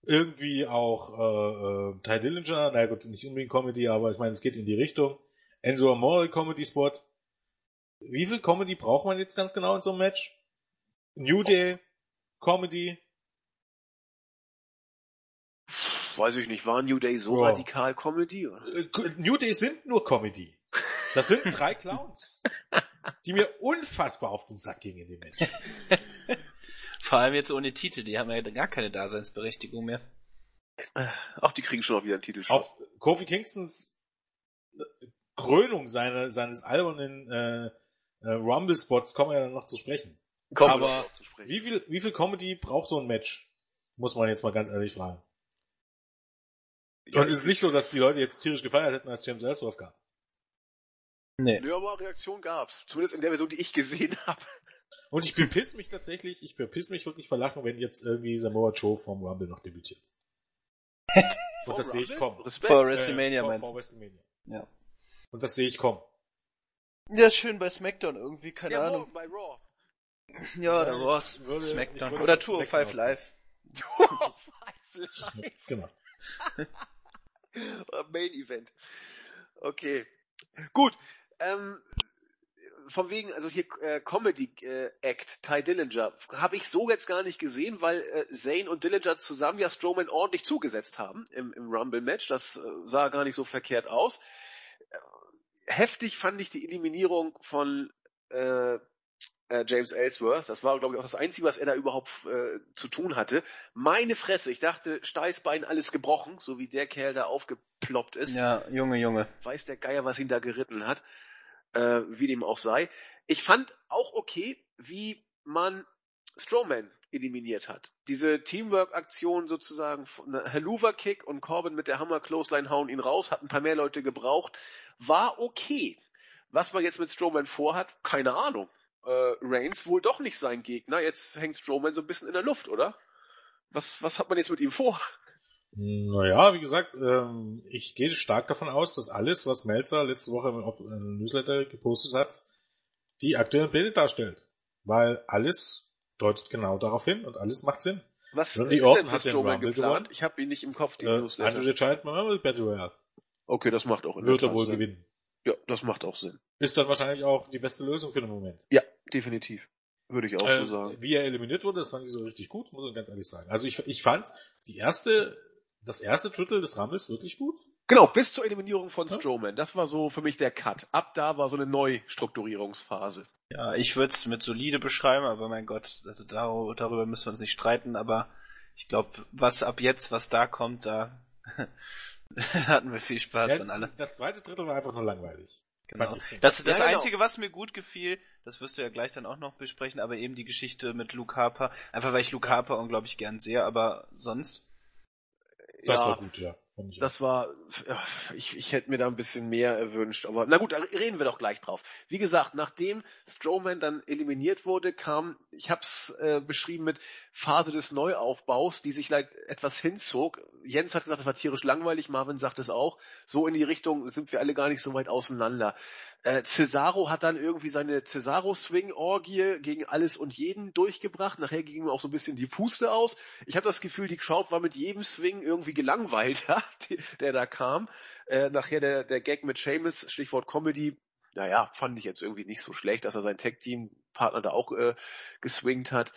irgendwie auch äh, äh, Ty Dillinger, naja gut, nicht unbedingt Comedy, aber ich meine, es geht in die Richtung. Enzo Amore Comedy-Spot. Wie viel Comedy braucht man jetzt ganz genau in so einem Match? New Day, Comedy, weiß ich nicht, war New Day so ja. radikal Comedy? Oder? Äh, New Day sind nur Comedy. Das sind drei Clowns, die mir unfassbar auf den Sack gingen in dem Match. Vor allem jetzt ohne Titel, die haben ja gar keine Daseinsberechtigung mehr. Ach, die kriegen schon auch wieder einen Titel. Auf Kofi Kingstons Krönung seine, seines albernen äh, äh, Rumble-Spots kommen wir ja dann noch zu sprechen. Kommen Aber zu sprechen. Wie, viel, wie viel Comedy braucht so ein Match? Muss man jetzt mal ganz ehrlich fragen. Und es ist nicht so, dass die Leute jetzt tierisch gefeiert hätten, als James Ellsworth kam. Nee. Nö, aber Reaktion gab's. Zumindest in der Version, die ich gesehen habe. Und ich bepiss mich tatsächlich, ich bepiss mich wirklich verlachen, wenn jetzt irgendwie Samoa Joe vom Rumble noch debütiert. Und das sehe ich kommen. Respekt. Vor WrestleMania äh, meinst du? WrestleMania. Ja. Und das sehe ich kommen. Ja, schön bei SmackDown irgendwie, keine ja, Ahnung. bei Raw. Ja, der Raw, SmackDown. Oder Tour of Five Live. Tour of Five Live. genau. Main Event. Okay. Gut. Ähm, von wegen, also hier äh, Comedy äh, Act, Ty Dillinger, habe ich so jetzt gar nicht gesehen, weil äh, Zane und Dillinger zusammen ja Strowman ordentlich zugesetzt haben im, im Rumble-Match. Das äh, sah gar nicht so verkehrt aus. Äh, heftig fand ich die Eliminierung von äh, äh, James Ellsworth. Das war, glaube ich, auch das Einzige, was er da überhaupt äh, zu tun hatte. Meine Fresse, ich dachte, Steißbein alles gebrochen, so wie der Kerl da aufgeploppt ist. Ja, Junge, Junge. Weiß der Geier, was ihn da geritten hat. Äh, wie dem auch sei. Ich fand auch okay, wie man Strowman eliminiert hat. Diese Teamwork-Aktion sozusagen, Helluva-Kick und Corbin mit der Hammer-Clothesline hauen ihn raus, hat ein paar mehr Leute gebraucht, war okay. Was man jetzt mit Strowman vorhat, keine Ahnung äh, Reigns wohl doch nicht sein Gegner. Jetzt hängt Strowman so ein bisschen in der Luft, oder? Was, was hat man jetzt mit ihm vor? Naja, wie gesagt, ähm, ich gehe stark davon aus, dass alles, was Melzer letzte Woche im Newsletter gepostet hat, die aktuellen Pläne darstellt. Weil alles deutet genau darauf hin und alles macht Sinn. Was ist denn für Strowman geplant? Gewonnen. Ich habe ihn nicht im Kopf, die äh, Newsletter. Andre Child Battle Royale. Okay, das macht auch in Wird er wohl Sinn. gewinnen. Ja, das macht auch Sinn. Ist dann wahrscheinlich auch die beste Lösung für den Moment. Ja, definitiv. Würde ich auch äh, so sagen. Wie er eliminiert wurde, das fand ich so richtig gut, muss ich ganz ehrlich sagen. Also ich, ich fand die erste, das erste Drittel des Rammes wirklich gut. Genau, bis zur Eliminierung von ja. Strowman. Das war so für mich der Cut. Ab da war so eine Neustrukturierungsphase. Ja, ich würde es mit solide beschreiben, aber mein Gott, also da, darüber müssen wir uns nicht streiten, aber ich glaube, was ab jetzt, was da kommt, da Hatten wir viel Spaß ja, an alle. Das zweite Drittel war einfach nur langweilig. Genau. Das, das ja, genau. Einzige, was mir gut gefiel, das wirst du ja gleich dann auch noch besprechen, aber eben die Geschichte mit Luke Harper. Einfach weil ich Luke Harper unglaublich gern sehe, aber sonst. Das ja, war gut, ja. Das war, ich, ich hätte mir da ein bisschen mehr erwünscht, aber na gut, da reden wir doch gleich drauf. Wie gesagt, nachdem Strowman dann eliminiert wurde, kam, ich hab's äh, beschrieben mit Phase des Neuaufbaus, die sich like etwas hinzog. Jens hat gesagt, das war tierisch langweilig, Marvin sagt es auch. So in die Richtung sind wir alle gar nicht so weit auseinander. Äh, Cesaro hat dann irgendwie seine Cesaro-Swing-Orgie gegen alles und jeden durchgebracht. Nachher ging ihm auch so ein bisschen die Puste aus. Ich habe das Gefühl, die Crowd war mit jedem Swing irgendwie gelangweilter, der da kam. Äh, nachher der, der Gag mit Seamus, Stichwort Comedy, naja, fand ich jetzt irgendwie nicht so schlecht, dass er seinen Tag-Team-Partner da auch äh, geswingt hat.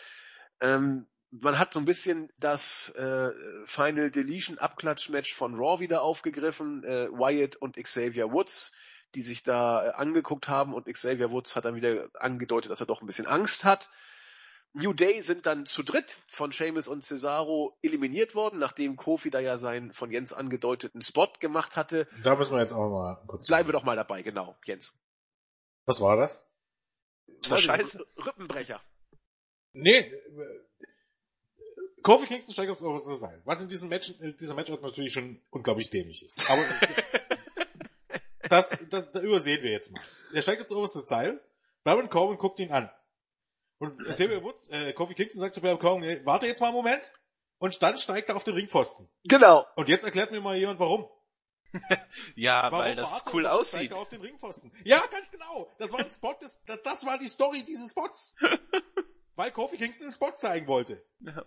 Ähm, man hat so ein bisschen das äh, Final Deletion Abklatsch-Match von Raw wieder aufgegriffen. Äh, Wyatt und Xavier Woods die sich da äh, angeguckt haben und Xavier Woods hat dann wieder angedeutet, dass er doch ein bisschen Angst hat. New Day sind dann zu dritt von Seamus und Cesaro eliminiert worden, nachdem Kofi da ja seinen von Jens angedeuteten Spot gemacht hatte. Da müssen wir jetzt auch mal kurz. Bleiben wir doch mal dabei, genau, Jens. Was war das? War scheiße. Rippenbrecher. Nee, Kofi Kingston steigt aufs oberste Seil. Was in diesem Match, in dieser Match natürlich schon unglaublich dämlich ist. Aber das, das, das übersehen wir jetzt mal. Er steigt aufs oberste Seil, Baron Corbin guckt ihn an. Und Xavier Woods, äh, Kofi Kingston sagt zu Baron Corbin, warte jetzt mal einen Moment. Und dann steigt er auf den Ringpfosten. Genau. Und jetzt erklärt mir mal jemand, warum. ja, warum weil das cool und dann steigt aussieht. Er auf den Ringpfosten. Ja, ganz genau. Das war ein Spot, des, das, das war die Story dieses Spots. weil Kofi Kingston den Spot zeigen wollte. Ja.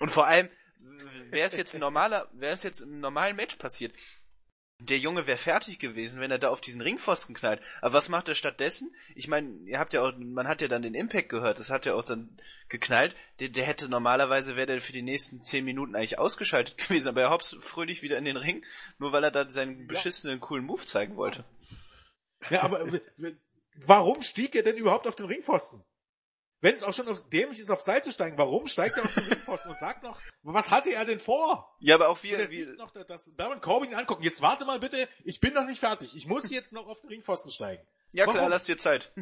Und vor allem, wäre es jetzt ein normaler, wäre es jetzt im normalen Match passiert, der Junge wäre fertig gewesen, wenn er da auf diesen Ringpfosten knallt. Aber was macht er stattdessen? Ich meine, ihr habt ja auch, man hat ja dann den Impact gehört, das hat ja auch dann geknallt. Der, der hätte normalerweise wäre der für die nächsten zehn Minuten eigentlich ausgeschaltet gewesen, aber er hops fröhlich wieder in den Ring, nur weil er da seinen beschissenen coolen Move zeigen wollte. Ja, aber warum stieg er denn überhaupt auf den Ringpfosten? Wenn es auch schon auf- dämlich ist, aufs Seil zu steigen, warum steigt er auf den Ringpfosten und sagt noch, was hatte er denn vor? Ja, aber auch wie, Und er wie sieht noch, dass Baron Corbin ihn angucken. Jetzt warte mal bitte, ich bin noch nicht fertig. Ich muss jetzt noch auf den Ringpfosten steigen. ja klar, warum? lass dir Zeit.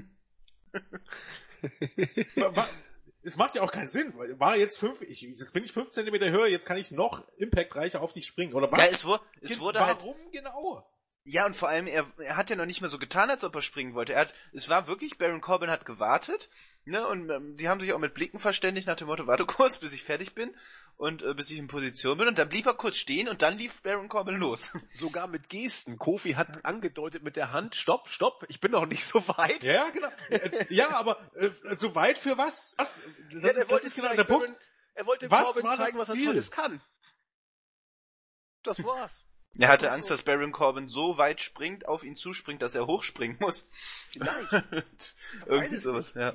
Es macht ja auch keinen Sinn. War jetzt fünf, ich, jetzt bin ich fünf Zentimeter höher, jetzt kann ich noch impactreicher auf dich springen, oder was? Ja, es wurde, es wurde halt Warum genau? Ja, und vor allem, er, er hat ja noch nicht mehr so getan, als ob er springen wollte. Er hat, es war wirklich, Baron Corbin hat gewartet, ne, und ähm, die haben sich auch mit Blicken verständigt nach dem Motto, warte kurz, bis ich fertig bin und äh, bis ich in Position bin. Und dann blieb er kurz stehen und dann lief Baron Corbin los. Sogar mit Gesten. Kofi hat angedeutet mit der Hand, stopp, stopp, ich bin noch nicht so weit. Ja, genau. Äh, ja, aber äh, so weit für was? Was? Das, Ja, er das wollte ist genau der Punkt. Baron- Er wollte Was Corbin zeigen, was er? Tolles kann. Das war's. Er hatte. Angst, dass Baron Corbin so weit springt, auf ihn zuspringt, dass er hochspringen muss. Vielleicht. Irgendwie sowas, ja.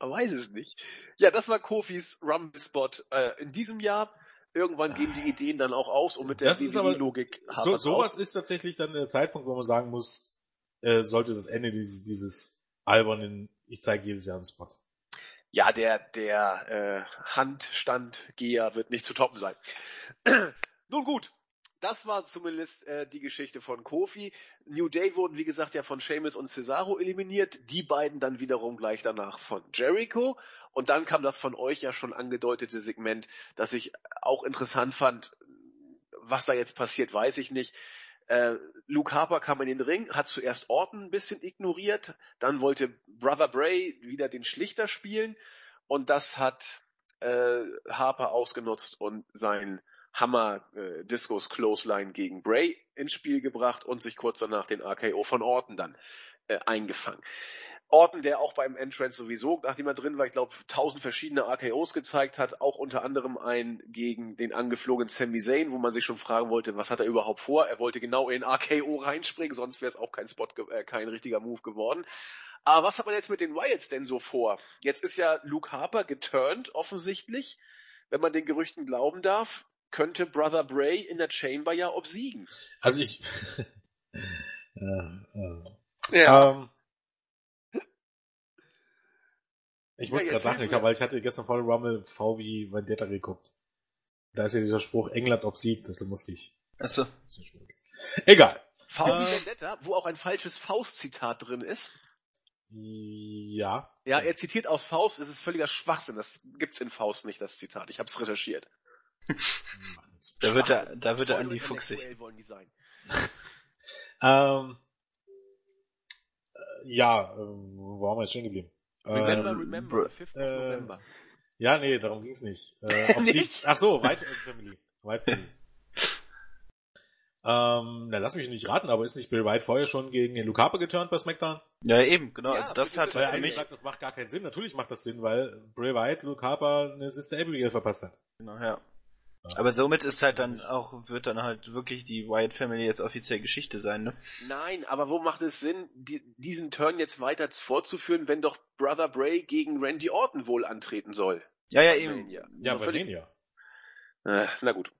Man weiß es nicht. Ja, das war Kofis Rumble-Spot äh, in diesem Jahr. Irgendwann gehen die Ideen dann auch aus und mit der WWE-Logik So, sowas ist tatsächlich dann der Zeitpunkt, wo man sagen muss, äh, sollte das Ende dieses, dieses albernen, ich zeige jedes Jahr einen Spot. Ja, der, der äh, Handstandgeher wird nicht zu toppen sein. Nun gut, das war zumindest äh, die Geschichte von Kofi. New Day wurden, wie gesagt, ja von Sheamus und Cesaro eliminiert. Die beiden dann wiederum gleich danach von Jericho. Und dann kam das von euch ja schon angedeutete Segment, das ich auch interessant fand. Was da jetzt passiert, weiß ich nicht. Äh, Luke Harper kam in den Ring, hat zuerst Orton ein bisschen ignoriert, dann wollte Brother Bray wieder den Schlichter spielen und das hat äh, Harper ausgenutzt und sein Hammer äh, Discos Clothesline gegen Bray ins Spiel gebracht und sich kurz danach den RKO von Orton dann äh, eingefangen. Orton, der auch beim Entrance sowieso, nachdem er drin war, ich glaube, tausend verschiedene RKOs gezeigt hat, auch unter anderem ein gegen den angeflogenen Sami Zayn, wo man sich schon fragen wollte, was hat er überhaupt vor? Er wollte genau in RKO reinspringen, sonst wäre es auch kein Spot, äh, kein richtiger Move geworden. Aber was hat man jetzt mit den Wyatts denn so vor? Jetzt ist ja Luke Harper geturnt, offensichtlich. Wenn man den Gerüchten glauben darf, könnte Brother Bray in der Chamber ja obsiegen. Also ich, äh, äh, ähm, ich Ja, muss jetzt gerade lachen, ich hab, weil ich hatte gestern voll Rumble V wie Vendetta geguckt. Da ist ja dieser Spruch, England obsiegt, das musste ich. Achso. Egal. V wie Äh. Vendetta, wo auch ein falsches Faust-Zitat drin ist. Ja. Ja, er zitiert aus Faust, es ist völliger Schwachsinn. Das gibt's in Faust nicht, das Zitat. Ich habe es Da wird er, da wird er Pseudo- Andi fuchsig. intellektuell wollen die sein. Ähm, äh, ja, äh, wo haben wir jetzt stehen geblieben? Remember, Ähm, remember, br- the 5th of äh, November. Ja, nee, darum ging's nicht. Äh, ob Nicht? sie, ach so, White Family. White Family. Ähm, na, lass mich nicht raten, aber ist nicht Bill White vorher schon gegen den Luke Harper geturnt bei SmackDown? Ja, eben, genau. Ja, also das hat Weil er für mich. sagt, das macht gar keinen Sinn. Natürlich macht das Sinn, weil Bray White Luke Harper eine Sister Abigail verpasst hat. Genau, ja. Aber somit ist halt dann auch, wird dann halt wirklich die Wyatt Family jetzt offiziell Geschichte sein, ne? Nein, aber wo macht es Sinn, die, diesen Turn jetzt weiter fortzuführen, wenn doch Brother Bray gegen Randy Orton wohl antreten soll? Ja, ja, eben. Ja, So bei völlig- Mania. Äh, na gut.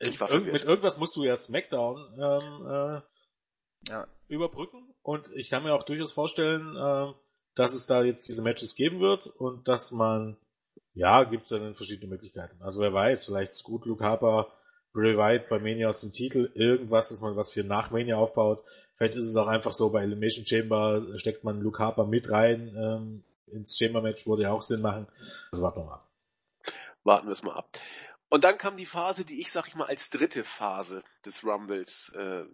Ich war Irg verwirrt. mit irgendwas musst du ja SmackDown ähm, äh, Ja. überbrücken und ich kann mir auch durchaus vorstellen, ähm, dass es da jetzt diese Matches geben wird und dass man, ja, gibt's dann verschiedene Möglichkeiten. Also wer weiß, vielleicht ist gut Luke Harper, Bray White bei Mania aus dem Titel, irgendwas, dass man was für nach Mania aufbaut. Vielleicht ist es auch einfach so, bei Elimination Chamber steckt man Luke Harper mit rein, ähm, ins Chamber-Match würde ja auch Sinn machen. Also warten wir mal ab. Warten wir es mal ab. Und dann kam die Phase, die ich, sag ich mal, als dritte Phase des Rumbles äh,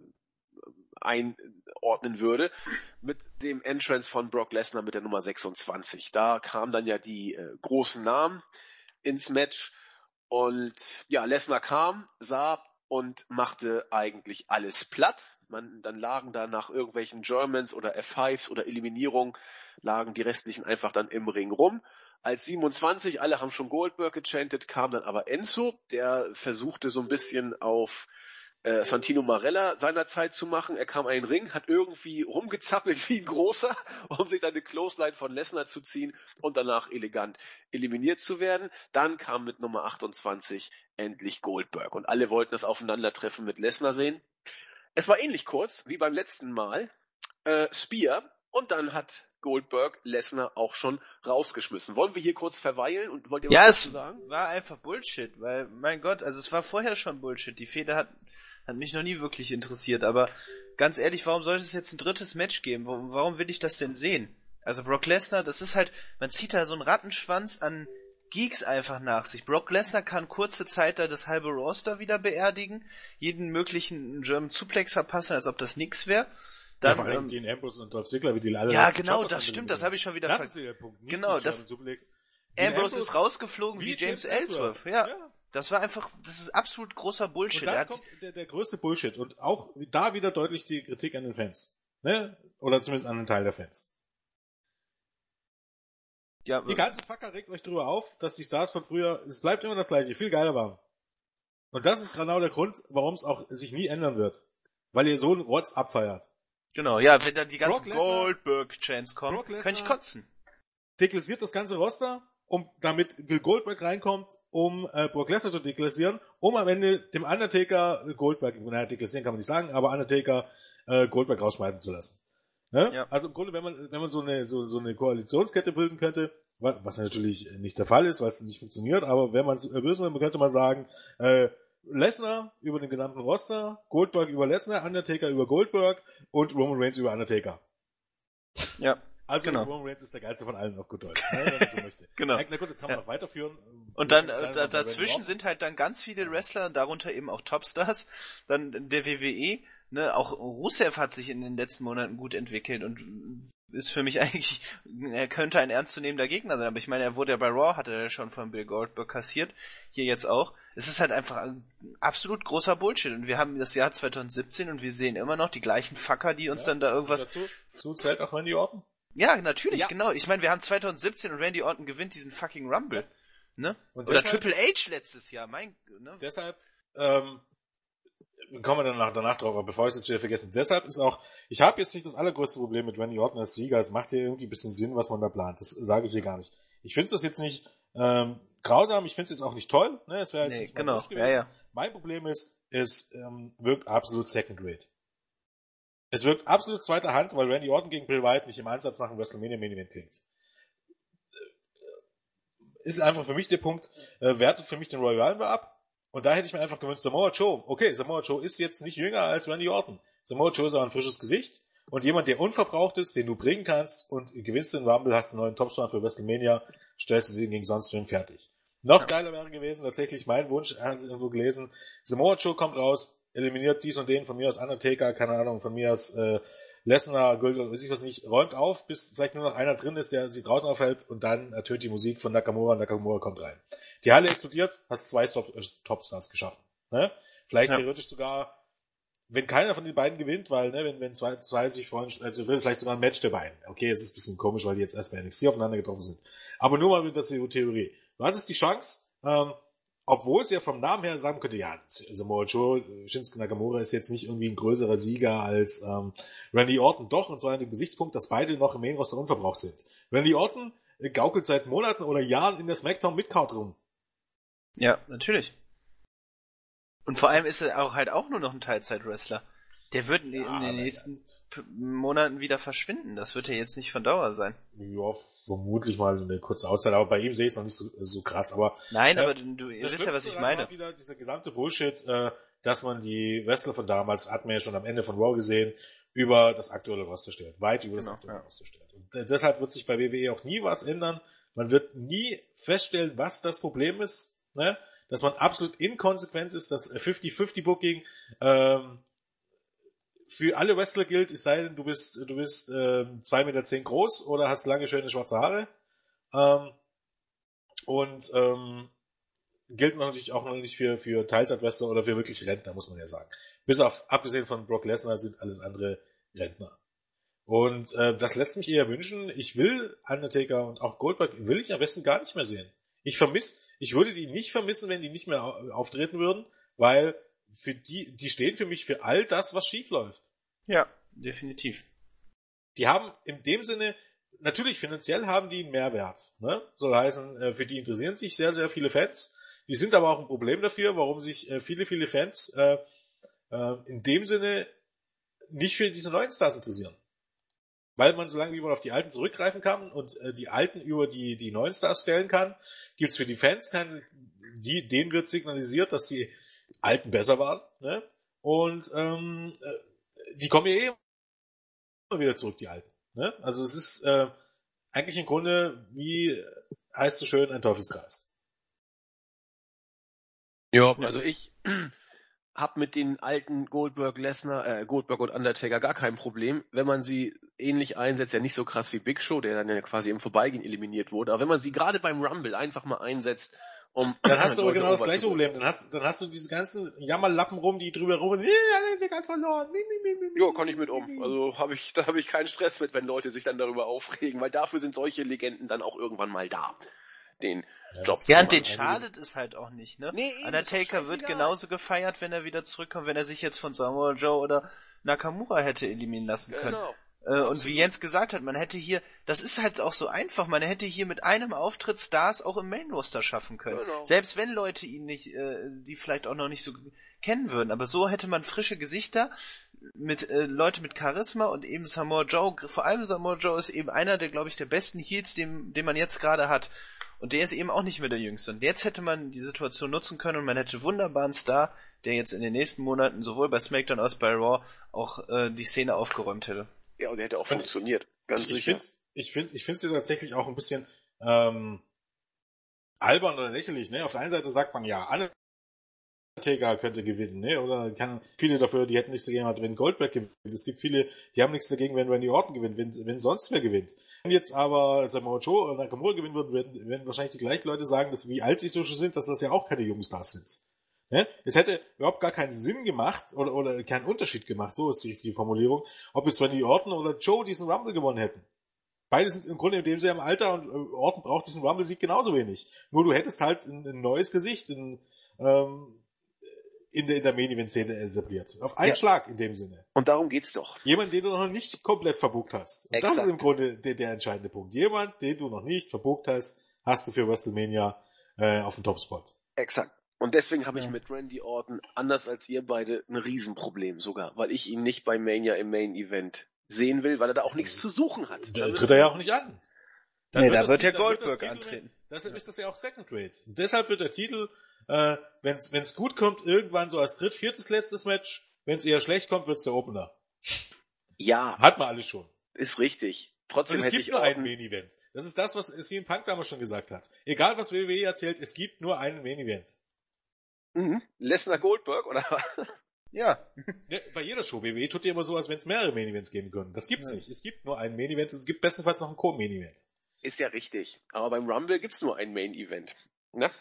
einordnen würde, mit dem Entrance von Brock Lesnar mit der Nummer 26. Da kamen dann ja die äh, großen Namen ins Match und ja, Lesnar kam, sah und machte eigentlich alles platt. Man, dann lagen da nach irgendwelchen Germans oder F5s oder Eliminierung, lagen die restlichen einfach dann im Ring rum. Als 27, alle haben schon Goldberg gechantet, kam dann aber Enzo, der versuchte so ein bisschen auf äh, Santino Marella seinerzeit zu machen. Er kam einen Ring, hat irgendwie rumgezappelt wie ein großer, um sich dann eine Clothesline von Lesnar zu ziehen und danach elegant eliminiert zu werden. Dann kam mit Nummer 28 endlich Goldberg und alle wollten das Aufeinandertreffen mit Lesnar sehen. Es war ähnlich kurz wie beim letzten Mal. Äh, Spear und dann hat Goldberg Lesnar auch schon rausgeschmissen. Wollen wir hier kurz verweilen und wollt ihr Ja, was es dazu sagen? war einfach Bullshit, weil, mein Gott, also es war vorher schon Bullshit. Die Feder hat, hat mich noch nie wirklich interessiert, aber ganz ehrlich, warum sollte es jetzt ein drittes Match geben? Warum, will ich das denn sehen? Also Brock Lesnar, das ist halt, man zieht da so einen Rattenschwanz an Geeks einfach nach sich. Brock Lesnar kann kurze Zeit da das halbe Roster wieder beerdigen, jeden möglichen German Suplex verpassen, als ob das nix wäre. Dann, ja, ähm, Dean Ambrose und Dolph Ziggler, wie die alle ja, genau, das stimmt, das habe ich schon wieder Das ver ist der Punkt. Nicht Genau, das-. Dean Ambrose ist rausgeflogen wie, wie James James Ellsworth. Ellsworth. Ja, das war einfach, das ist absolut großer Bullshit. Und hat, kommt der, der größte Bullshit und auch da wieder deutlich die Kritik an den Fans. Ne? Oder zumindest an einen Teil der Fans. ja, Die ganze Facker regt euch darüber auf, dass die Stars von früher, es bleibt immer das gleiche, viel geiler waren. Und das ist genau der Grund, warum es auch sich nie ändern wird. Weil ihr so einen Rotz abfeiert. genau, ja, wenn dann die ganzen Goldberg-Chants kommen, kann ich kotzen. Deklassiert das ganze Roster, um damit Bill Goldberg reinkommt, um äh, Brock Lesnar zu deklassieren, um am Ende dem Undertaker äh, Goldberg, naja, deklassieren kann man nicht sagen, aber Undertaker äh, Goldberg rausschmeißen zu lassen. Ne? Ja. Also im Grunde, wenn man, wenn man so eine, so, so eine Koalitionskette bilden könnte, wa- was natürlich nicht der Fall ist, weil es nicht funktioniert, aber wenn man es will, man könnte mal sagen, äh, Lesnar über den gesamten Roster, Goldberg über Lesnar, Undertaker über Goldberg und Roman Reigns über Undertaker. Ja, Also Genau. Roman Reigns ist der geilste von allen auf gut Deutsch, ne, wenn man so möchte. Genau. Na, gut, jetzt haben wir noch weiterführen. Und dann äh, dazwischen sind halt dann ganz viele Wrestler, darunter eben auch Topstars, dann der WWE, ne, auch Rusev hat sich in den letzten Monaten gut entwickelt und ist für mich eigentlich, er könnte ein ernstzunehmender Gegner sein, aber ich meine, er wurde ja bei Raw, hat er ja schon von Bill Goldberg kassiert, hier jetzt auch. Es ist halt einfach ein absolut großer Bullshit und wir haben das Jahr 2017 und wir sehen immer noch die gleichen Fucker, die uns Ja, dann da irgendwas dazu, dazu zählt auch Randy Orton. Ja, natürlich, Ja. genau. Ich meine, wir haben 2017 und Randy Orton gewinnt diesen fucking Rumble. Ne? Und Oder deshalb- Triple H letztes Jahr, mein, ne? Deshalb, ähm, kommen wir dann nach, danach drauf, aber bevor ich es jetzt wieder vergessen, deshalb ist auch, ich habe jetzt nicht das allergrößte Problem mit Randy Orton als Sieger, es macht ja irgendwie ein bisschen Sinn, was man da plant, das sage ich hier gar nicht. Ich finde das jetzt nicht ähm, grausam, ich finde es jetzt auch nicht toll, ne? es wäre jetzt Nee, nicht genau. Ja, gewesen. ja. Mein Problem ist, es ähm, wirkt absolut second rate. Es wirkt absolut zweiter Hand, weil Randy Orton gegen Bill White nicht im Ansatz nach einem WrestleMania Main Event klingt. Ist einfach für mich der Punkt, äh, wertet für mich den Royal Rumble ab. Und da hätte ich mir einfach gewünscht, Samoa Joe. Okay, Samoa Joe ist jetzt nicht jünger als Randy Orton. Samoa Joe ist aber ein frisches Gesicht. Und jemand, der unverbraucht ist, den du bringen kannst und gewinnst den Rumble, hast einen neuen Topstar für WrestleMania, stellst du den gegen sonst wen fertig. Noch Ja. geiler wäre gewesen, tatsächlich mein Wunsch, haben Sie irgendwo gelesen, Samoa Joe kommt raus, eliminiert dies und den, von mir aus Undertaker, keine Ahnung, von mir aus äh, Lesnar, Gold, weiß ich was nicht, räumt auf, bis vielleicht nur noch einer drin ist, der sich draußen aufhält und dann ertönt die Musik von Nakamura und Nakamura kommt rein. Die Halle explodiert, hast zwei Top, äh, Topstars geschaffen. Ne? Vielleicht Ja. theoretisch sogar wenn keiner von den beiden gewinnt, weil, ne, wenn, wenn zwei, zwei sich freuen, also wird vielleicht sogar ein Match der beiden. Okay, es ist ein bisschen komisch, weil die jetzt erst bei NXT aufeinander getroffen sind. Aber nur mal mit der Theorie. Du hattest die Chance, ähm, obwohl es ja vom Namen her sagen könnte, ja, Samoa Joe, Shinsuke Nakamura ist jetzt nicht irgendwie ein größerer Sieger als ähm, Randy Orton. Doch, und zwar an dem Gesichtspunkt, dass beide noch im Main Roster unverbraucht sind. Randy Orton gaukelt seit Monaten oder Jahren in der SmackDown Midcard rum. Ja, natürlich. Und vor allem ist er auch halt auch nur noch ein Teilzeit-Wrestler. Der wird in, ja, den nächsten ja. Monaten wieder verschwinden. Das wird ja jetzt nicht von Dauer sein. Ja, vermutlich mal eine kurze Auszeit, aber bei ihm sehe ich es noch nicht so, so krass. Aber Nein, äh, aber du ihr wisst ja, was ich meine. Wieder dieser gesamte Bullshit, äh, dass man die Wrestler von damals, hat man ja schon am Ende von Raw gesehen, über das aktuelle Roster stellt. Weit über das genau, aktuelle ja. Roster stellt. Und äh, deshalb wird sich bei WWE auch nie was ändern. Man wird nie feststellen, was das Problem ist. Ne? Dass man absolut inkonsequent ist, dass 50-50 Booking ähm, für alle Wrestler gilt, es sei denn, du bist, du bist ähm, 2,10 Meter zehn groß oder hast lange, schöne schwarze Haare. Ähm, und ähm, gilt natürlich auch noch nicht für, für Teilzeitwrestler oder für wirklich Rentner, muss man ja sagen. Bis auf, abgesehen von Brock Lesnar sind alles andere Rentner. Und äh, das lässt mich eher wünschen. Ich will Undertaker und auch Goldberg will ich am besten gar nicht mehr sehen. Ich vermisse, ich würde die nicht vermissen, wenn die nicht mehr auftreten würden, weil für die, die stehen für mich für all das, was schief läuft. Ja, definitiv. Die haben in dem Sinne, natürlich finanziell haben die einen Mehrwert. Ne? Soll heißen, äh, für die interessieren sich sehr, sehr viele Fans. Die sind aber auch ein Problem dafür, warum sich äh, viele, viele Fans äh, äh, in dem Sinne nicht für diese neuen Stars interessieren. Weil man so lange wie man auf die alten zurückgreifen kann und äh, die alten über die, die neuen Stars stellen kann, gibt's für die Fans keine, die, denen wird signalisiert, dass die Alten besser waren. Ne? Und ähm, äh, die kommen ja eh immer wieder zurück, die Alten. Ne? Also es ist äh, eigentlich im Grunde, wie heißt es schön, ein Teufelskreis. Ja, also ich hab mit den alten Goldberg, Lesnar, äh, Goldberg und Undertaker gar kein Problem, wenn man sie ähnlich einsetzt, ja nicht so krass wie Big Show, der dann ja quasi im Vorbeigehen eliminiert wurde, aber wenn man sie gerade beim Rumble einfach mal einsetzt, um dann hast du aber genau das gleiche Problem. Dann hast, dann hast du diese ganzen Jammerlappen rum, die drüber rum, der hat verloren. Jo, kann ich mit um. Also habe ich, da habe ich keinen Stress mit, wenn Leute sich dann darüber aufregen, weil dafür sind solche Legenden dann auch irgendwann mal da. Den ja, Job. Ja, und den schadet es halt auch nicht, ne? Nee, Undertaker wird genauso gefeiert, wenn er wieder zurückkommt, wenn er sich jetzt von Samoa Joe oder Nakamura hätte eliminieren lassen können. Genau. Äh, und wie Jens gesagt hat, man hätte hier, das ist halt auch so einfach, man hätte hier mit einem Auftritt Stars auch im Main Roster schaffen können. Genau. Selbst wenn Leute ihn nicht, äh, die vielleicht auch noch nicht so kennen würden. Aber so hätte man frische Gesichter mit äh, Leute mit Charisma und eben Samoa Joe, vor allem Samoa Joe ist eben einer der, glaube ich, der besten Heels, den, den man jetzt gerade hat. Und der ist eben auch nicht mehr der Jüngste. Und jetzt hätte man die Situation nutzen können und man hätte wunderbaren Star, der jetzt in den nächsten Monaten sowohl bei SmackDown als bei Raw auch äh, die Szene aufgeräumt hätte. Ja, und der hätte auch und funktioniert. Ganz ich sicher. Find's, ich finde ich finde es tatsächlich auch ein bisschen ähm, albern oder lächerlich. Ne? Auf der einen Seite sagt man ja, Undertaker könnte gewinnen, ne? Oder kann viele dafür, die hätten nichts dagegen, wenn Goldberg gewinnt. Es gibt viele, die haben nichts dagegen, wenn Randy Orton gewinnt, wenn, wenn sonst wer gewinnt. Wenn jetzt aber Samoa Joe oder Nakamura gewinnen würden, werden, werden wahrscheinlich die gleichen Leute sagen, dass wie alt sie so schon sind, dass das ja auch keine jungen Stars sind. Ne? Es hätte überhaupt gar keinen Sinn gemacht oder, oder keinen Unterschied gemacht, so ist die richtige Formulierung, ob jetzt Randy Orton oder Joe diesen Rumble gewonnen hätten. Beide sind im Grunde in dem sehr im Alter und äh, Orton braucht diesen Rumble-Sieg genauso wenig. Nur du hättest halt ein, ein neues Gesicht in, ähm, in der, in der Main-Event-Szene etabliert. Auf einen ja. Schlag in dem Sinne. Und darum geht's doch. Jemand, den du noch nicht komplett verbucht hast. Und Exakt. das ist im Grunde der, der entscheidende Punkt. Jemand, den du noch nicht verbucht hast, hast du für WrestleMania äh, auf dem Topspot. Exakt. Und deswegen habe ich mit Randy Orton, anders als ihr beide, ein Riesenproblem sogar, weil ich ihn nicht bei Mania im Main Event sehen will, weil er da auch nichts zu suchen hat. Da tritt er ja auch nicht an. Dann nee, wird da wird ja Goldberg antreten. Deshalb ist das ja auch Second Rate. Und deshalb wird der Titel, äh, wenn es gut kommt, irgendwann so als dritt, viertes, letztes Match. Wenn es eher schlecht kommt, wird's der Opener. Ja. Hat man alles schon. Ist richtig. Trotzdem Und es gibt nur einen Main Event. Das ist das, was CM Punk damals schon gesagt hat. Egal was WWE erzählt, es gibt nur einen Main Event. Mhm. Lesnar Goldberg, oder? Ja. ja. Bei jeder Show. WWE tut ja immer so, als wenn es mehrere Main Events geben können. Das gibt's ja. nicht. Es gibt nur einen Main Event, es gibt bestenfalls noch ein Co-Main Event. Ist ja richtig. Aber beim Rumble gibt's nur ein Main Event. Ne?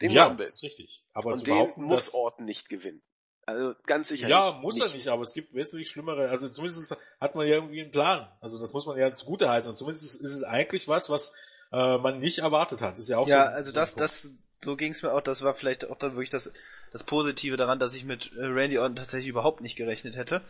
Den ja, Rumble. Das ist richtig. Aber Und den muss Orton nicht gewinnen. Also ganz sicher Ja, nicht. muss er nicht, aber es gibt wesentlich schlimmere, also zumindest hat man ja irgendwie einen Plan. Also das muss man ja zugute heißen. Und zumindest ist es eigentlich was, was äh, man nicht erwartet hat. Das ist ja auch ja, so. also so ein das, Punkt. das, so ging's mir auch. Das war vielleicht auch dann wirklich das, das Positive daran, dass ich mit äh, Randy Orton tatsächlich überhaupt nicht gerechnet hätte.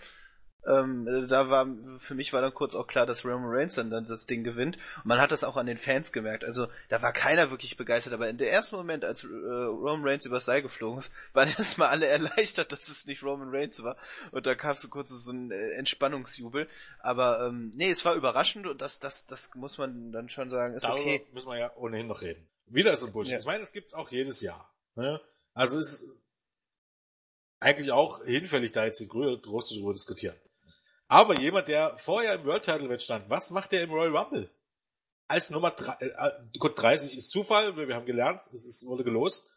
Ähm, äh, da war, für mich war dann kurz auch klar, dass Roman Reigns dann, dann das Ding gewinnt. Und man hat das auch an den Fans gemerkt. Also, da war keiner wirklich begeistert, aber in der ersten Moment, als äh, Roman Reigns übers Seil geflogen ist, waren erstmal alle erleichtert, dass es nicht Roman Reigns war. Und da kam so kurz so ein äh, Entspannungsjubel. Aber, ähm, nee, es war überraschend und das, das, das muss man dann schon sagen, ist Darüber okay. müssen wir ja ohnehin noch reden. Wieder so ein Bullshit. Ja. Ich meine, das gibt's auch jedes Jahr. Ne? Also es ist eigentlich auch hinfällig, da jetzt groß darüber diskutieren. Aber jemand, der vorher im World Title Match stand, was macht der im Royal Rumble? Als Nummer drei, äh, gut, 30 ist Zufall, wir haben gelernt, es ist, wurde gelost.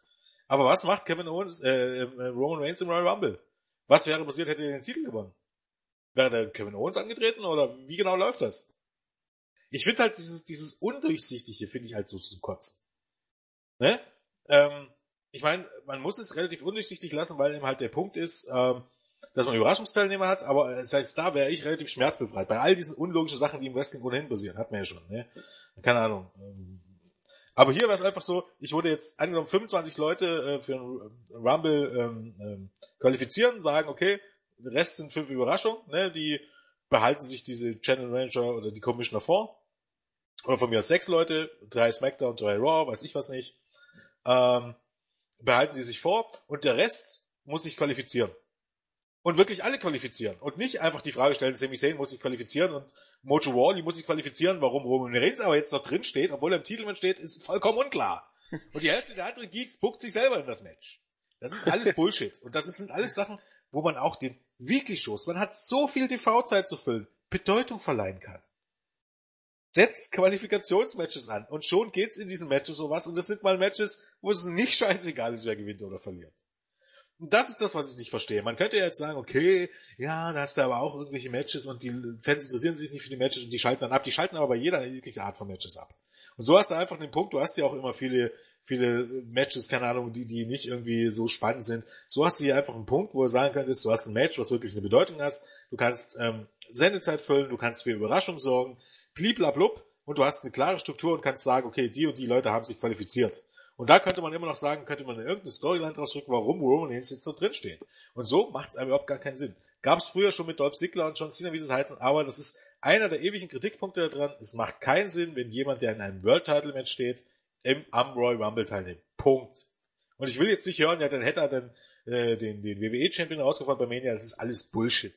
Aber was macht Kevin Owens, äh, äh, Roman Reigns im Royal Rumble? Was wäre passiert, hätte er den Titel gewonnen? Wäre der Kevin Owens angetreten oder wie genau läuft das? Ich finde halt dieses, dieses Undurchsichtige finde ich halt so zu kotzen. Ne? Ähm, ich meine, man muss es relativ undurchsichtig lassen, weil eben halt der Punkt ist, ähm, dass man Überraschungsteilnehmer hat, aber äh, selbst da wäre ich relativ schmerzbefreit. Bei all diesen unlogischen Sachen, die im Wrestling ohnehin passieren, hat man ja schon, ne? Keine Ahnung. Ähm, aber hier wäre es einfach so, ich wurde jetzt angenommen 25 Leute äh, für einen Rumble ähm, ähm, qualifizieren, sagen, okay, der Rest sind fünf Überraschungen, ne? Die behalten sich diese Channel Manager oder die Commissioner vor. Oder von mir aus sechs Leute, drei SmackDown, drei Raw, weiß ich was nicht. Ähm, behalten die sich vor und der Rest muss sich qualifizieren. Und wirklich alle qualifizieren. Und nicht einfach die Frage stellen, Sami Zayn muss sich qualifizieren und Mojo Rawley muss sich qualifizieren, warum Roman Reigns aber jetzt noch drin steht, obwohl er im Titelmatch steht, ist vollkommen unklar. Und die Hälfte der anderen Geeks puckt sich selber in das Match. Das ist alles Bullshit. Und das sind alles Sachen, wo man auch den Weekly-Shows, man hat so viel TV-Zeit zu füllen, Bedeutung verleihen kann. Setzt Qualifikationsmatches an und schon geht's in diesen Matches sowas und das sind mal Matches, wo es nicht scheißegal ist, wer gewinnt oder verliert. Und das ist das, was ich nicht verstehe. Man könnte jetzt sagen, okay, ja, da hast du aber auch irgendwelche Matches und die Fans interessieren sich nicht für die Matches und die schalten dann ab. Die schalten aber bei jeder jegliche Art von Matches ab. Und so hast du einfach den Punkt, du hast ja auch immer viele, viele Matches, keine Ahnung, die, die nicht irgendwie so spannend sind. So hast du hier einfach einen Punkt, wo du sagen könntest, du hast ein Match, was wirklich eine Bedeutung hast. Du kannst ähm, Sendezeit füllen, du kannst für Überraschung sorgen, bliblablub, und du hast eine klare Struktur und kannst sagen, okay, die und die Leute haben sich qualifiziert. Und da könnte man immer noch sagen, könnte man irgendeine Storyline draus drücken, warum Roman Reigns jetzt so drinsteht. Und so macht es einem überhaupt gar keinen Sinn. Gab es früher schon mit Dolph Ziggler und John Cena, wie sie es heißen, aber das ist einer der ewigen Kritikpunkte daran. Es macht keinen Sinn, wenn jemand, der in einem World Title Match steht, im, am Royal Rumble teilnimmt. Punkt. Und ich will jetzt nicht hören, ja, dann hätte er dann äh, den, den WWE Champion rausgefahren bei Mania. Das ist alles Bullshit.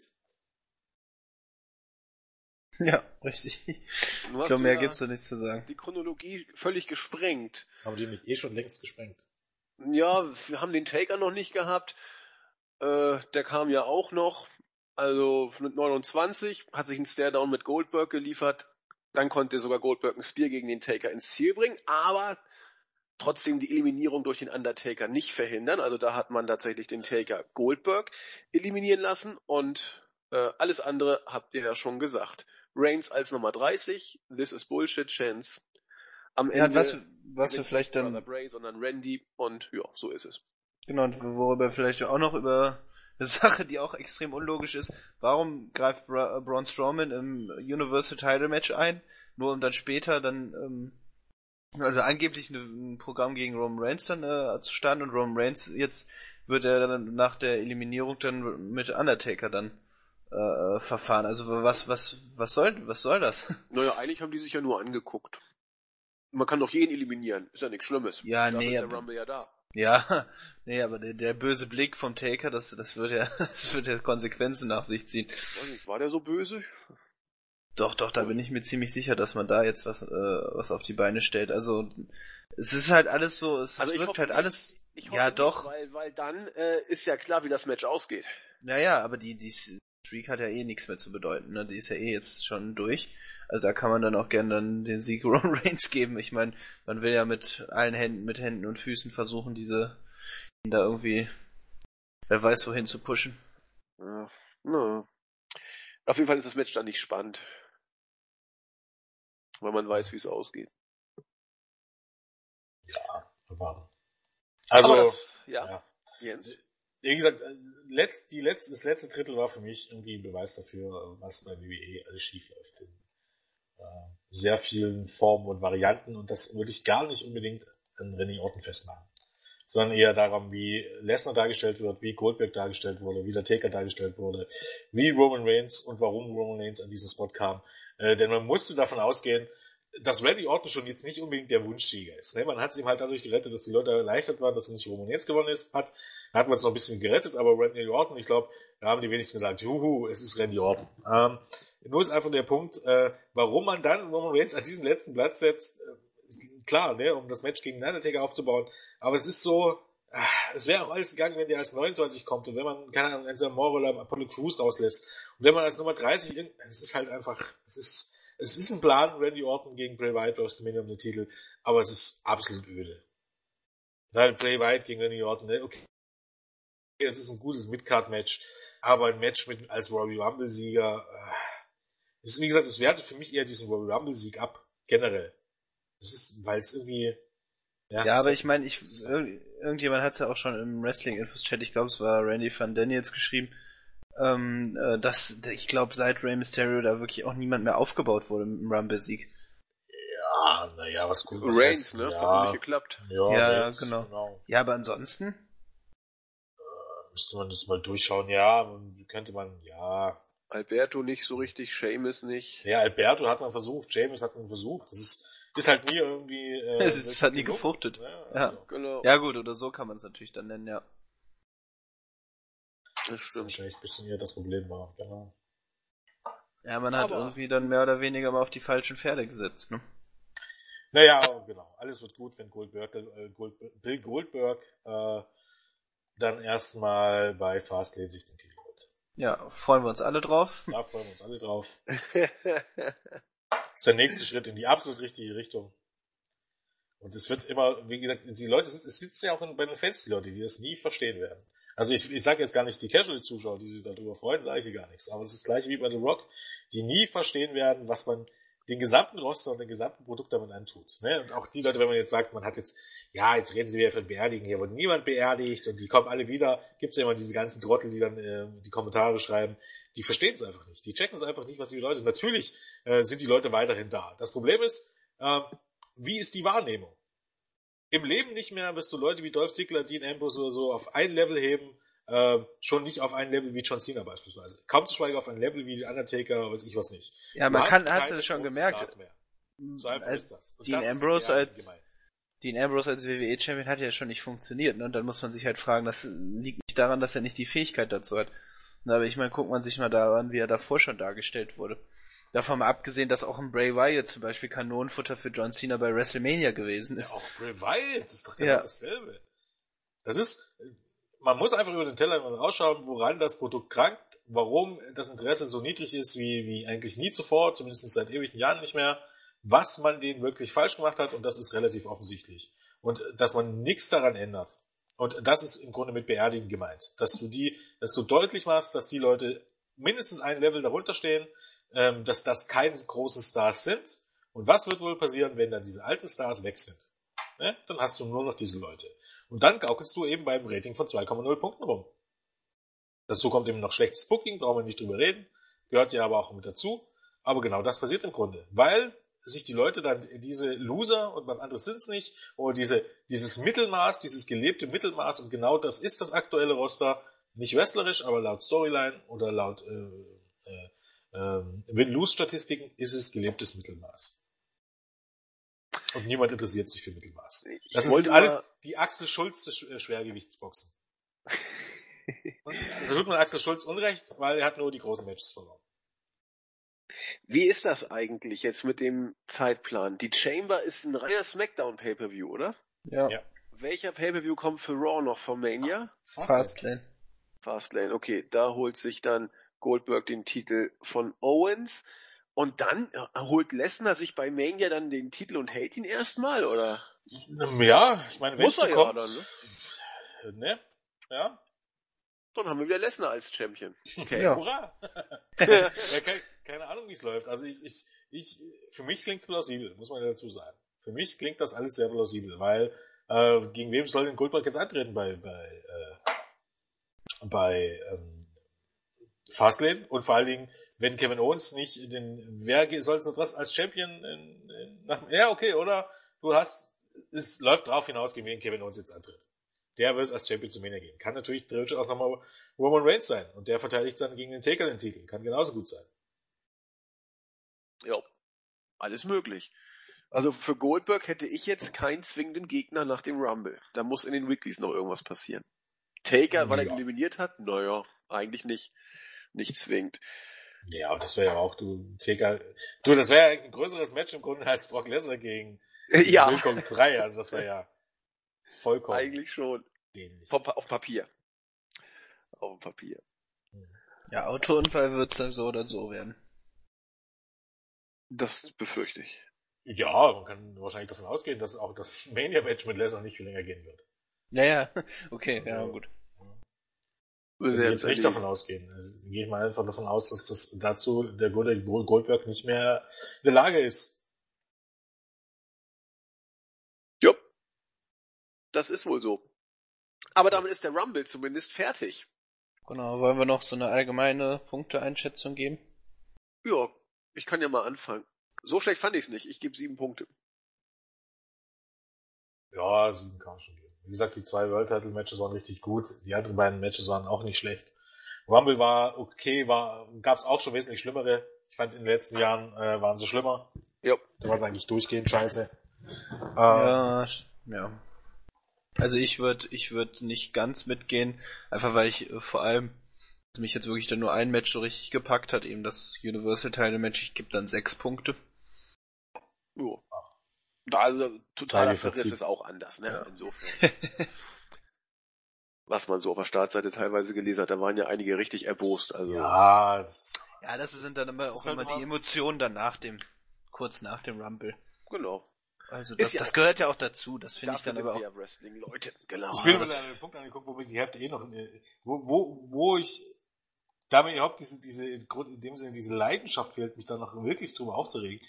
Ja, richtig. Du Ich glaube, mehr gibt's da nichts zu sagen. die Chronologie völlig gesprengt. Haben die nicht eh schon längst gesprengt. Ja, wir haben den Taker noch nicht gehabt. Äh, der kam ja auch noch. Also mit 29 hat sich ein Staredown mit Goldberg geliefert. Dann konnte sogar Goldberg ein Spear gegen den Taker ins Ziel bringen, aber trotzdem die Eliminierung durch den Undertaker nicht verhindern. Also da hat man tatsächlich den Taker Goldberg eliminieren lassen und äh, alles andere habt ihr ja schon gesagt. Reigns als Nummer 30, This is Bullshit Chance. Am Ja, Ende was, was wir vielleicht dann, Bray, sondern Randy und ja, so ist es. genau, und worüber vielleicht auch noch über eine Sache, die auch extrem unlogisch ist, warum greift Bra äh, Braun Strowman im Universal Title Match ein, nur um dann später dann, ähm, also angeblich ein Programm gegen Roman Reigns dann äh, zu starten und Roman Reigns jetzt wird er dann nach der Eliminierung dann mit Undertaker dann äh, verfahren. Also was, was, was soll, was soll das? Naja, eigentlich haben die sich ja nur angeguckt. Man kann doch jeden eliminieren, ist ja nichts Schlimmes. Ja, Dafür nee, ist der aber- Rumble ja da. Ja, nee, aber der, der böse Blick vom Taker, das, das wird ja, das wird ja Konsequenzen nach sich ziehen. Nicht, war der so böse? Doch, doch, da bin ich mir ziemlich sicher, dass man da jetzt was, äh, was auf die Beine stellt. Also, es ist halt alles so, es Also ich wirkt hoffe halt nicht. alles, Ich hoffe ja nicht, doch, Weil, weil dann äh, ist ja klar, wie das Match ausgeht. naja, aber die, die Streak hat ja eh nichts mehr zu bedeuten, ne? Die ist ja eh jetzt schon durch. Also da kann man dann auch gern dann den Sieg Roman Reigns geben. Ich meine, man will ja mit allen Händen, mit Händen und Füßen versuchen, diese, ihn da irgendwie, wer weiß wohin zu pushen. Ja, na. Auf jeden Fall ist das Match dann nicht spannend. Weil man weiß, wie es ausgeht. Verfahren. Also, Aber das, ja, ja. Jens. Wie gesagt, äh, letzt, die letzte, das letzte Drittel war für mich irgendwie ein Beweis dafür, was bei WWE alles schief läuft. In äh, sehr vielen Formen und Varianten und das würde ich gar nicht unbedingt an René Orton festmachen. Sondern eher daran, wie Lesnar dargestellt wird, wie Goldberg dargestellt wurde, wie der Taker dargestellt wurde, wie Roman Reigns und warum Roman Reigns an diesen Spot kam. Äh, denn man musste davon ausgehen, dass Randy Orton schon jetzt nicht unbedingt der Wunschsieger ist. Ne? Man hat es ihm halt dadurch gerettet, dass die Leute erleichtert waren, dass er nicht Roman Reigns gewonnen ist, hat. Hat man es noch ein bisschen gerettet, aber Randy Orton, ich glaube, da haben die wenigsten gesagt, juhu, es ist Randy Orton. Ähm, nur ist einfach der Punkt, äh, warum man dann Roman Reigns an diesen letzten Platz setzt, äh, klar, ne, um das Match gegen Undertaker aufzubauen, aber es ist so, äh, es wäre auch alles gegangen, wenn der als 29 kommt und wenn man, keine Ahnung, Enzo Moro oder Apollo Crews rauslässt und wenn man als Nummer 30, es ist halt einfach, es ist, es ist ein Plan, Randy Orton gegen Bray Wyatt aus dem um den Titel, aber es ist absolut öde. Nein, Bray Wyatt gegen Randy Orton, ne? okay. Es ist ein gutes Midcard-Match, aber ein Match mit als Robbie Rumble-Sieger, äh, ist, wie gesagt, es wertet für mich eher diesen Robbie Rumble-Sieg ab, generell. Das ist, weil es irgendwie, ja, ja aber ich meine, ich, irgendjemand hat es ja auch schon im Wrestling-Infos-Chat, ich glaube, es war Randy Van Daniels geschrieben, ähm, äh, dass ich glaube, seit Rey Mysterio da wirklich auch niemand mehr aufgebaut wurde mit dem Rumble-Sieg. Ja, naja, was gut ist. Reigns, ne? Ja. Hat nicht geklappt. Ja, ja Reigns, genau. genau. Ja, aber ansonsten? Müsste man jetzt mal durchschauen, ja, könnte man, ja. Alberto nicht so richtig, Seamus nicht. Ja, Alberto hat man versucht, Seamus hat man versucht. Das ist, ist halt nie irgendwie. Äh, es ist halt nie gefruchtet. Ja, ja. Also. genau. ja gut, oder so kann man es natürlich dann nennen, ja. Das stimmt. Das wahrscheinlich ein bisschen eher das Problem war, genau. Ja, man hat Aber irgendwie dann mehr oder weniger mal auf die falschen Pferde gesetzt, ne? Naja, genau. Alles wird gut, wenn Goldberg, äh, Gold, Bill Goldberg äh, dann erstmal bei Fastlane sich den Titel holt. Ja, freuen wir uns alle drauf. Ja, freuen wir uns alle drauf. das ist der nächste Schritt in die absolut richtige Richtung. Und es wird immer, wie gesagt, die Leute, es sitzen ja auch bei den Fans die Leute, die das nie verstehen werden. Also ich, ich sage jetzt gar nicht die Casual-Zuschauer, die sich darüber freuen, sage ich hier gar nichts. Aber es ist das gleiche wie bei The Rock, die nie verstehen werden, was man den gesamten Roster und den gesamten Produkt damit antut. Ne? Und auch die Leute, wenn man jetzt sagt, man hat jetzt, ja, jetzt reden sie wieder von Beerdigen, hier wurde niemand beerdigt und die kommen alle wieder, gibt es ja immer diese ganzen Trottel, die dann äh, die Kommentare schreiben, die verstehen es einfach nicht. Die checken es einfach nicht, was die Leute. Natürlich äh, sind die Leute weiterhin da. Das Problem ist, äh, wie ist die Wahrnehmung? im Leben nicht mehr wirst du Leute wie Dolph Ziggler, Dean Ambrose oder so auf ein Level heben, äh, schon nicht auf ein Level wie John Cena beispielsweise. Kaum zu schweigen auf ein Level wie Undertaker, weiß ich was nicht. Ja, man kann, hast du schon gemerkt. So einfach als ist das. Und Dean das Ambrose als, Dean Ambrose als WWE-Champion hat ja schon nicht funktioniert, ne? Und dann muss man sich halt fragen, das liegt nicht daran, dass er nicht die Fähigkeit dazu hat. Aber ich meine, guckt man sich mal daran, wie er davor schon dargestellt wurde. Davon mal abgesehen, dass auch ein Bray Wyatt zum Beispiel Kanonenfutter für John Cena bei WrestleMania gewesen ist. Ja, auch Bray Wyatt ist doch genau ja. dasselbe. Das ist, man muss einfach über den Teller rausschauen, woran das Produkt krankt, warum das Interesse so niedrig ist wie, wie eigentlich nie zuvor, zumindest seit ewigen Jahren nicht mehr, was man denen wirklich falsch gemacht hat und das ist relativ offensichtlich. Und dass man nichts daran ändert. Und das ist im Grunde mit Beerdigen gemeint. Dass du die, dass du deutlich machst, dass die Leute mindestens ein Level darunter stehen, ähm, dass das keine großen Stars sind. Und was wird wohl passieren, wenn dann diese alten Stars weg sind? Ne? Dann hast du nur noch diese Leute. Und dann gaukelst du eben beim Rating von 2,0 Punkten rum. Dazu kommt eben noch schlechtes Booking, brauchen wir nicht drüber reden. Gehört ja aber auch mit dazu. Aber genau das passiert im Grunde. Weil sich die Leute dann diese Loser und was anderes sind's nicht, oder diese, dieses Mittelmaß, dieses gelebte Mittelmaß, und genau das ist das aktuelle Roster, nicht wrestlerisch, aber laut Storyline oder laut äh, äh, ähm, Win-Lose-Statistiken ist es gelebtes Mittelmaß. Und niemand interessiert sich für Mittelmaß. Das ich ist alles die Axel Schulz des äh, Schwergewichtsboxen. da tut man Axel Schulz Unrecht, weil er hat nur die großen Matches verloren. Wie ist das eigentlich jetzt mit dem Zeitplan? Die Chamber ist ein reiner Smackdown Pay-Per-View, oder? Ja. ja. Welcher Pay-Per-View kommt für Raw noch von Mania? Fastlane. Fastlane, okay. Da holt sich dann Goldberg den Titel von Owens. Und dann äh, holt Lesnar sich bei Mania dann den Titel und hält ihn erstmal, oder? Ja, ich meine, wenn Muss er kommt, ja dann, ne? ne? Ja. Dann haben wir wieder Lesnar als Champion. Okay. Ja. Hurra! keine, Ahnung, wie es läuft. Also ich, ich, ich, für mich klingt es plausibel, muss man ja dazu sagen. Für mich klingt das alles sehr plausibel, weil äh, gegen wem soll denn Goldberg jetzt antreten bei, bei äh, bei ähm, Fastlane und vor allen Dingen, wenn Kevin Owens nicht den, wer soll es das als Champion in, in, nach, ja okay, oder du hast, es läuft drauf hinaus, gegen wen Kevin Owens jetzt antritt. Der wird als Champion zu Mania gehen. Kann natürlich theoretisch auch nochmal Roman Reigns sein und der verteidigt dann gegen den Taker den Titel. Kann genauso gut sein. Ja, alles möglich. Also für Goldberg hätte ich jetzt keinen zwingenden Gegner nach dem Rumble. Da muss in den Weeklies noch irgendwas passieren. Taker, weil er Ja. eliminiert hat? Naja, eigentlich nicht. Nicht zwingend. Ja, und das wäre ja auch, du, Taker, du, das wäre ja ein größeres Match im Grunde als Brock Lesnar gegen Ja, Wilcox 3, also das wäre ja vollkommen eigentlich schon. dämlich. Auf Papier. Auf Papier. Ja, Autounfall wird's dann so oder so werden. Das befürchte ich. Ja, man kann wahrscheinlich davon ausgehen, dass auch das Mania-Match mit Lesnar nicht viel länger gehen wird. Naja, okay, ja, gut. Wir Würde ich werden's jetzt nicht davon ausgehen. Also, gehe ich mal einfach davon aus, dass das dazu der Goldberg nicht mehr in der Lage ist. Jupp. Das ist wohl so. Aber damit ist der Rumble zumindest fertig. Genau, wollen wir noch so eine allgemeine Punkteeinschätzung geben? Ja, ich kann ja mal anfangen. So schlecht fand ich es nicht. Ich gebe sieben Punkte. Ja, sieben kann man schon geben. Wie gesagt, die zwei World Title Matches waren richtig gut. Die anderen beiden Matches waren auch nicht schlecht. Rumble war okay, war, gab's auch schon wesentlich schlimmere. Ich fand in den letzten Jahren äh, waren sie schlimmer. Ja. Da war es eigentlich durchgehend scheiße. Äh, Ja, sch- ja. Also ich würde ich würd nicht ganz mitgehen, einfach weil ich äh, vor allem dass mich jetzt wirklich dann nur ein Match so richtig gepackt hat, eben das Universal Title Match, ich gebe dann sechs Punkte. Jo. Da also totaler Verriss ist auch anders, ne? Ja. Insofern. Was man so auf der Startseite teilweise gelesen hat, da waren ja einige richtig erbost. Also ja, das ist Ja, das sind dann immer auch halt immer die Emotionen dann nach dem, kurz nach dem Rumble. genau. Also das, ja das gehört ja auch dazu, das finde ich dann aber auch. ja Wrestling-Leute. Genau. Ich bin mir den Punkt angeguckt, wo mir die Hälfte eh noch, äh, wo, wo, wo ich, da mir überhaupt diese, diese, in dem Sinne diese Leidenschaft fehlt, mich da noch wirklich drüber aufzuregen,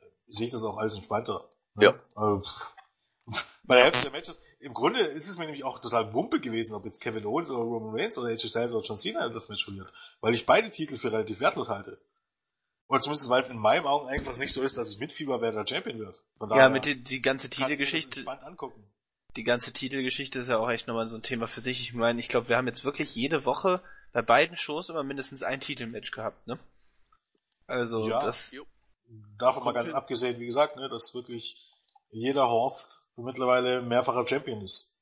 äh, sehe ich das auch alles entspannter. Ne? Ja. Also, bei der Hälfte der Matches, im Grunde ist es mir nämlich auch total Wumpe gewesen, ob jetzt Kevin Owens oder Roman Reigns oder AJ Styles oder John Cena das Match verliert, weil ich beide Titel für relativ wertlos halte. Oder zumindest, weil es in meinen Augen einfach nicht so ist, dass ich mitfieber, wer der Champion wird. Von Ja, mit die, die ganze Titelgeschichte, die ganze Titelgeschichte ist ja auch echt nochmal so ein Thema für sich. Ich meine, ich glaube, wir haben jetzt wirklich jede Woche bei beiden Shows immer mindestens ein Titelmatch gehabt, ne? Also Ja. das, Jo. Davon mal ganz hin. abgesehen, wie gesagt, ne, dass wirklich jeder Horst mittlerweile mehrfacher Champion ist.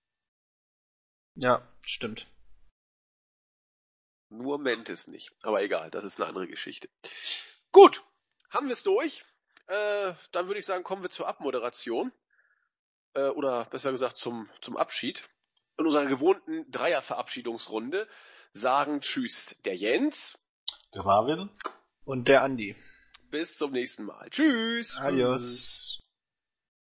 ja, stimmt. Nur Mentis nicht. Aber egal, das ist eine andere Geschichte. Gut, haben wir es durch. Äh, dann würde ich sagen, kommen wir zur Abmoderation. Äh, oder besser gesagt zum, zum Abschied. In unserer gewohnten Dreier-Verabschiedungsrunde sagen Tschüss der Jens. Der Marvin? Und der Andi. Bis zum nächsten Mal. Tschüss. Adios.